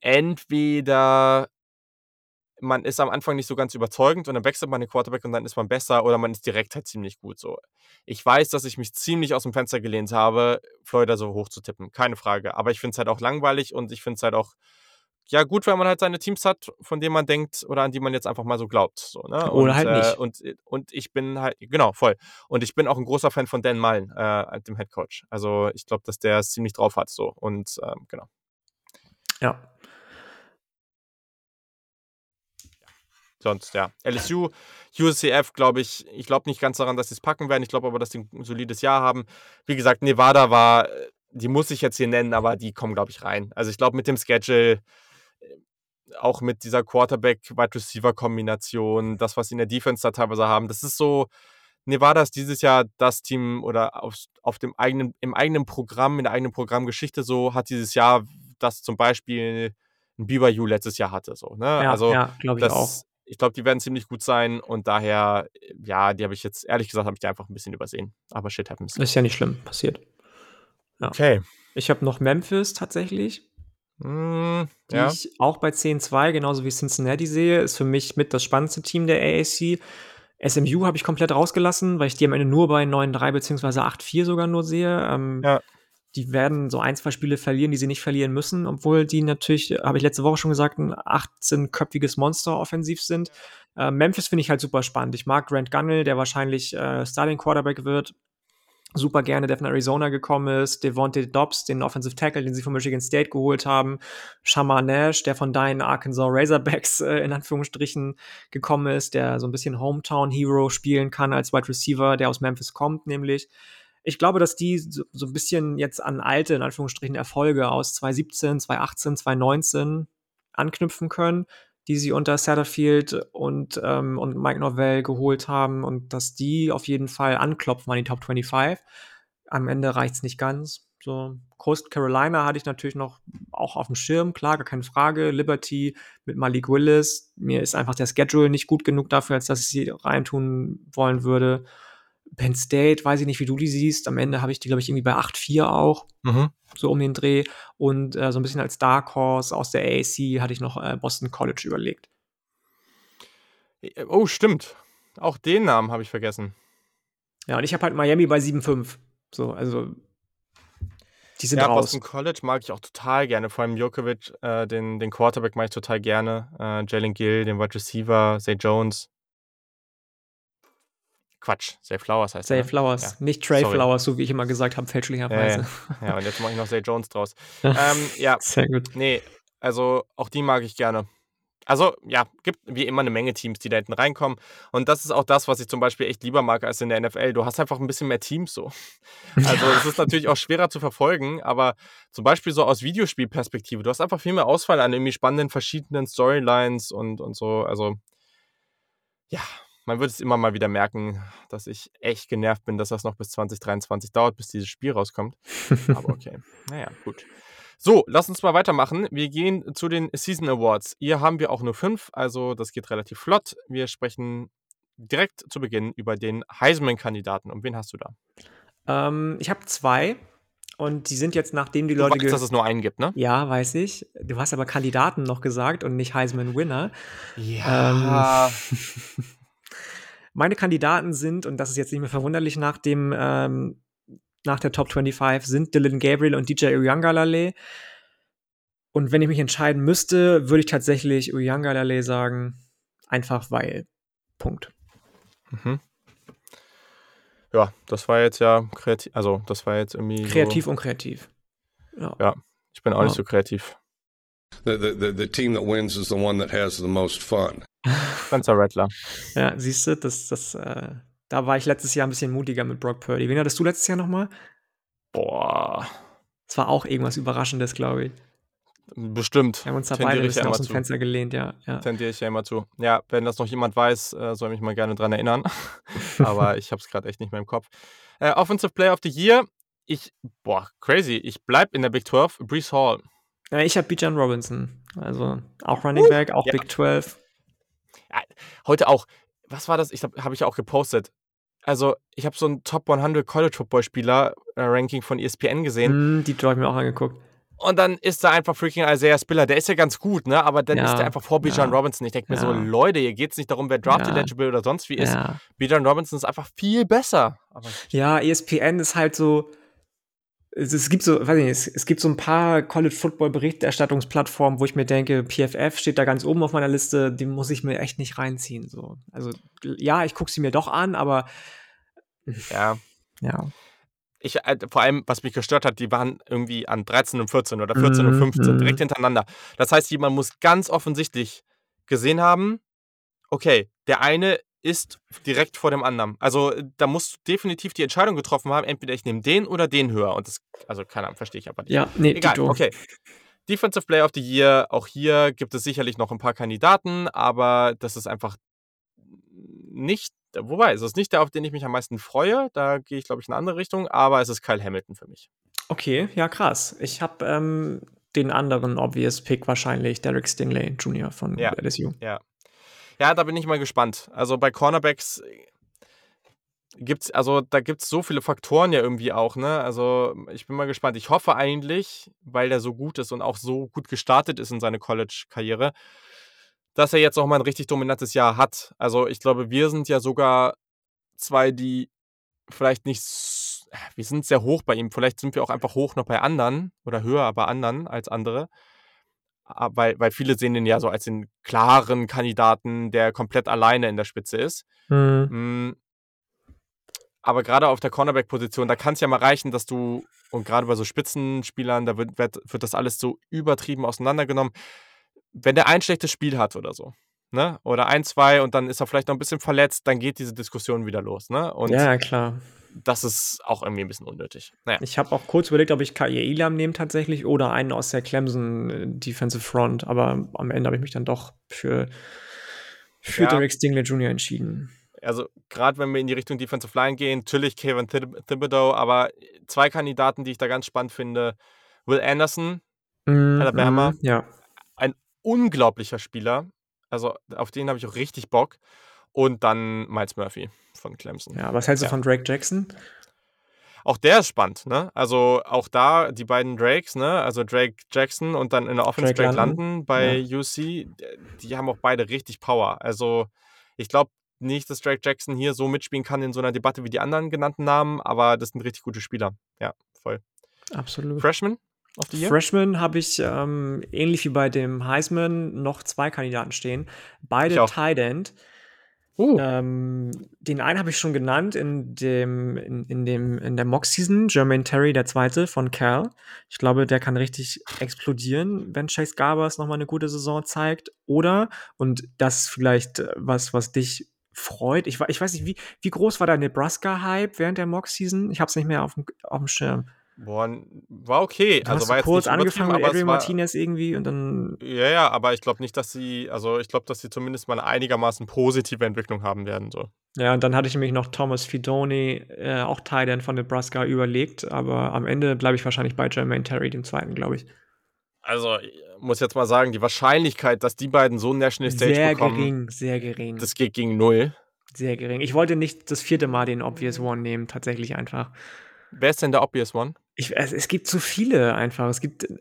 entweder man ist am Anfang nicht so ganz überzeugend und dann wechselt man den Quarterback und dann ist man besser oder man ist direkt halt ziemlich gut so. Ich weiß, dass ich mich ziemlich aus dem Fenster gelehnt habe, Florida so hoch zu tippen, keine Frage. Aber ich finde es halt auch langweilig und ich finde es halt auch ja gut, wenn man halt seine Teams hat, von denen man denkt oder an die man jetzt einfach mal so glaubt. So, ne? Oder und, halt nicht. Äh, und, und ich bin halt, genau, voll. Und ich bin auch ein großer Fan von Dan Mullen, äh, dem Head Coach. Also ich glaube, dass der es ziemlich drauf hat. So. Und ähm, genau. Ja, sonst, ja. LSU, UCF, glaube ich, ich glaube nicht ganz daran, dass sie es packen werden. Ich glaube aber, dass sie ein solides Jahr haben. Wie gesagt, Nevada war, die muss ich jetzt hier nennen, aber die kommen, glaube ich, rein. Also ich glaube, mit dem Schedule, äh, auch mit dieser Quarterback-Wide-Receiver-Kombination, das, was sie in der Defense da teilweise haben, das ist so. Nevada ist dieses Jahr das Team oder auf, auf dem eigenen, im eigenen Programm, in der eigenen Programmgeschichte so, hat dieses Jahr das zum Beispiel ein BYU letztes Jahr hatte. So, ne? Ja, also ja, glaube ich das, auch ich glaube, die werden ziemlich gut sein und daher, ja, die habe ich jetzt, ehrlich gesagt, habe ich die einfach ein bisschen übersehen. Aber shit happens. Ist ja nicht schlimm, passiert. Ja. Okay. Ich habe noch Memphis tatsächlich. Mm, die ja. ich auch bei 10-2, genauso wie Cincinnati sehe, ist für mich mit das spannendste Team der AAC. SMU habe ich komplett rausgelassen, weil ich die am Ende nur bei 9-3 bzw. 8-4 sogar nur sehe. Ähm, ja. Die werden so ein, zwei Spiele verlieren, die sie nicht verlieren müssen, obwohl die natürlich, habe ich letzte Woche schon gesagt, ein 18-köpfiges Monster offensiv sind. Äh, Memphis finde ich halt super spannend. Ich mag Grant Gunnell, der wahrscheinlich äh, Starting Quarterback wird super gerne, der von Arizona gekommen ist, Devontae Dobbs, den Offensive Tackle, den sie von Michigan State geholt haben, Shamar Nash, der von deinen Arkansas Razorbacks äh, in Anführungsstrichen gekommen ist, der so ein bisschen Hometown Hero spielen kann als Wide Receiver, der aus Memphis kommt, nämlich. Ich glaube, dass die so, so ein bisschen jetzt an alte, in Anführungsstrichen, Erfolge aus 2017, 2018, 2019 anknüpfen können die sie unter Satterfield und, ähm, und Mike Norvell geholt haben und dass die auf jeden Fall anklopfen an die Top 25. Am Ende reicht es nicht ganz. So, Coast Carolina hatte ich natürlich noch auch auf dem Schirm, klar, gar keine Frage. Liberty mit Malik Willis. Mir ist einfach der Schedule nicht gut genug dafür, als dass ich sie reintun wollen würde. Penn State, weiß ich nicht, wie du die siehst. Am Ende habe ich die, glaube ich, irgendwie bei 8-4 auch. Mhm. So um den Dreh. Und äh, so ein bisschen als Dark Horse aus der AAC hatte ich noch äh, Boston College überlegt. Äh, oh, stimmt. Auch den Namen habe ich vergessen. Ja, und ich habe halt Miami bei 7-5. So, also die sind ja, raus. Boston College mag ich auch total gerne. Vor allem Jokovic, äh, den, den Quarterback mag ich total gerne. Äh, Jalen Gill, den Wide Receiver, Zay Jones. Quatsch, Zay Flowers heißt Zay er. Zay? Flowers, ja. nicht Trey Sorry. Flowers, so wie ich immer gesagt habe, fälschlicherweise. Ja, ja. und jetzt mache ich noch Zay Jones draus. [LAUGHS] ähm, ja, sehr gut. Nee, also auch die mag ich gerne. Also ja, gibt wie immer eine Menge Teams, die da hinten reinkommen. Und das ist auch das, was ich zum Beispiel echt lieber mag als in der NFL. Du hast einfach ein bisschen mehr Teams so. [LAUGHS] Also es ist natürlich auch schwerer zu verfolgen, aber zum Beispiel so aus Videospielperspektive, du hast einfach viel mehr Auswahl an irgendwie spannenden verschiedenen Storylines und, und so. Also ja, man wird es immer mal wieder merken, dass ich echt genervt bin, dass das noch bis 2023 dauert, bis dieses Spiel rauskommt. Aber okay. naja, gut. So, lass uns mal weitermachen. Wir gehen zu den Season Awards. Hier haben wir auch nur fünf, also das geht relativ flott. Wir sprechen direkt zu Beginn über den Heisman-Kandidaten. Und wen hast du da? Ähm, ich habe zwei. Und die sind jetzt, nachdem die du Leute. Du weißt, dass es nur einen gibt, ne? Ja, weiß ich. Du hast aber Kandidaten noch gesagt und nicht Heisman Winner. Ja. Ähm, [LAUGHS] Meine Kandidaten sind, und das ist jetzt nicht mehr verwunderlich nach dem, ähm, nach der Top 25, sind Dylan Gabriel und DJ Uyangalale. Und wenn ich mich entscheiden müsste, würde ich tatsächlich Uyangalale sagen, einfach weil. Punkt. Mhm. Ja, das war jetzt ja kreativ, also das war jetzt irgendwie. Kreativ so und kreativ. Ja. ja, ich bin auch ja. nicht so kreativ. The, the, the team that wins is the one that has the most fun. Spencer Rattler. Ja, siehst du, das, das, äh, da war ich letztes Jahr ein bisschen mutiger mit Brock Purdy. Wen hattest du letztes Jahr nochmal? Boah. Das war auch irgendwas Überraschendes, glaube ich. Bestimmt. Wir haben uns da beide ein bisschen aus dem zu. Fenster gelehnt, ja. ja. Tendiere ich ja immer zu. Ja, wenn das noch jemand weiß, äh, soll mich mal gerne dran erinnern. [LAUGHS] Aber ich habe es gerade echt nicht mehr im Kopf. Äh, Offensive Player of the Year. Ich, boah, crazy. Ich bleibe in der Big 12. Brees Hall. Ja, ich habe Bijan Robinson. Also auch Running Back, auch ja. Big 12. Ja, heute auch. Was war das? Ich habe ich auch gepostet. Also, ich habe so ein Top 100 College Football Spieler äh, Ranking von ESPN gesehen. Mm, die habe ich mir auch angeguckt. Und dann ist da einfach freaking Isaiah Spiller. Der ist ja ganz gut, ne? Aber dann ja, ist der einfach vor Bijan ja, Robinson. Ich denke mir ja. so, Leute, hier geht es nicht darum, wer Draft Eligible oder sonst wie ist. Bijan Robinson ist einfach viel besser. Ja, ESPN ist halt so es, gibt so, weiß nicht, es, es gibt so ein paar College Football Berichterstattungsplattformen, wo ich mir denke, PFF steht da ganz oben auf meiner Liste, die muss ich mir echt nicht reinziehen. So. Also ja, ich gucke sie mir doch an, aber ja. Ja. Ich, äh, vor allem, was mich gestört hat, die waren irgendwie an 13 und 14 oder 14 mm, und 15 mm. direkt hintereinander. Das heißt, jemand muss ganz offensichtlich gesehen haben, okay, der eine ist direkt vor dem anderen. Also da musst du definitiv die Entscheidung getroffen haben, entweder ich nehme den oder den höher. Und das, also keine Ahnung, verstehe ich aber nicht. Ja, nee, egal. Tito. Okay. Defensive Player of the Year, auch hier gibt es sicherlich noch ein paar Kandidaten, aber das ist einfach nicht, wobei, es ist nicht der, auf den ich mich am meisten freue. Da gehe ich, glaube ich, in eine andere Richtung, aber es ist Kyle Hamilton für mich. Okay, ja, krass. Ich habe ähm, den anderen obvious Pick wahrscheinlich, Derek Stingley Jr. von ja, LSU. Ja, ja, da bin ich mal gespannt. Also bei Cornerbacks, gibt's, also da gibt es so viele Faktoren ja irgendwie auch, ne? Also ich bin mal gespannt. Ich hoffe eigentlich, weil der so gut ist und auch so gut gestartet ist in seine College-Karriere, dass er jetzt auch mal ein richtig dominantes Jahr hat. Also ich glaube, wir sind ja sogar zwei, die vielleicht nicht, wir sind sehr hoch bei ihm. Vielleicht sind wir auch einfach hoch noch bei anderen oder höher bei anderen als andere. Ah, weil, weil viele sehen den ja so als den klaren Kandidaten, der komplett alleine in der Spitze ist. Mhm. Mm, aber gerade auf der Cornerback-Position, da kann es ja mal reichen, dass du, und gerade bei so Spitzenspielern, da wird, wird, wird das alles so übertrieben auseinandergenommen. Wenn der ein schlechtes Spiel hat oder so, ne? Oder ein, zwei und dann ist er vielleicht noch ein bisschen verletzt, dann geht diese Diskussion wieder los, ne? Und ja, klar das ist auch irgendwie ein bisschen unnötig. Naja. Ich habe auch kurz überlegt, ob ich Kair Elam nehme tatsächlich oder einen aus der Clemson äh, Defensive Front, aber am Ende habe ich mich dann doch für, für ja. Derek Stingley Jr. entschieden. Also gerade wenn wir in die Richtung Defensive Line gehen, natürlich Kevin Thibodeau, aber zwei Kandidaten, die ich da ganz spannend finde, Will Anderson, mm, Alabama, mm, ja. ein unglaublicher Spieler, also auf den habe ich auch richtig Bock und dann Miles Murphy von Clemson. Ja, was hältst du ja. von Drake Jackson? Auch der ist spannend, ne? Also auch da die beiden Drakes, ne? Also Drake Jackson und dann in der Offense Drake, Drake London. London bei ja. UC, die haben auch beide richtig Power. Also ich glaube nicht, dass Drake Jackson hier so mitspielen kann in so einer Debatte wie die anderen genannten Namen, aber das sind richtig gute Spieler. Ja, voll. Absolut. Freshman? Auf die Freshman habe ich ähm, ähnlich wie bei dem Heisman noch zwei Kandidaten stehen. Beide Tight End. Uh. Ähm, den einen habe ich schon genannt in dem, in, in dem, in der Mock-Season, Jermaine Terry, der zweite von Cal. Ich glaube, der kann richtig explodieren, wenn Chase Garbers nochmal eine gute Saison zeigt. Oder, und das ist vielleicht äh, was, was dich freut. Ich, ich weiß nicht, wie, wie groß war der Nebraska-Hype während der Mock-Season? Ich habe es nicht mehr auf dem, auf dem Schirm. Boah, war okay. Du also hast war jetzt kurz angefangen mit Adrian Martinez irgendwie und dann. Ja, ja, aber ich glaube nicht, dass sie, also ich glaube, dass sie zumindest mal eine einigermaßen positive Entwicklung haben werden. So. Ja, und dann hatte ich nämlich noch Thomas Fidoni, äh, auch Teil von Nebraska, überlegt, aber am Ende bleibe ich wahrscheinlich bei Jermaine Terry, dem zweiten, glaube ich. Also, ich muss jetzt mal sagen, die Wahrscheinlichkeit, dass die beiden so ein National Stage sehr bekommen. Sehr gering, sehr gering. Das geht gegen null. Sehr gering. Ich wollte nicht das vierte Mal den Obvious One nehmen, tatsächlich einfach. Wer ist denn der Obvious One? Ich, es, es gibt so viele einfach. Es gibt äh,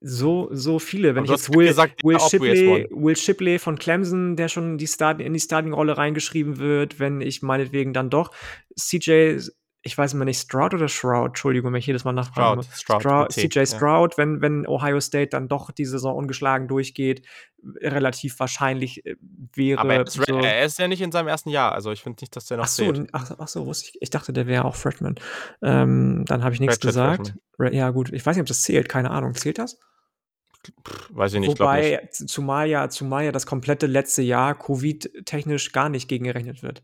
so, so viele. Wenn ich jetzt Will, gesagt, Will, Shipley, Will Shipley von Clemson, der schon die Start, in die Starting-Rolle reingeschrieben wird, wenn ich meinetwegen dann doch CJ ich weiß immer nicht, Stroud oder Shroud, Entschuldigung, wenn ich jedes Mal nachfrage. Stroud, Stroud, CJ Stroud, ja. wenn, wenn Ohio State dann doch die Saison ungeschlagen durchgeht, relativ wahrscheinlich äh, wäre. Aber er ist, so er ist ja nicht in seinem ersten Jahr, also ich finde nicht, dass der noch ach so, ach, ach, so, wusste ich. Ich dachte, der wäre auch Freshman. Ähm, dann habe ich nichts gesagt. Freshman. Ja, gut, ich weiß nicht, ob das zählt, keine Ahnung. Zählt das? Weiß ich nicht, Wobei, nicht. Zumal ja, zumal ja das komplette letzte Jahr Covid-technisch gar nicht gegengerechnet wird.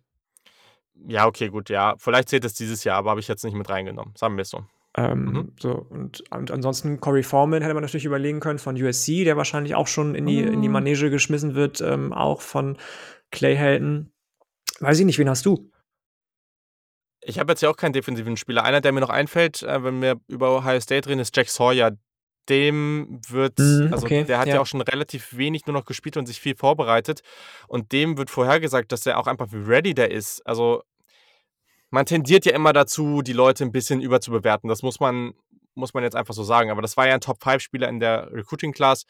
Ja, okay, gut, ja. Vielleicht zählt es dieses Jahr, aber habe ich jetzt nicht mit reingenommen. Sagen wir es so. Ähm, mhm. So, und, und, ansonsten Corey Foreman hätte man natürlich überlegen können von USC, der wahrscheinlich auch schon in die, mhm. in die ah. Manege geschmissen wird, ähm, auch von Clay Helton. Weiß ich nicht, wen hast du? Ich habe jetzt ja auch keinen defensiven Spieler. Einer, der mir noch einfällt, äh, wenn wir über Ohio State reden, ist Jack Sawyer. Dem wird, mhm, also okay, der hat ja. ja. auch schon relativ wenig nur noch gespielt und sich viel vorbereitet. Und dem wird vorhergesagt, dass er auch einfach wie ready der ist. Also man tendiert ja immer dazu, die Leute ein bisschen überzubewerten. Das muss man, muss man jetzt einfach so sagen. Aber das war ja ein Top-5-Spieler in der Recruiting-Class.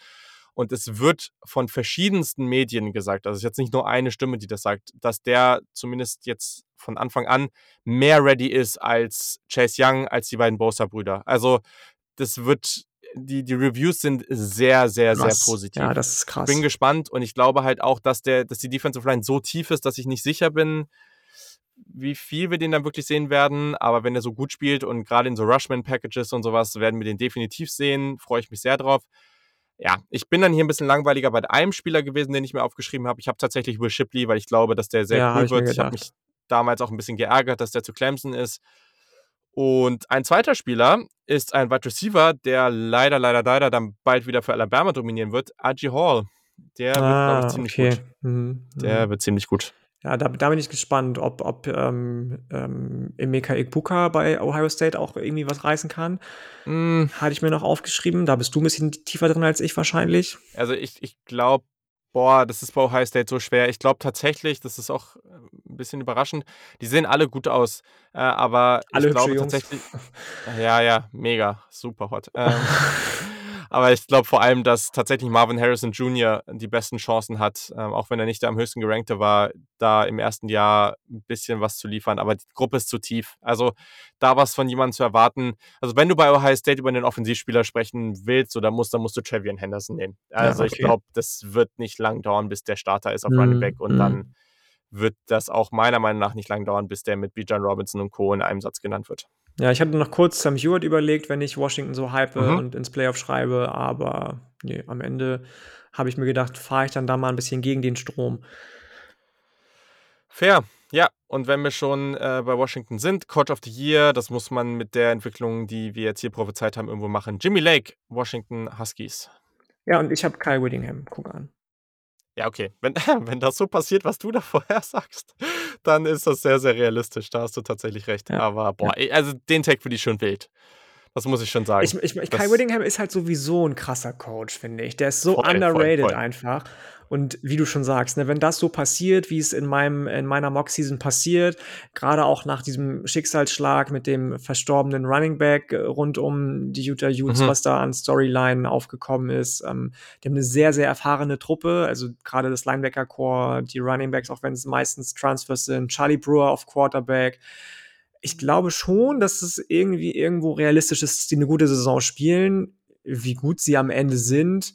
Und es wird von verschiedensten Medien gesagt, also es ist jetzt nicht nur eine Stimme, die das sagt, dass der zumindest jetzt von Anfang an mehr ready ist als Chase Young, als die beiden Bosa-Brüder. Also das wird, die, die Reviews sind sehr, sehr, krass. sehr positiv. Ja, das ist krass. Ich bin gespannt und ich glaube halt auch, dass, der, dass die Defensive Line so tief ist, dass ich nicht sicher bin, wie viel wir den dann wirklich sehen werden. Aber wenn er so gut spielt und gerade in so Rushman-Packages und sowas, werden wir den definitiv sehen. Freue ich mich sehr drauf. Ja, ich bin dann hier ein bisschen langweiliger bei einem Spieler gewesen, den ich mir aufgeschrieben habe. Ich habe tatsächlich Will Shipley, weil ich glaube, dass der sehr ja, cool wird. Ich habe mich damals auch ein bisschen geärgert, dass der zu Clemson ist. Und ein zweiter Spieler ist ein Wide Receiver, der leider, leider, leider dann bald wieder für Alabama dominieren wird. Archie Hall. Der ah, wird, glaube ich, ziemlich okay. gut. Mhm. Der mhm. wird ziemlich gut. Ja, da, da bin ich gespannt, ob, ob ähm, ähm, Emeka Ikbuka bei Ohio State auch irgendwie was reißen kann. Mm. Hatte ich mir noch aufgeschrieben. Da bist du ein bisschen tiefer drin als ich wahrscheinlich. Also ich, ich glaube, boah, das ist bei Ohio State so schwer. Ich glaube tatsächlich, das ist auch ein bisschen überraschend. Die sehen alle gut aus, äh, aber alle ich glaube tatsächlich. Ja, ja, mega, super hot. Ähm, [LAUGHS] Aber ich glaube vor allem, dass tatsächlich Marvin Harrison Jr. die besten Chancen hat, ähm, auch wenn er nicht der am höchsten gerankte war, da im ersten Jahr ein bisschen was zu liefern. Aber die Gruppe ist zu tief. Also da was von jemandem zu erwarten. Also wenn du bei Ohio State über einen Offensivspieler sprechen willst oder musst, dann musst du Travian Henderson nehmen. Also ja, okay. ich glaube, das wird nicht lang dauern, bis der Starter ist auf mm, Running Back und mm. dann wird das auch meiner Meinung nach nicht lang dauern, bis der mit Bijan Robinson und Co. in einem Satz genannt wird. Ja, ich hatte noch kurz Sam Hewitt überlegt, wenn ich Washington so hype mhm. und ins Playoff schreibe, aber nee, am Ende habe ich mir gedacht, fahre ich dann da mal ein bisschen gegen den Strom. Fair, ja. Und wenn wir schon äh, bei Washington sind, Coach of the Year, das muss man mit der Entwicklung, die wir jetzt hier prophezeit haben, irgendwo machen. Jimmy Lake, Washington Huskies. Ja, und ich habe Kyle Whittingham, guck an. Ja, okay. Wenn, [LAUGHS] wenn das so passiert, was du da [LAUGHS] vorher sagst, dann ist das sehr, sehr realistisch. Da hast du tatsächlich recht. Ja. Aber boah, also den Tag finde ich schon wild. Das muss ich schon sagen. Ich, ich, Kai Whittingham ist halt sowieso ein krasser Coach, finde ich. Der ist so voll, underrated voll, voll. einfach. Und wie du schon sagst, ne, wenn das so passiert, wie es in, meinem, in meiner Mock-Season passiert, gerade auch nach diesem Schicksalsschlag mit dem verstorbenen Running Back äh, rund um die Utah Utes, mhm. was da an Storyline aufgekommen ist, ähm, die haben eine sehr, sehr erfahrene Truppe, also gerade das Linebacker-Core, die Running Backs, auch wenn es meistens Transfers sind, Charlie Brewer auf Quarterback, ich glaube schon, dass es irgendwie irgendwo realistisch ist, dass die eine gute Saison spielen. Wie gut sie am Ende sind,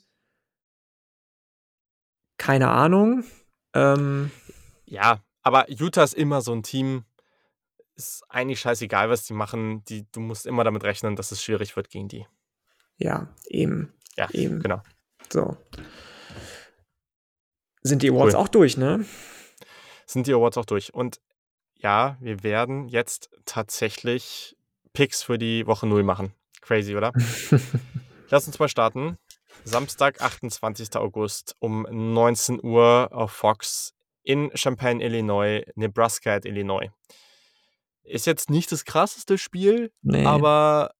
keine Ahnung. Ähm, ja, aber Utah ist immer so ein Team, ist eigentlich scheißegal, was die machen. Die, du musst immer damit rechnen, dass es schwierig wird gegen die. Ja, eben. Ja, eben. genau. So. Sind die Awards cool. auch durch, ne? Sind die Awards auch durch. Und ja, wir werden jetzt tatsächlich Picks für die Woche 0 machen. Crazy, oder? [LAUGHS] Lass uns mal starten. Samstag, 28. August um 19 Uhr auf Fox in Champaign, Illinois, Nebraska at Illinois. Ist jetzt nicht das krasseste Spiel, nee. aber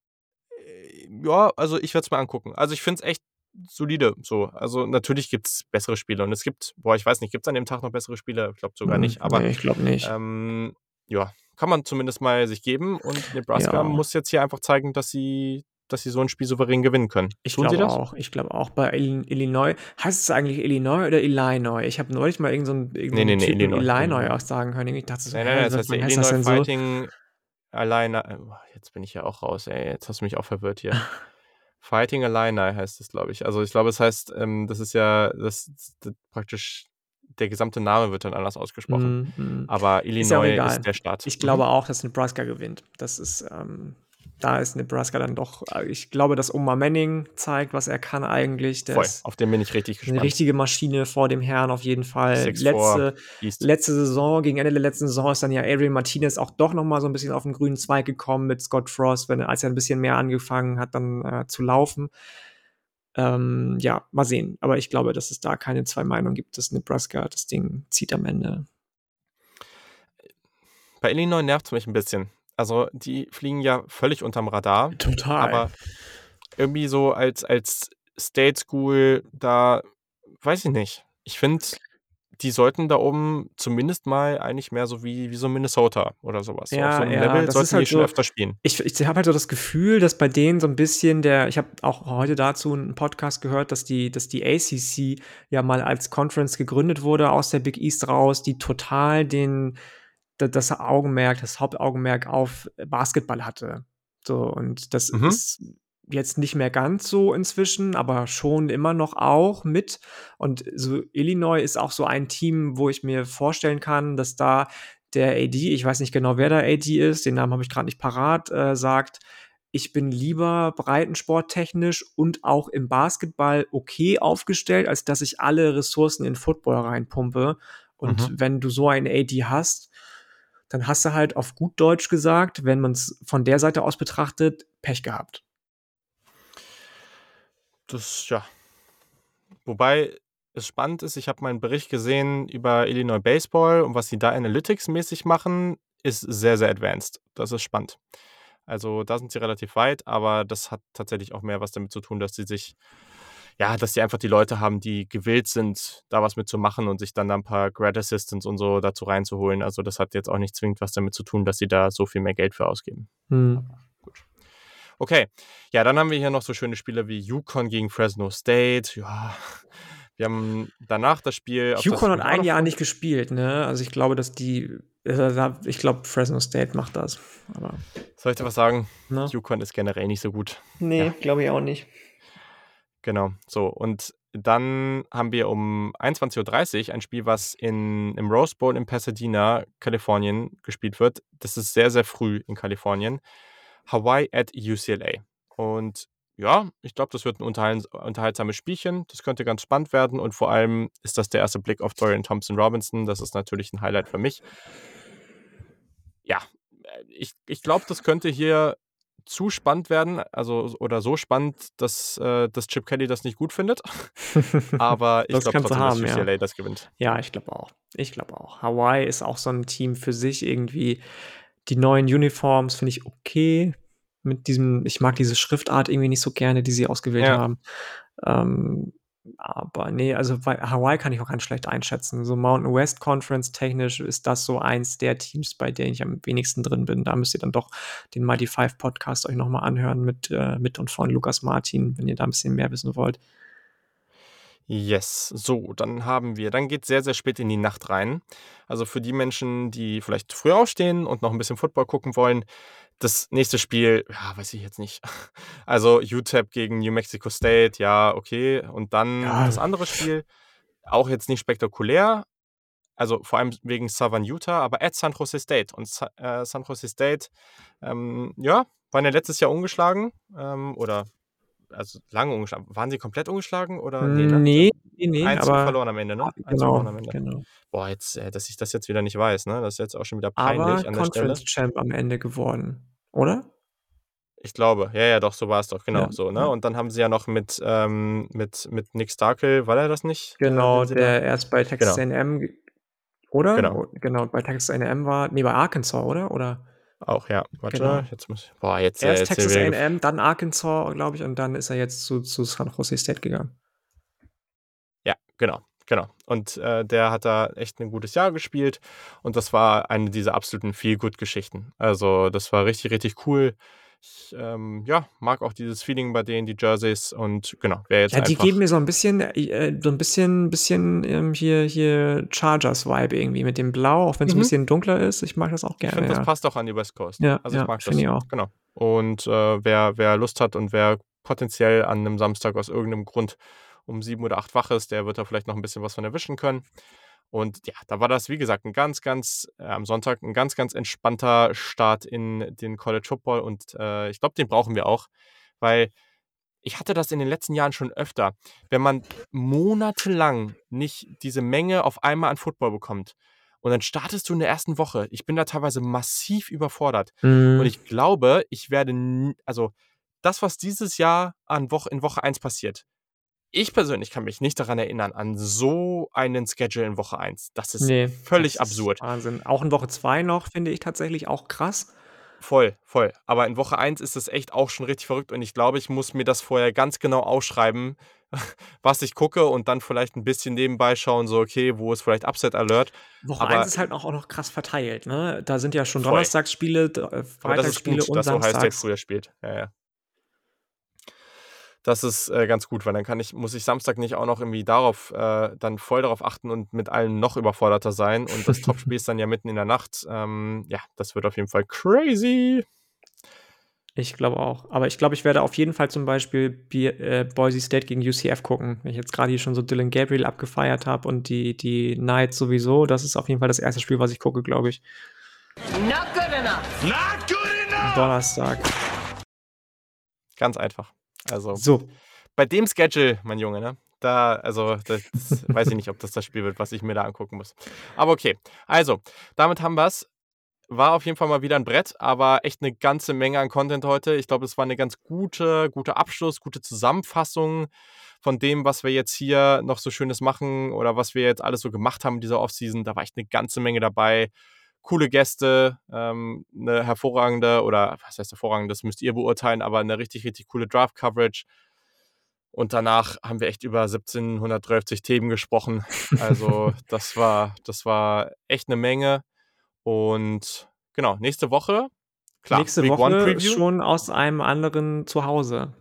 äh, ja, also ich werde es mal angucken. Also ich finde es echt solide. So, also natürlich gibt es bessere Spiele und es gibt, boah, ich weiß nicht, gibt es an dem Tag noch bessere Spiele? Ich glaube sogar hm, nicht. Aber nee, ich glaube nicht. Ähm, ja, kann man zumindest mal sich geben und Nebraska ja. muss jetzt hier einfach zeigen, dass sie dass sie so ein Spiel souverän gewinnen können. Ich glaube auch. Ich glaube auch bei Illinois. Heißt es eigentlich Illinois oder Illinois? Ich habe neulich mal irgendeinen so nee, nee, nee, Illinois, Illinois auch sagen können. Ich dachte so, nein, nein, nein, das heißt Illinois das Fighting so? Illini. Oh, jetzt bin ich ja auch raus, ey. Jetzt hast du mich auch verwirrt hier. [LAUGHS] Fighting Illini heißt es, glaube ich. Also ich glaube, es heißt, ähm, das ist ja das, das, praktisch der gesamte Name wird dann anders ausgesprochen. Mm, mm. Aber Illinois ist, ist, der Staat. Ich glaube mhm. auch, dass Nebraska gewinnt. Das ist ähm, da ist Nebraska dann doch, äh, ich glaube, dass Oma Manning zeigt, was er kann eigentlich. Der Voll, auf den bin ich richtig gespannt. Eine richtige Maschine vor dem Herrn auf jeden Fall. Letzte, letzte Saison, gegen Ende der letzten Saison ist dann ja Adrian Martinez auch doch noch mal so ein bisschen auf den grünen Zweig gekommen mit Scott Frost, wenn, als er ein bisschen mehr angefangen hat, dann äh, zu laufen. Ähm, ja, mal sehen. Aber ich glaube, dass es da keine zwei Meinungen gibt, dass Nebraska das Ding zieht am Ende. Bei Illinois nervt es mich ein bisschen. Also, die fliegen ja völlig unterm Radar. Total. Aber irgendwie so als, als State School, da weiß ich nicht. Ich finde, die sollten da oben zumindest mal eigentlich mehr so wie, wie so Minnesota oder sowas. Ja, auf so einem ja, Level sollten halt die schon so, öfter spielen. Ich, ich habe halt so das Gefühl, dass bei denen so ein bisschen der, ich habe auch heute dazu einen Podcast gehört, dass die, dass die ACC ja mal als Conference gegründet wurde aus der Big East raus, die total den das Augenmerk, das Hauptaugenmerk auf Basketball hatte. So, und das mhm. ist jetzt nicht mehr ganz so inzwischen, aber schon immer noch auch mit. Und so Illinois ist auch so ein Team, wo ich mir vorstellen kann, dass da der AD, ich weiß nicht genau, wer der AD ist, den Namen habe ich gerade nicht parat, äh, sagt, ich bin lieber breitensporttechnisch und auch im Basketball okay aufgestellt, als dass ich alle Ressourcen in Football reinpumpe. Und mhm. wenn du so einen AD hast, dann hast du halt auf gut Deutsch gesagt, wenn man es von der Seite aus betrachtet, Pech gehabt. Das, ja. Wobei es spannend ist, ich habe mal einen Bericht gesehen über Illinois Baseball und was sie da Analytics-mäßig machen, ist sehr, sehr advanced. Das ist spannend. Also da sind sie relativ weit, aber das hat tatsächlich auch mehr was damit zu tun, dass sie sich ja, dass die einfach die Leute haben, die gewillt sind, da was mitzumachen und sich dann da ein paar Grad Assistants und so dazu reinzuholen. Also das hat jetzt auch nicht zwingend was damit zu tun, dass sie da so viel mehr Geld für ausgeben. Hm. Gut. Okay, ja, dann haben wir hier noch so schöne Spiele wie Yukon gegen Fresno State. Ja, wir haben danach das Spiel. Yukon hat ein Jahr nicht gespielt, ne? Also ich glaube, dass die. Äh, ich glaube, Fresno State macht das. Aber Soll ich dir was sagen? Ne? Yukon ist generell nicht so gut. Nee, ja. glaube ich auch nicht. Genau, so. Und dann haben wir um 21.30 Uhr ein Spiel, was in, im Rose Bowl in Pasadena, Kalifornien gespielt wird. Das ist sehr, sehr früh in Kalifornien. Hawaii at UCLA. Und ja, ich glaube, das wird ein unterhaltsames Spielchen. Das könnte ganz spannend werden und vor allem ist das der erste Blick auf Dorian Thompson Robinson. Das ist natürlich ein Highlight für mich. Ja, äh, ich, ich glaube, das könnte hier zu spannend werden, also oder so spannend, dass, äh, dass Chip Kelly das nicht gut findet. [LAUGHS] Aber ich glaube trotzdem, haben, dass UCLA ja. das gewinnt. Ja, ich glaube auch. Ich glaube auch. Hawaii ist auch so ein Team für sich irgendwie. Die neuen Uniforms finde ich okay mit diesem, ich mag diese Schriftart irgendwie nicht so gerne, die sie ausgewählt ja. haben. Ähm, aber nee, also Hawaii kann ich auch ganz schlecht einschätzen. So Mountain West Conference technisch ist das so eins der Teams, bei denen ich am wenigsten drin bin. Da müsst ihr dann doch den Mighty Five Podcast euch nochmal anhören mit, äh, mit und von Lukas Martin, wenn ihr da ein bisschen mehr wissen wollt. Yes, so, dann haben wir, dann geht sehr, sehr spät in die Nacht rein. Also für die Menschen, die vielleicht früh aufstehen und noch ein bisschen Football gucken wollen, das nächste Spiel, ja, weiß ich jetzt nicht. [LAUGHS] Also UTEP gegen New Mexico State, ja, okay. Und dann ja. das andere Spiel, auch jetzt nicht spektakulär. Also vor allem wegen Southern Utah, aber at San Jose State. Und äh, San Jose State, ähm, ja, waren ja letztes Jahr ungeschlagen. Ähm, oder also lange ungeschlagen. Waren sie komplett ungeschlagen oder? Nee, ne? nee, nee, nee Eins aber verloren am Ende, ne? Eins genau, am Ende. genau. Boah, jetzt, äh, dass ich das jetzt wieder nicht weiß, ne? Das ist jetzt auch schon wieder peinlich aber an der Conference Stelle. Champ am Ende geworden, oder? Ich glaube, ja, ja, doch, so war es doch, genau, ja, so, ne? Ja. Und dann haben sie ja noch mit, ähm, mit, mit Nick Starkel, war er das nicht? Genau, der erst bei Texas genau. A&M, oder? Genau. Genau, bei Texas A&M war, nee, bei Arkansas, oder? Oder? Auch, ja. Warte, genau. jetzt muss ich. Boah, jetzt. Erst jetzt Texas AM, dann Arkansas, glaube ich, und dann ist er jetzt zu, zu San Jose State gegangen. Ja, genau. Genau. Und äh, der hat da echt ein gutes Jahr gespielt. Und das war eine dieser absoluten Feel-Good-Geschichten. Also, das war richtig, richtig cool. Ich ähm, ja, mag auch dieses Feeling bei denen, die Jerseys und genau, wer jetzt Ja, die geben mir so ein bisschen, äh, so ein bisschen, bisschen ähm, hier, hier Chargers-Vibe irgendwie mit dem Blau, auch wenn es mhm. ein bisschen dunkler ist. Ich mag das auch gerne. Ich finde, ja. das passt auch an die West Coast. Ja, also ich ja, mag das. Ich auch. Genau. Und äh, wer, wer Lust hat und wer potenziell an einem Samstag aus irgendeinem Grund um sieben oder acht wach ist, der wird da vielleicht noch ein bisschen was von erwischen können. Und ja, da war das, wie gesagt, ein ganz, ganz, äh, am Sonntag ein ganz, ganz entspannter Start in den College Football. Und äh, ich glaube, den brauchen wir auch, weil ich hatte das in den letzten Jahren schon öfter. Wenn man monatelang nicht diese Menge auf einmal an Football bekommt und dann startest du in der ersten Woche, ich bin da teilweise massiv überfordert. Mhm. Und ich glaube, ich werde, also das, was dieses Jahr an Woche, in Woche 1 passiert, ich persönlich kann mich nicht daran erinnern, an so einen Schedule in Woche 1. Das ist nee, völlig das absurd. Ist Wahnsinn. Auch in Woche 2 noch, finde ich tatsächlich auch krass. Voll, voll. Aber in Woche 1 ist es echt auch schon richtig verrückt und ich glaube, ich muss mir das vorher ganz genau ausschreiben, [LAUGHS] was ich gucke und dann vielleicht ein bisschen nebenbei schauen, so, okay, wo ist vielleicht Upset Alert. Woche Aber 1 ist halt auch noch krass verteilt, ne? Da sind ja schon Donnerstagsspiele, äh, Freitagsspiele und Samstags. so heißt, der früher spielt. Ja, ja. Das ist äh, ganz gut, weil dann kann ich, muss ich Samstag nicht auch noch irgendwie darauf, äh, dann voll darauf achten und mit allem noch überforderter sein. Und das Topspiel ist dann ja mitten in der Nacht. Ähm, ja, das wird auf jeden Fall crazy. Ich glaube auch. Aber ich glaube, ich werde auf jeden Fall zum Beispiel B äh, Boise State gegen UCF gucken. Wenn ich jetzt gerade hier schon so Dylan Gabriel abgefeiert habe und die, die Knights sowieso. Das ist auf jeden Fall das erste Spiel, was ich gucke, glaube ich. Not good enough. Not good enough. Donnerstag. Ganz einfach. Also, so. bei dem Schedule, mein Junge, ne? Da, also, das, [LAUGHS] weiß ich nicht, ob das das Spiel wird, was ich mir da angucken muss. Aber okay. Also, damit haben wir es. War auf jeden Fall mal wieder ein Brett, aber echt eine ganze Menge an Content heute. Ich glaube, es war eine ganz gute, gute Abschluss, gute Zusammenfassung von dem, was wir jetzt hier noch so Schönes machen oder was wir jetzt alles so gemacht haben in dieser Offseason. Da war echt eine ganze Menge dabei coole Gäste, ähm, eine hervorragende oder was heißt hervorragend, das müsst ihr beurteilen, aber eine richtig, richtig coole Draft-Coverage. Und danach haben wir echt über 1730 Themen gesprochen. Also [LAUGHS] das war, das war echt eine Menge. Und genau, nächste Woche, klar, nächste Week Woche schon aus einem anderen Zuhause.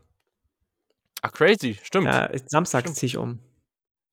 Ach, crazy, stimmt. Ja, Samstag ziehe ich um.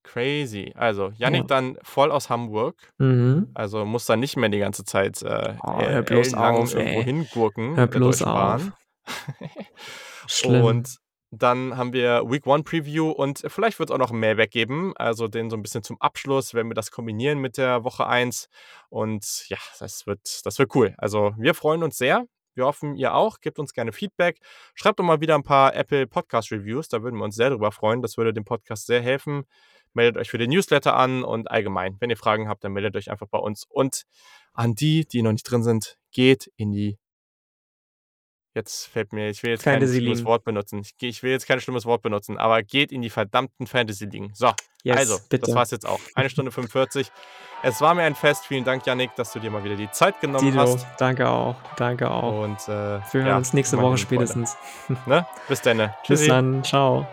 Crazy. Also, Yannick ja. dann voll aus Hamburg. Mhm. Also muss dann nicht mehr die ganze Zeit äh, oh, hör bloß auf, irgendwo hingurken. Hör bloß auf. [LAUGHS] Schlimm. Und dann haben wir Week One Preview und vielleicht wird es auch noch ein Mailback geben. Also den so ein bisschen zum Abschluss, wenn wir das kombinieren mit der Woche 1. Und ja, das wird, das wird cool. Also wir freuen uns sehr. Wir hoffen, ihr auch. Gebt uns gerne Feedback. Schreibt doch mal wieder ein paar Apple Podcast Reviews. Da würden wir uns sehr drüber freuen. Das würde dem Podcast sehr helfen. Meldet euch für den Newsletter an und allgemein, wenn ihr Fragen habt, dann meldet euch einfach bei uns. Und an die, die noch nicht drin sind, geht in die Jetzt fällt mir, ich will jetzt kein schlimmes Wort benutzen. Ich, ich, will jetzt kein schlimmes Wort benutzen, aber geht in die verdammten Fantasy-Ligen. So, yes, also, bitte. das war's jetzt auch. Eine Stunde 45. Es war mir ein Fest. Vielen Dank, Yannick, dass du dir mal wieder die Zeit genommen Dito, hast. Danke auch. Danke auch. Und äh, wir hören ja, uns nächste Woche spätestens. Ne? Bis dann. Bis dann. Ciao.